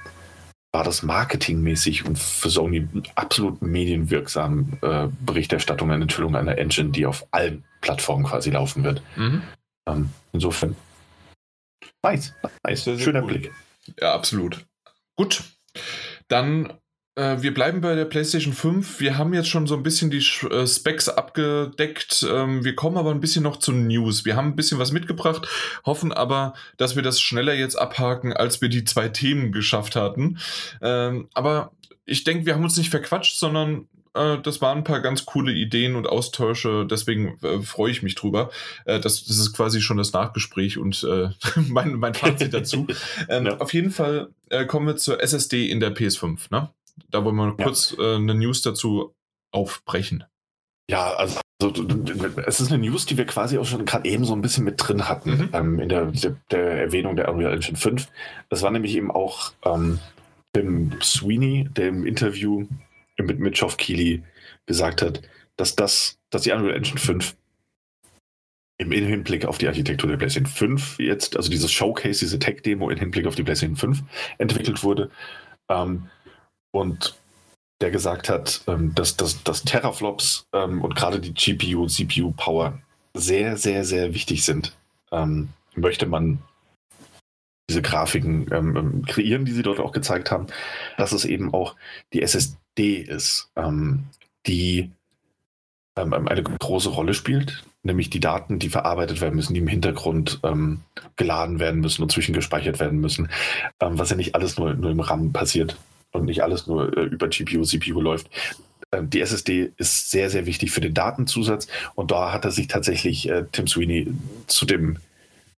war das marketingmäßig und für Sony absolut medienwirksam äh, Berichterstattung eine Enthüllung einer Engine, die auf allen Plattformen quasi laufen wird. Mhm. Ähm, insofern, nice, nice. Sehr, sehr schöner cool. Blick. Ja, absolut. Gut, dann äh, wir bleiben bei der PlayStation 5. Wir haben jetzt schon so ein bisschen die äh, Specs abgedeckt. Ähm, wir kommen aber ein bisschen noch zu News. Wir haben ein bisschen was mitgebracht, hoffen aber, dass wir das schneller jetzt abhaken, als wir die zwei Themen geschafft hatten. Ähm, aber ich denke, wir haben uns nicht verquatscht, sondern äh, das waren ein paar ganz coole Ideen und Austausche. Deswegen äh, freue ich mich drüber. Äh, das, das, ist quasi schon das Nachgespräch und äh, mein, mein Fazit dazu. Ähm, ja. Auf jeden Fall kommen wir zur SSD in der PS5. Ne? Da wollen wir kurz ja. äh, eine News dazu aufbrechen. Ja, also, also, es ist eine News, die wir quasi auch schon gerade eben so ein bisschen mit drin hatten mhm. ähm, in der, der, der, Erwähnung der Unreal Engine 5. Das war nämlich eben auch ähm, Tim Sweeney, der im Interview mit, mit Geoff Keighley gesagt hat, dass das, dass die Unreal Engine 5 im Hinblick auf die Architektur der PlayStation 5 jetzt, also dieses Showcase, diese Tech-Demo im Hinblick auf die PlayStation 5 entwickelt wurde. Ähm, und der gesagt hat, ähm, dass, dass, dass Teraflops ähm, und gerade die GPU CPU-Power sehr, sehr, sehr wichtig sind. Ähm, möchte man diese Grafiken ähm, ähm, kreieren, die sie dort auch gezeigt haben, dass es eben auch die SSD ist, ähm, die eine große Rolle spielt, nämlich die Daten, die verarbeitet werden müssen, die im Hintergrund geladen werden müssen und zwischengespeichert werden müssen, was ja nicht alles nur, nur im RAM passiert und nicht alles nur äh, über GPU, CPU läuft. Ähm, die SSD ist sehr, sehr wichtig für den Datenzusatz und da hat er sich tatsächlich äh, Tim Sweeney zu dem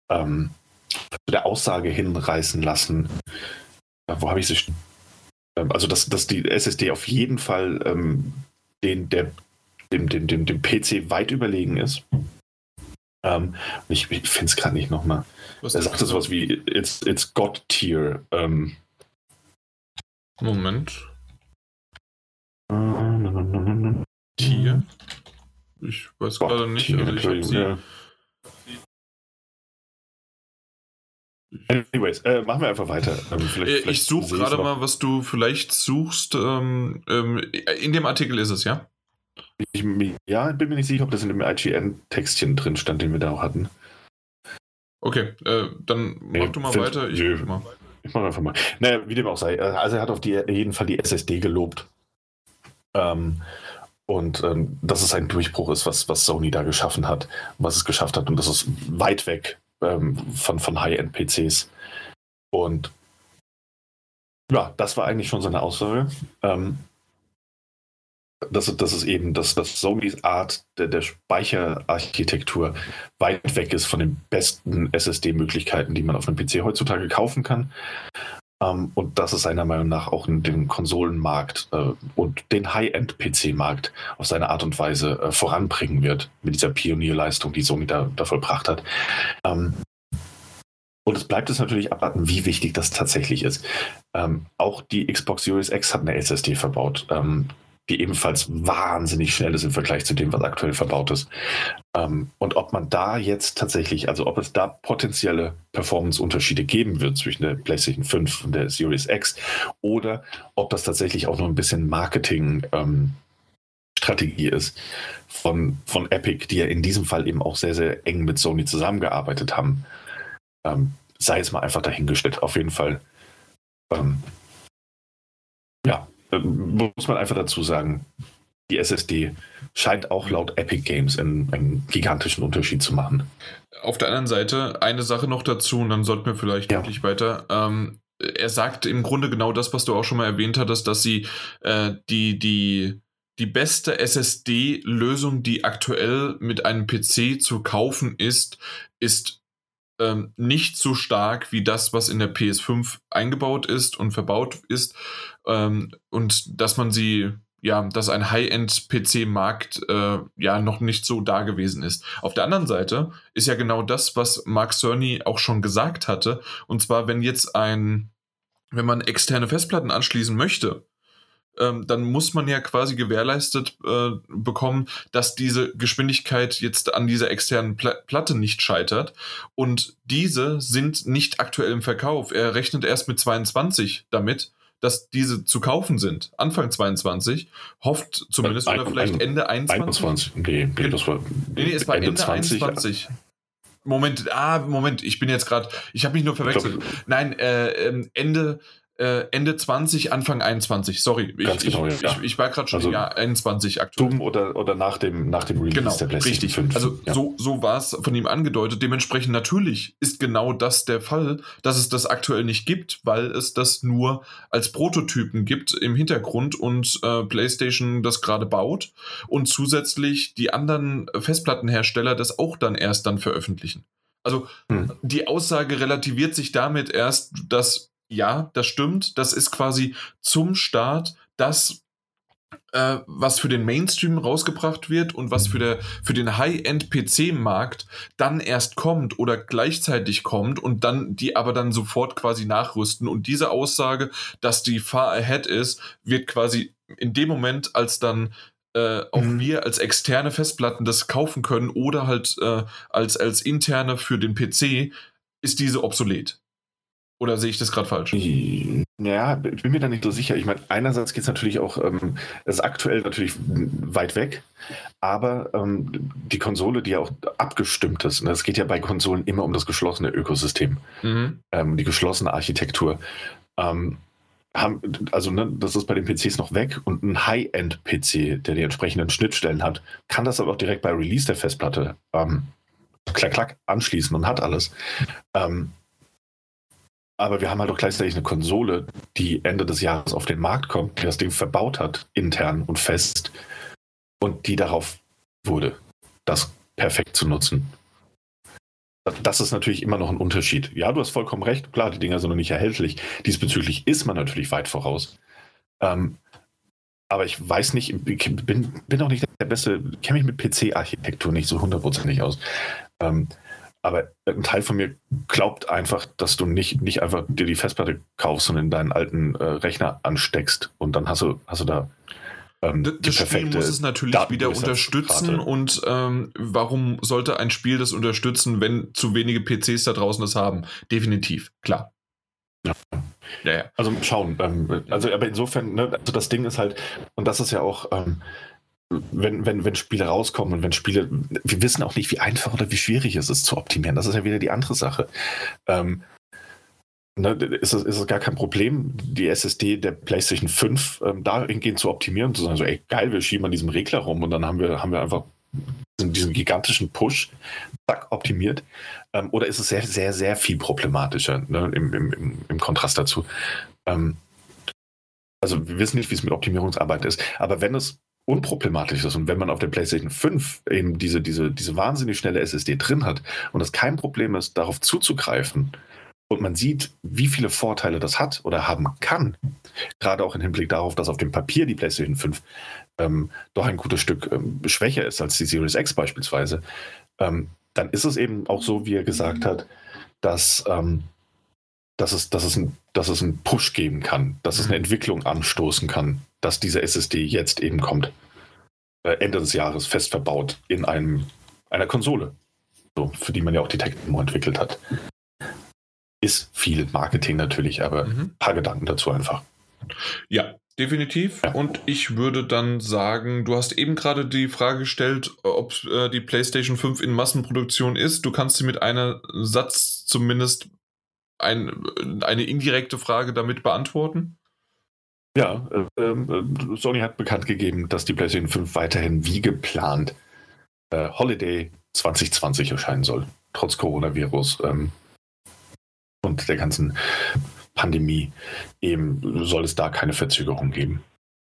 ähm, zu der Aussage hinreißen lassen. Äh, wo habe ich sie? Ähm, also, dass, dass die SSD auf jeden Fall ähm, den, der, dem, dem, dem, dem PC weit überlegen ist. Ähm, ich ich finde es gerade nicht nochmal. Er sagte sowas wie, it's, it's God Tier. Ähm, Moment. Tier? Ich weiß gerade nicht. Also ich habe sie. Ja. Anyways, äh, machen wir einfach weiter. Ähm, vielleicht, äh, ich suche gerade mal, was du vielleicht suchst. Ähm, ähm, in dem Artikel ist es, ja? Ich, ja, bin mir nicht sicher, ob das in dem IGN-Textchen drin stand, den wir da auch hatten. Okay, äh, dann mach nee, du mal weiter. Ich mach mal. Ich mache einfach mal. Naja, wie dem auch sei. Also er hat auf die, jeden Fall die SSD gelobt. Ähm, und ähm, dass es ein Durchbruch ist, was, was Sony da geschaffen hat, was es geschafft hat. Und das ist weit weg ähm, von, von High-End-PCs. Und ja, das war eigentlich schon seine Aussage. Ähm, dass, dass es eben, dass, dass Sonys Art der, der Speicherarchitektur weit weg ist von den besten SSD-Möglichkeiten, die man auf einem PC heutzutage kaufen kann. Ähm, und dass es seiner Meinung nach auch den Konsolenmarkt äh, und den High-End-PC-Markt auf seine Art und Weise äh, voranbringen wird, mit dieser Pionierleistung, die Sony da, da vollbracht hat. Ähm, und es bleibt es natürlich abwarten, wie wichtig das tatsächlich ist. Ähm, auch die Xbox Series X hat eine SSD verbaut. Die ebenfalls wahnsinnig schnell ist im Vergleich zu dem, was aktuell verbaut ist. Ähm, und ob man da jetzt tatsächlich, also ob es da potenzielle Performance-Unterschiede geben wird zwischen der PlayStation 5 und der Series X oder ob das tatsächlich auch nur ein bisschen Marketing ähm, Strategie ist von, von Epic, die ja in diesem Fall eben auch sehr, sehr eng mit Sony zusammengearbeitet haben. Ähm, sei es mal einfach dahingestellt. Auf jeden Fall. Ähm, ja, muss man einfach dazu sagen, die SSD scheint auch laut Epic Games einen, einen, gigantischen Unterschied zu machen. Auf der anderen Seite eine Sache noch dazu und dann sollten wir vielleicht ja. wirklich weiter. Ähm, er sagt im Grunde genau das, was du auch schon mal erwähnt hattest, dass sie äh, die, die, die beste SSD-Lösung, die aktuell mit einem PC zu kaufen ist, ist ähm, nicht so stark wie das, was in der PS5 eingebaut ist und verbaut ist. Ähm, und dass man sie, ja, dass ein High-End-PC-Markt äh, ja noch nicht so da gewesen ist. Auf der anderen Seite ist ja genau das, was Mark Cerny auch schon gesagt hatte. Und zwar, wenn jetzt ein, wenn man externe Festplatten anschließen möchte, ähm, dann muss man ja quasi gewährleistet äh, bekommen, dass diese Geschwindigkeit jetzt an dieser externen Pla Platte nicht scheitert. Und diese sind nicht aktuell im Verkauf. Er rechnet erst mit 22 damit dass diese zu kaufen sind, Anfang 22, hofft zumindest, ein, oder vielleicht ein, Ende 21. 21. Nee, nee, das war, nee, nee, es war Ende, Ende 20, 21. Moment, ah, Moment, ich bin jetzt gerade, ich habe mich nur verwechselt. Nein, äh, ähm, Ende, äh, Ende 20, Anfang 21. Sorry, ich, Ganz genau, ich, ja. ich, ich war gerade schon also, ja, 21 aktuell. Dumm oder, oder nach, dem, nach dem Release genau, der PlayStation richtig. 5. Also ja. so, so war es von ihm angedeutet. Dementsprechend natürlich ist genau das der Fall, dass es das aktuell nicht gibt, weil es das nur als Prototypen gibt im Hintergrund und äh, PlayStation das gerade baut und zusätzlich die anderen Festplattenhersteller das auch dann erst dann veröffentlichen. Also hm. die Aussage relativiert sich damit erst, dass ja, das stimmt. Das ist quasi zum Start das, äh, was für den Mainstream rausgebracht wird und was für, der, für den High-End-PC-Markt dann erst kommt oder gleichzeitig kommt und dann die aber dann sofort quasi nachrüsten. Und diese Aussage, dass die far ahead ist, wird quasi in dem Moment, als dann äh, auch mhm. wir als externe Festplatten das kaufen können oder halt äh, als, als interne für den PC, ist diese obsolet. Oder sehe ich das gerade falsch? Ja, ich bin mir da nicht so sicher. Ich meine, einerseits geht es natürlich auch, ähm, es ist aktuell natürlich weit weg, aber ähm, die Konsole, die ja auch abgestimmt ist, ne, es geht ja bei Konsolen immer um das geschlossene Ökosystem, mhm. ähm, die geschlossene Architektur. Ähm, haben, also ne, das ist bei den PCs noch weg und ein High-End-PC, der die entsprechenden Schnittstellen hat, kann das aber auch direkt bei Release der Festplatte ähm, klack, klack anschließen und hat alles. Ähm, aber wir haben halt auch gleichzeitig eine Konsole, die Ende des Jahres auf den Markt kommt, die das Ding verbaut hat, intern und fest, und die darauf wurde, das perfekt zu nutzen. Das ist natürlich immer noch ein Unterschied. Ja, du hast vollkommen recht. Klar, die Dinger sind noch nicht erhältlich. Diesbezüglich ist man natürlich weit voraus. Ähm, aber ich weiß nicht, ich bin, bin auch nicht der Beste, kenne mich mit PC-Architektur nicht so hundertprozentig aus. Ähm, aber ein Teil von mir glaubt einfach, dass du nicht, nicht einfach dir die Festplatte kaufst und in deinen alten äh, Rechner ansteckst und dann hast du, hast du da ähm, das die Spiel muss es natürlich wieder unterstützen und ähm, warum sollte ein Spiel das unterstützen, wenn zu wenige PCs da draußen das haben? Definitiv, klar. Ja. Ja, ja. Also schauen. Ähm, also aber insofern, ne, also das Ding ist halt, und das ist ja auch, ähm, wenn, wenn, wenn Spiele rauskommen und wenn Spiele, wir wissen auch nicht, wie einfach oder wie schwierig es ist zu optimieren. Das ist ja wieder die andere Sache. Ähm, ne, ist, es, ist es gar kein Problem, die SSD der PlayStation 5 ähm, dahingehend zu optimieren, zu sagen, so, ey, geil, wir schieben an diesem Regler rum und dann haben wir, haben wir einfach diesen, diesen gigantischen Push zack, optimiert. Ähm, oder ist es sehr, sehr, sehr viel problematischer ne, im, im, im Kontrast dazu? Ähm, also wir wissen nicht, wie es mit Optimierungsarbeit ist, aber wenn es unproblematisch ist. Und wenn man auf der PlayStation 5 eben diese, diese, diese wahnsinnig schnelle SSD drin hat und es kein Problem ist, darauf zuzugreifen und man sieht, wie viele Vorteile das hat oder haben kann, gerade auch im Hinblick darauf, dass auf dem Papier die PlayStation 5 ähm, doch ein gutes Stück ähm, schwächer ist als die Series X beispielsweise, ähm, dann ist es eben auch so, wie er gesagt hat, dass, ähm, dass, es, dass, es ein, dass es einen Push geben kann, dass es eine Entwicklung anstoßen kann, dass diese SSD jetzt eben kommt. Äh, Ende des Jahres fest verbaut in einem, einer Konsole, so, für die man ja auch die Tecmo entwickelt hat. Ist viel Marketing natürlich, aber mhm. ein paar Gedanken dazu einfach. Ja, definitiv. Ja. Und ich würde dann sagen, du hast eben gerade die Frage gestellt, ob äh, die PlayStation 5 in Massenproduktion ist. Du kannst sie mit einem Satz zumindest ein, eine indirekte Frage damit beantworten. Ja, äh, äh, Sony hat bekannt gegeben, dass die PlayStation 5 weiterhin wie geplant äh, Holiday 2020 erscheinen soll, trotz Coronavirus ähm, und der ganzen Pandemie. Eben soll es da keine Verzögerung geben.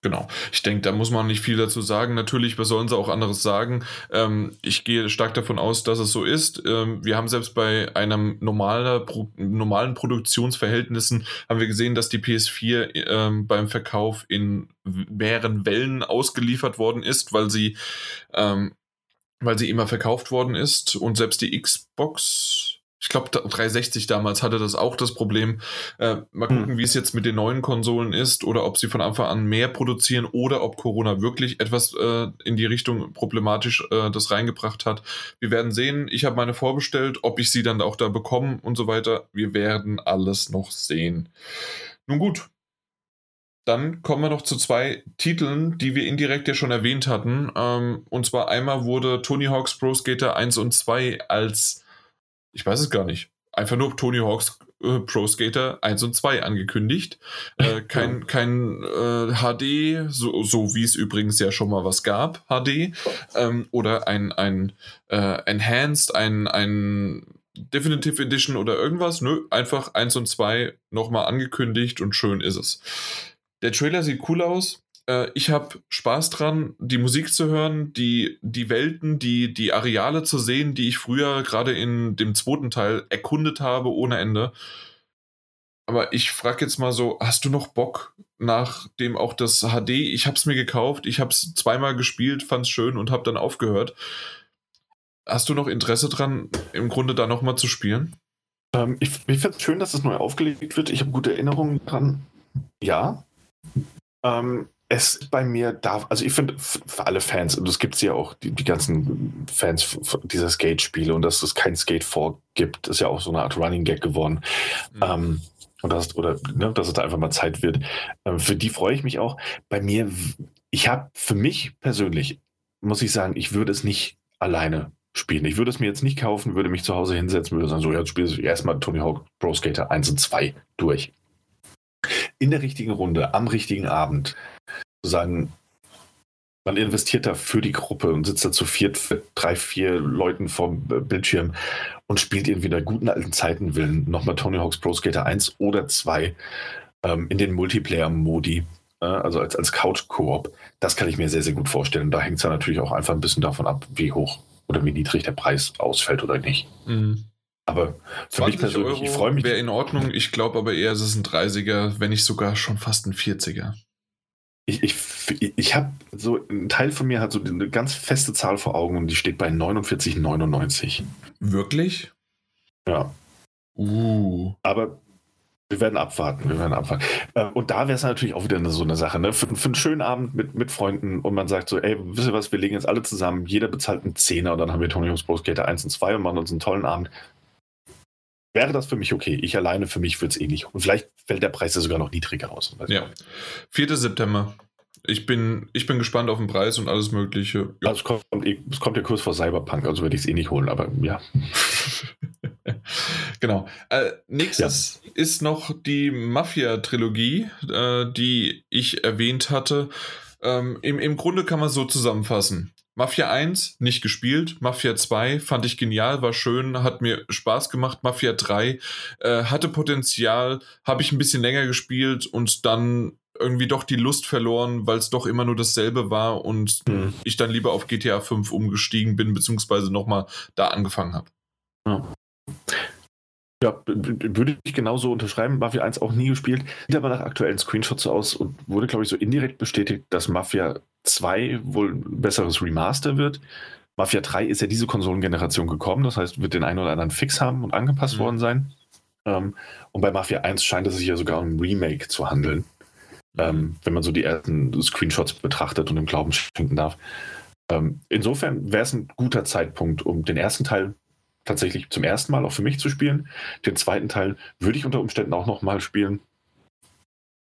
Genau. Ich denke, da muss man nicht viel dazu sagen. Natürlich, was sollen sie auch anderes sagen? Ähm, ich gehe stark davon aus, dass es so ist. Ähm, wir haben selbst bei einem normaler, pro, normalen Produktionsverhältnissen haben wir gesehen, dass die PS4 ähm, beim Verkauf in mehreren Wellen ausgeliefert worden ist, weil sie, ähm, weil sie immer verkauft worden ist und selbst die Xbox ich glaube, 360 damals hatte das auch das Problem. Äh, mal hm. gucken, hm. wie es jetzt mit den neuen Konsolen ist oder ob sie von Anfang an mehr produzieren oder ob Corona wirklich etwas äh, in die Richtung problematisch äh, das reingebracht hat. Wir werden sehen. Ich habe meine vorbestellt, ob ich sie dann auch da bekomme und so weiter. Wir werden alles noch sehen. Nun gut. Dann kommen wir noch zu zwei Titeln, die wir indirekt ja schon erwähnt hatten. Ähm, und zwar einmal wurde Tony Hawk's Pro Skater 1 und 2 als ich weiß es gar nicht, einfach nur Tony Hawks äh, Pro Skater 1 und 2 angekündigt. Äh, kein kein äh, HD, so, so wie es übrigens ja schon mal was gab, HD. Ähm, oder ein, ein äh, Enhanced, ein, ein Definitive Edition oder irgendwas. Nö, einfach 1 und 2 nochmal angekündigt und schön ist es. Der Trailer sieht cool aus. Äh, ich habe Spaß dran, die Musik zu hören, die, die Welten, die, die Areale zu sehen, die ich früher gerade in dem zweiten Teil erkundet habe ohne Ende. Aber ich frage jetzt mal so, hast du noch Bock, nachdem auch das HD, ich habe es mir gekauft, ich habe es zweimal gespielt, fand es schön und habe dann aufgehört. Hast du noch Interesse dran, im Grunde da nochmal zu spielen? Ähm, ich ich finde es schön, dass es neu aufgelegt wird. Ich habe gute Erinnerungen dran. Ja. Ähm, es bei mir da, also ich finde für alle Fans, und es gibt ja auch, die, die ganzen Fans dieser Skate-Spiele und dass es kein Skate 4 gibt, ist ja auch so eine Art Running Gag geworden. Mhm. Ähm, und das, oder ne, dass es da einfach mal Zeit wird. Ähm, für die freue ich mich auch. Bei mir, ich habe für mich persönlich, muss ich sagen, ich würde es nicht alleine spielen. Ich würde es mir jetzt nicht kaufen, würde mich zu Hause hinsetzen, würde sagen, so, jetzt spiele ich erstmal Tony Hawk Pro Skater 1 und 2 durch in der richtigen Runde, am richtigen Abend, sozusagen, man investiert da für die Gruppe und sitzt da zu viert, drei, vier Leuten vorm Bildschirm und spielt irgendwie in der guten alten Zeiten willen nochmal Tony Hawk's Pro Skater 1 oder 2 ähm, in den Multiplayer-Modi, äh, also als, als Couch-Koop. Das kann ich mir sehr, sehr gut vorstellen. Da hängt es ja natürlich auch einfach ein bisschen davon ab, wie hoch oder wie niedrig der Preis ausfällt oder nicht. Mhm. Aber für mich persönlich, Euro ich freue mich. Wäre in Ordnung. Ich glaube aber eher, es ist ein 30er, wenn nicht sogar schon fast ein 40er. Ich, ich, ich habe so, ein Teil von mir hat so eine ganz feste Zahl vor Augen und die steht bei 49,99. Wirklich? Ja. Uh. Aber wir werden abwarten, wir werden abwarten. Äh, und da wäre es natürlich auch wieder so eine Sache, ne? Für, für, einen schönen Abend mit, mit Freunden und man sagt so, ey, wisst ihr was, wir legen jetzt alle zusammen, jeder bezahlt einen Zehner und dann haben wir Tony Hawk's Pro Skater 1 und 2 und machen uns einen tollen Abend wäre das für mich okay. Ich alleine für mich würde es eh nicht. Und vielleicht fällt der Preis ja sogar noch niedriger aus. Ja. 4. September. Ich bin, ich bin gespannt auf den Preis und alles Mögliche. Ja. Also es, kommt, eh, es kommt ja kurz vor Cyberpunk, also werde ich es eh nicht holen, aber ja. genau. Äh, nächstes ja. ist noch die Mafia-Trilogie, äh, die ich erwähnt hatte. Ähm, im, Im Grunde kann man so zusammenfassen. Mafia 1 nicht gespielt, Mafia 2 fand ich genial, war schön, hat mir Spaß gemacht. Mafia 3 äh, hatte Potenzial, habe ich ein bisschen länger gespielt und dann irgendwie doch die Lust verloren, weil es doch immer nur dasselbe war und mhm. ich dann lieber auf GTA 5 umgestiegen bin, beziehungsweise nochmal da angefangen habe. Ja. Ja, würde ich genauso unterschreiben. Mafia 1 auch nie gespielt. Sieht aber nach aktuellen Screenshots so aus und wurde, glaube ich, so indirekt bestätigt, dass Mafia 2 wohl ein besseres Remaster wird. Mafia 3 ist ja diese Konsolengeneration gekommen, das heißt, wird den einen oder anderen Fix haben und angepasst mhm. worden sein. Ähm, und bei Mafia 1 scheint es sich ja sogar um ein Remake zu handeln. Ähm, wenn man so die ersten Screenshots betrachtet und im Glauben schenken darf. Ähm, insofern wäre es ein guter Zeitpunkt, um den ersten Teil tatsächlich zum ersten Mal auch für mich zu spielen. Den zweiten Teil würde ich unter Umständen auch nochmal spielen.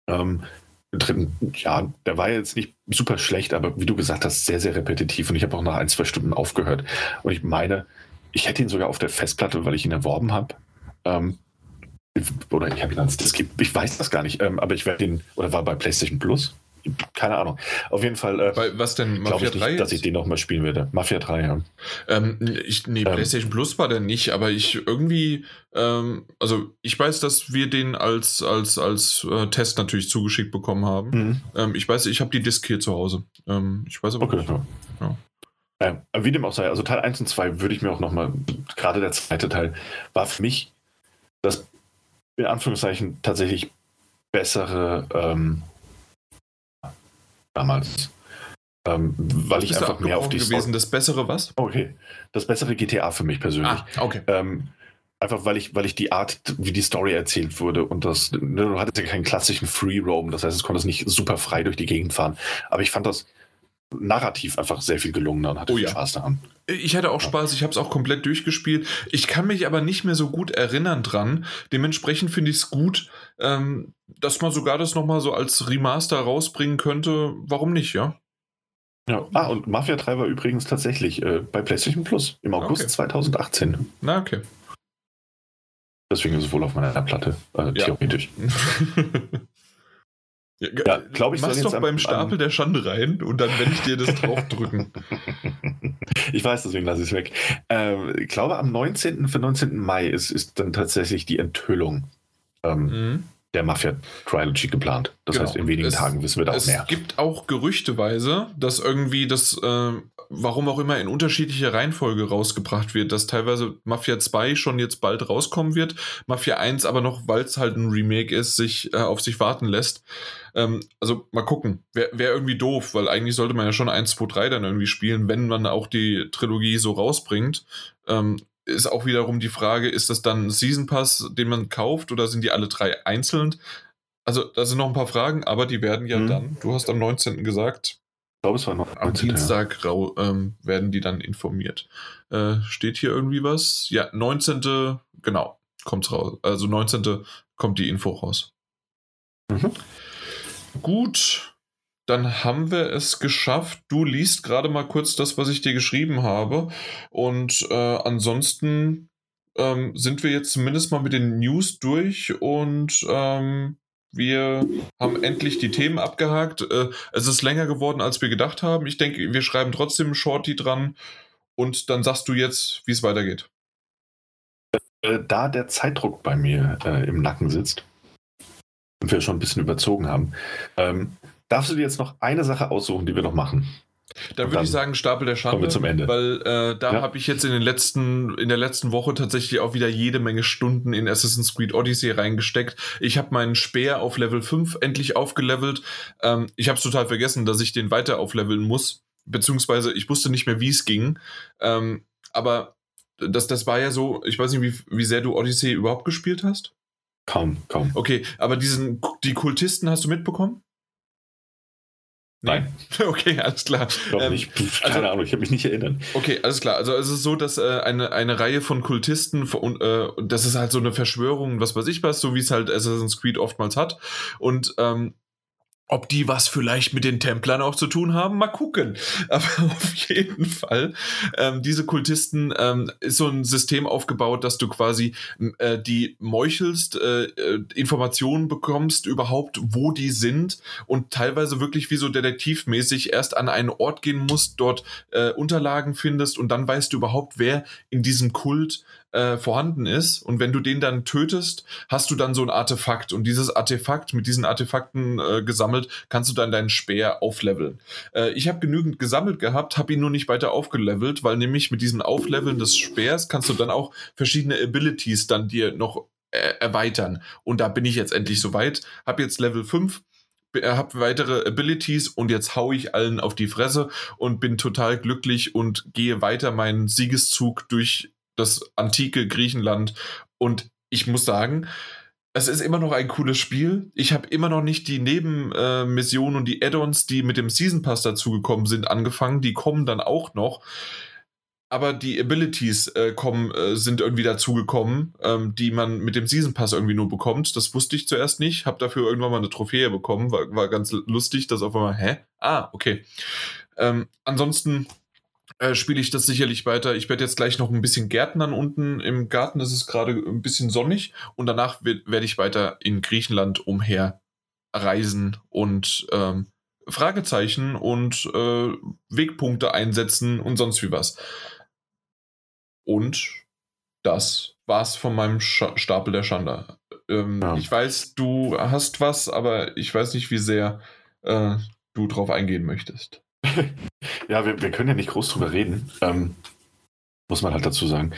Ähm, dritten, ja, der war jetzt nicht super schlecht, aber wie du gesagt hast, sehr, sehr repetitiv und ich habe auch nach ein, zwei Stunden aufgehört. Und ich meine, ich hätte ihn sogar auf der Festplatte, weil ich ihn erworben habe. Ähm, oder ich habe ihn als Disk, ich weiß das gar nicht, ähm, aber ich werde ihn, oder war bei PlayStation Plus, keine Ahnung. Auf jeden Fall. Äh, was denn? Mafia 3? Nicht, dass ich den nochmal spielen werde. Mafia 3, ja. Ähm, ich, nee, ähm, PlayStation Plus war der nicht, aber ich irgendwie, ähm, also ich weiß, dass wir den als, als, als äh, Test natürlich zugeschickt bekommen haben. Mhm. Ähm, ich weiß, ich habe die Disk hier zu Hause. Ähm, ich weiß aber okay, nicht. Ja. ja. Ähm, wie dem auch sei, also Teil 1 und 2 würde ich mir auch nochmal, gerade der zweite Teil, war für mich das in Anführungszeichen tatsächlich bessere ähm, damals. Ähm, weil ich einfach mehr auf die gewesen. Das bessere was? Okay. Das bessere GTA für mich persönlich. Ah, okay. Ähm, einfach weil ich, weil ich die Art, wie die Story erzählt wurde und das, ne, du hattest ja keinen klassischen Free Roam, das heißt, es konnte nicht super frei durch die Gegend fahren. Aber ich fand das narrativ einfach sehr viel gelungener und hatte oh, viel ja. Spaß daran. Ich hatte auch Spaß, ich habe es auch komplett durchgespielt. Ich kann mich aber nicht mehr so gut erinnern dran. Dementsprechend finde ich es gut, ähm, dass man sogar das nochmal so als Remaster rausbringen könnte. Warum nicht, ja? Ja, ah, und Mafia 3 war übrigens tatsächlich äh, bei PlayStation Plus im August okay. 2018. Na, okay. Deswegen ist es wohl auf meiner Platte, äh, theoretisch. Ja, ja glaube ich. Mach's doch beim Stapel am, der Schande rein und dann werde ich dir das draufdrücken. ich weiß, deswegen lasse ich es weg. Ähm, ich glaube, am 19. für 19. Mai ist, ist dann tatsächlich die Enthüllung ähm, mhm. Der Mafia Trilogy geplant. Das genau. heißt, in wenigen es, Tagen wissen wir da auch mehr. Es gibt auch gerüchteweise, dass irgendwie das äh, warum auch immer in unterschiedlicher Reihenfolge rausgebracht wird, dass teilweise Mafia 2 schon jetzt bald rauskommen wird, Mafia 1 aber noch, weil es halt ein Remake ist, sich äh, auf sich warten lässt. Ähm, also mal gucken. Wäre wär irgendwie doof, weil eigentlich sollte man ja schon 1, 2, 3 dann irgendwie spielen, wenn man auch die Trilogie so rausbringt. Ähm, ist auch wiederum die Frage, ist das dann ein Season Pass, den man kauft oder sind die alle drei einzeln? Also, da sind noch ein paar Fragen, aber die werden ja mhm. dann, du hast am 19. gesagt, ich glaube, es war noch am Dienstag ja. ähm, werden die dann informiert. Äh, steht hier irgendwie was? Ja, 19. Genau, kommt raus. Also 19. kommt die Info raus. Mhm. Gut, dann haben wir es geschafft. Du liest gerade mal kurz das, was ich dir geschrieben habe. Und äh, ansonsten ähm, sind wir jetzt zumindest mal mit den News durch und ähm, wir haben endlich die Themen abgehakt. Äh, es ist länger geworden, als wir gedacht haben. Ich denke, wir schreiben trotzdem Shorty dran und dann sagst du jetzt, wie es weitergeht. Äh, da der Zeitdruck bei mir äh, im Nacken sitzt und wir schon ein bisschen überzogen haben, ähm, darfst du dir jetzt noch eine Sache aussuchen, die wir noch machen. Dann würde ich sagen Stapel der Schande, kommen wir zum Ende. weil äh, da ja. habe ich jetzt in den letzten in der letzten Woche tatsächlich auch wieder jede Menge Stunden in Assassin's Creed Odyssey reingesteckt. Ich habe meinen Speer auf Level 5 endlich aufgelevelt. Ähm, ich habe es total vergessen, dass ich den weiter aufleveln muss, beziehungsweise ich wusste nicht mehr, wie es ging. Ähm, aber das, das war ja so, ich weiß nicht, wie, wie sehr du Odyssey überhaupt gespielt hast. Kaum, kaum. Okay, aber diesen, die Kultisten hast du mitbekommen? Nein. Okay, alles klar. Ähm, ich, keine also, Ahnung, ich habe mich nicht erinnert. Okay, alles klar. Also es ist so, dass äh, eine, eine Reihe von Kultisten, und äh, das ist halt so eine Verschwörung, was weiß ich was, so wie es halt Assassin's Creed oftmals hat. Und ähm, ob die was vielleicht mit den Templern auch zu tun haben, mal gucken. Aber auf jeden Fall, ähm, diese Kultisten ähm, ist so ein System aufgebaut, dass du quasi äh, die meuchelst, äh, äh, Informationen bekommst überhaupt, wo die sind und teilweise wirklich wie so detektivmäßig erst an einen Ort gehen musst, dort äh, Unterlagen findest und dann weißt du überhaupt, wer in diesem Kult äh, vorhanden ist. Und wenn du den dann tötest, hast du dann so ein Artefakt. Und dieses Artefakt, mit diesen Artefakten äh, gesammelt, kannst du dann deinen Speer aufleveln. Äh, ich habe genügend gesammelt gehabt, habe ihn nur nicht weiter aufgelevelt, weil nämlich mit diesem Aufleveln des Speers kannst du dann auch verschiedene Abilities dann dir noch äh, erweitern. Und da bin ich jetzt endlich soweit. Habe jetzt Level 5 habe weitere Abilities und jetzt hau ich allen auf die Fresse und bin total glücklich und gehe weiter meinen Siegeszug durch das antike Griechenland. Und ich muss sagen, es ist immer noch ein cooles Spiel. Ich habe immer noch nicht die Nebenmissionen äh, und die Add-ons, die mit dem Season Pass dazugekommen sind, angefangen. Die kommen dann auch noch. Aber die Abilities äh, kommen, äh, sind irgendwie dazugekommen, ähm, die man mit dem Season Pass irgendwie nur bekommt. Das wusste ich zuerst nicht. Habe dafür irgendwann mal eine Trophäe bekommen. War, war ganz lustig, dass auf einmal, hä? Ah, okay. Ähm, ansonsten äh, spiele ich das sicherlich weiter. Ich werde jetzt gleich noch ein bisschen Gärtnern unten im Garten. Es ist gerade ein bisschen sonnig und danach werde ich weiter in Griechenland umher reisen und ähm, Fragezeichen und äh, Wegpunkte einsetzen und sonst wie was. Und das war's von meinem Sch Stapel der Schande. Ähm, ja. Ich weiß, du hast was, aber ich weiß nicht, wie sehr äh, du drauf eingehen möchtest. ja, wir, wir, können ja nicht groß drüber reden. Ähm, muss man halt dazu sagen.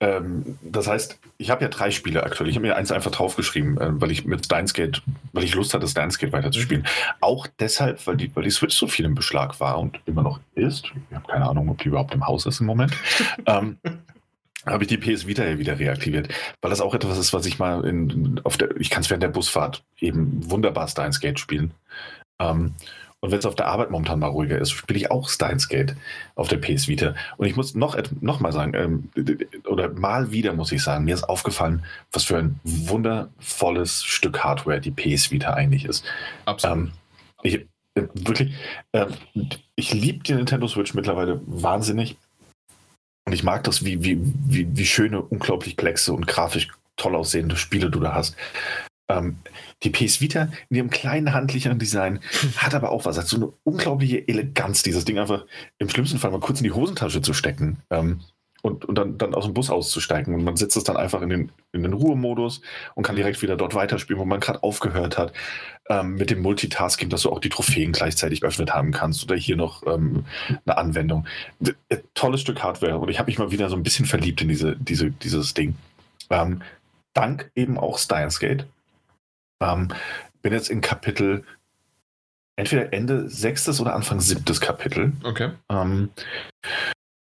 Ähm, das heißt, ich habe ja drei Spiele aktuell. Ich habe mir eins einfach draufgeschrieben, äh, weil ich mit Steins weil ich Lust hatte, Steins weiterzuspielen. Mhm. Auch deshalb, weil die, weil die Switch so viel im Beschlag war und immer noch ist. Ich habe keine Ahnung, ob die überhaupt im Haus ist im Moment. ähm, habe ich die PS Vita ja wieder reaktiviert, weil das auch etwas ist, was ich mal in, auf der, ich kann es während der Busfahrt eben wunderbar Steins spielen. Ähm, und wenn es auf der Arbeit momentan mal ruhiger ist, spiele ich auch Steins Gate auf der PS Vita. Und ich muss noch, noch mal sagen, ähm, oder mal wieder muss ich sagen, mir ist aufgefallen, was für ein wundervolles Stück Hardware die PS Vita eigentlich ist. Absolut. Ähm, ich, äh, wirklich, äh, ich liebe die Nintendo Switch mittlerweile wahnsinnig. Und ich mag das, wie, wie, wie, wie schöne, unglaublich komplexe und grafisch toll aussehende Spiele du da hast. Ähm, die PS Vita in ihrem kleinen handlichen Design hat aber auch was. Hat so eine unglaubliche Eleganz, dieses Ding einfach im schlimmsten Fall mal kurz in die Hosentasche zu stecken ähm, und, und dann, dann aus dem Bus auszusteigen. Und man setzt es dann einfach in den, in den Ruhemodus und kann direkt wieder dort weiterspielen, wo man gerade aufgehört hat. Ähm, mit dem Multitasking, dass du auch die Trophäen gleichzeitig geöffnet haben kannst oder hier noch ähm, eine Anwendung. Äh, tolles Stück Hardware und ich habe mich mal wieder so ein bisschen verliebt in diese, diese, dieses Ding. Ähm, dank eben auch Steins Gate ähm, bin jetzt in Kapitel entweder Ende sechstes oder Anfang siebtes Kapitel. Okay. Ähm,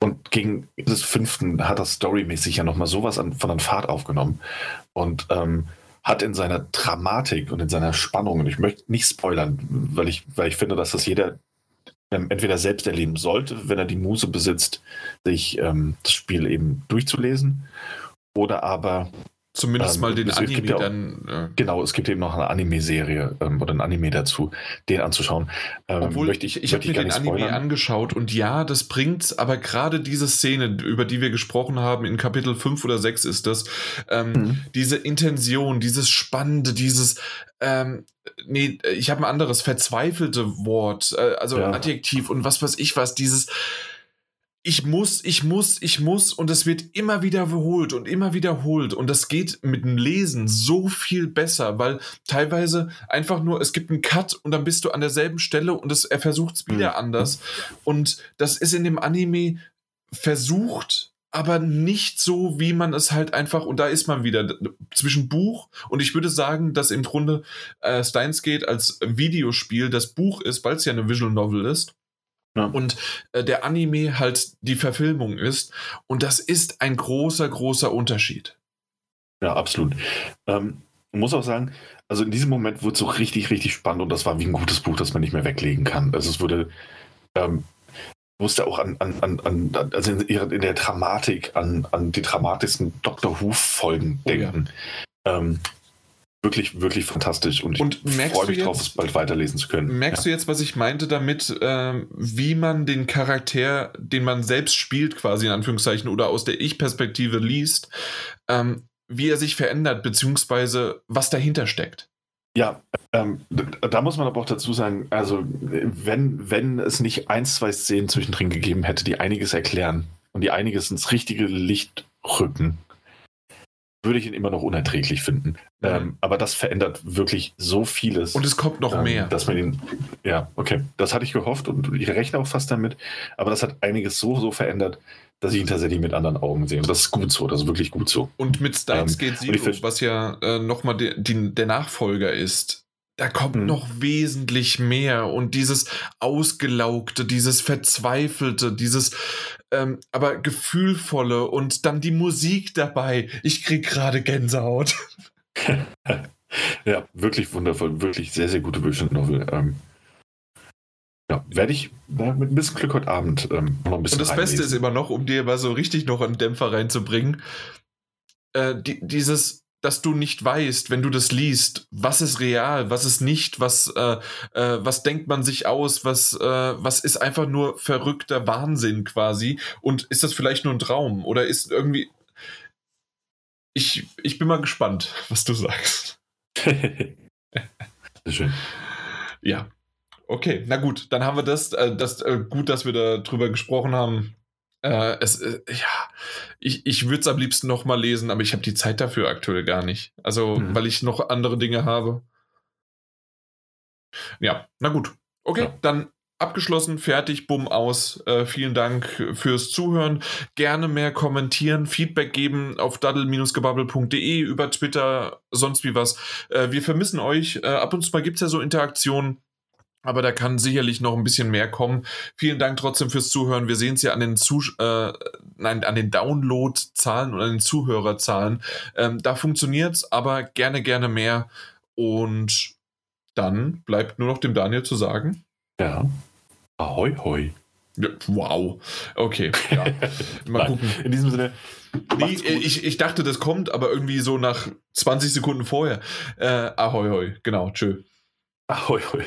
und gegen des fünften hat das storymäßig ja nochmal sowas an, von an Fahrt aufgenommen. Und ähm, hat in seiner Dramatik und in seiner Spannung, und ich möchte nicht spoilern, weil ich, weil ich finde, dass das jeder ähm, entweder selbst erleben sollte, wenn er die Muße besitzt, sich ähm, das Spiel eben durchzulesen, oder aber Zumindest ähm, mal den Anime ja auch, dann. Äh genau, es gibt eben noch eine Anime-Serie ähm, oder ein Anime dazu, den anzuschauen. Ähm, Obwohl ich, ich, ich habe mir den Anime spoilern. angeschaut und ja, das bringt's, aber gerade diese Szene, über die wir gesprochen haben, in Kapitel 5 oder 6 ist das, ähm, mhm. diese Intention, dieses Spannende, dieses, ähm, nee, ich habe ein anderes, verzweifelte Wort, äh, also ja. Adjektiv und was weiß ich was, dieses ich muss, ich muss, ich muss und es wird immer wiederholt und immer wiederholt und das geht mit dem Lesen so viel besser, weil teilweise einfach nur, es gibt einen Cut und dann bist du an derselben Stelle und es, er versucht es wieder mhm. anders und das ist in dem Anime versucht, aber nicht so, wie man es halt einfach, und da ist man wieder zwischen Buch und ich würde sagen, dass im Grunde äh, Steins Gate als Videospiel das Buch ist, weil es ja eine Visual Novel ist ja. Und äh, der Anime halt die Verfilmung ist. Und das ist ein großer, großer Unterschied. Ja, absolut. Ähm, muss auch sagen, also in diesem Moment wurde es so richtig, richtig spannend und das war wie ein gutes Buch, das man nicht mehr weglegen kann. Also es wurde, ähm, musste auch an, an, an, an also in, in, der Dramatik an, an die dramatischsten Doctor Who-Folgen oh, denken. Ja. Ähm, wirklich, wirklich fantastisch und, und ich freue mich drauf, es bald weiterlesen zu können. Merkst ja. du jetzt, was ich meinte damit, ähm, wie man den Charakter, den man selbst spielt, quasi in Anführungszeichen, oder aus der Ich-Perspektive liest, ähm, wie er sich verändert, beziehungsweise was dahinter steckt? Ja, ähm, da muss man aber auch dazu sagen, also wenn, wenn es nicht ein, zwei Szenen zwischendrin gegeben hätte, die einiges erklären und die einiges ins richtige Licht rücken, würde ich ihn immer noch unerträglich finden. Mhm. Ähm, aber das verändert wirklich so vieles. Und es kommt noch ähm, mehr. Dass man ihn, ja, okay, das hatte ich gehofft und ich rechne auch fast damit. Aber das hat einiges so, so verändert, dass ich ihn tatsächlich mit anderen Augen sehe. Und das ist gut so, das ist wirklich gut so. Und mit Steins ähm, Gate Zero, was ja äh, nochmal der Nachfolger ist, da kommt hm. noch wesentlich mehr und dieses ausgelaugte, dieses verzweifelte, dieses ähm, aber gefühlvolle und dann die Musik dabei. Ich krieg gerade Gänsehaut. ja, wirklich wundervoll, wirklich sehr, sehr gute Visual Novel. Ähm, ja, werde ich na, mit ein bisschen Glück heute Abend ähm, noch ein bisschen. Und das reinlesen. Beste ist immer noch, um dir mal so richtig noch einen Dämpfer reinzubringen, äh, die, dieses dass du nicht weißt, wenn du das liest, was ist real, was ist nicht, was, äh, äh, was denkt man sich aus, was, äh, was ist einfach nur verrückter Wahnsinn quasi und ist das vielleicht nur ein Traum oder ist irgendwie. Ich, ich bin mal gespannt, was du sagst. Schön. Ja. Okay, na gut, dann haben wir das, äh, das äh, gut, dass wir darüber gesprochen haben. Äh, es, äh, ja, ich, ich würde es am liebsten noch mal lesen, aber ich habe die Zeit dafür aktuell gar nicht. Also, mhm. weil ich noch andere Dinge habe. Ja, na gut. Okay, ja. dann abgeschlossen, fertig, bumm, aus. Äh, vielen Dank fürs Zuhören. Gerne mehr kommentieren, Feedback geben auf daddle-gebabbel.de, über Twitter, sonst wie was. Äh, wir vermissen euch. Äh, ab und zu mal gibt es ja so Interaktionen. Aber da kann sicherlich noch ein bisschen mehr kommen. Vielen Dank trotzdem fürs Zuhören. Wir sehen es ja an den, Zus äh, nein, an den Download-Zahlen und an den Zuhörerzahlen. Ähm, da funktioniert es, aber gerne, gerne mehr. Und dann bleibt nur noch dem Daniel zu sagen. Ja. Ahoi, hoi. Wow. Okay. Ja. Mal gucken. In diesem Sinne. Nee, ich, ich dachte, das kommt, aber irgendwie so nach 20 Sekunden vorher. Äh, ahoi, hoi. Genau. Tschö. Ahoi, hoi.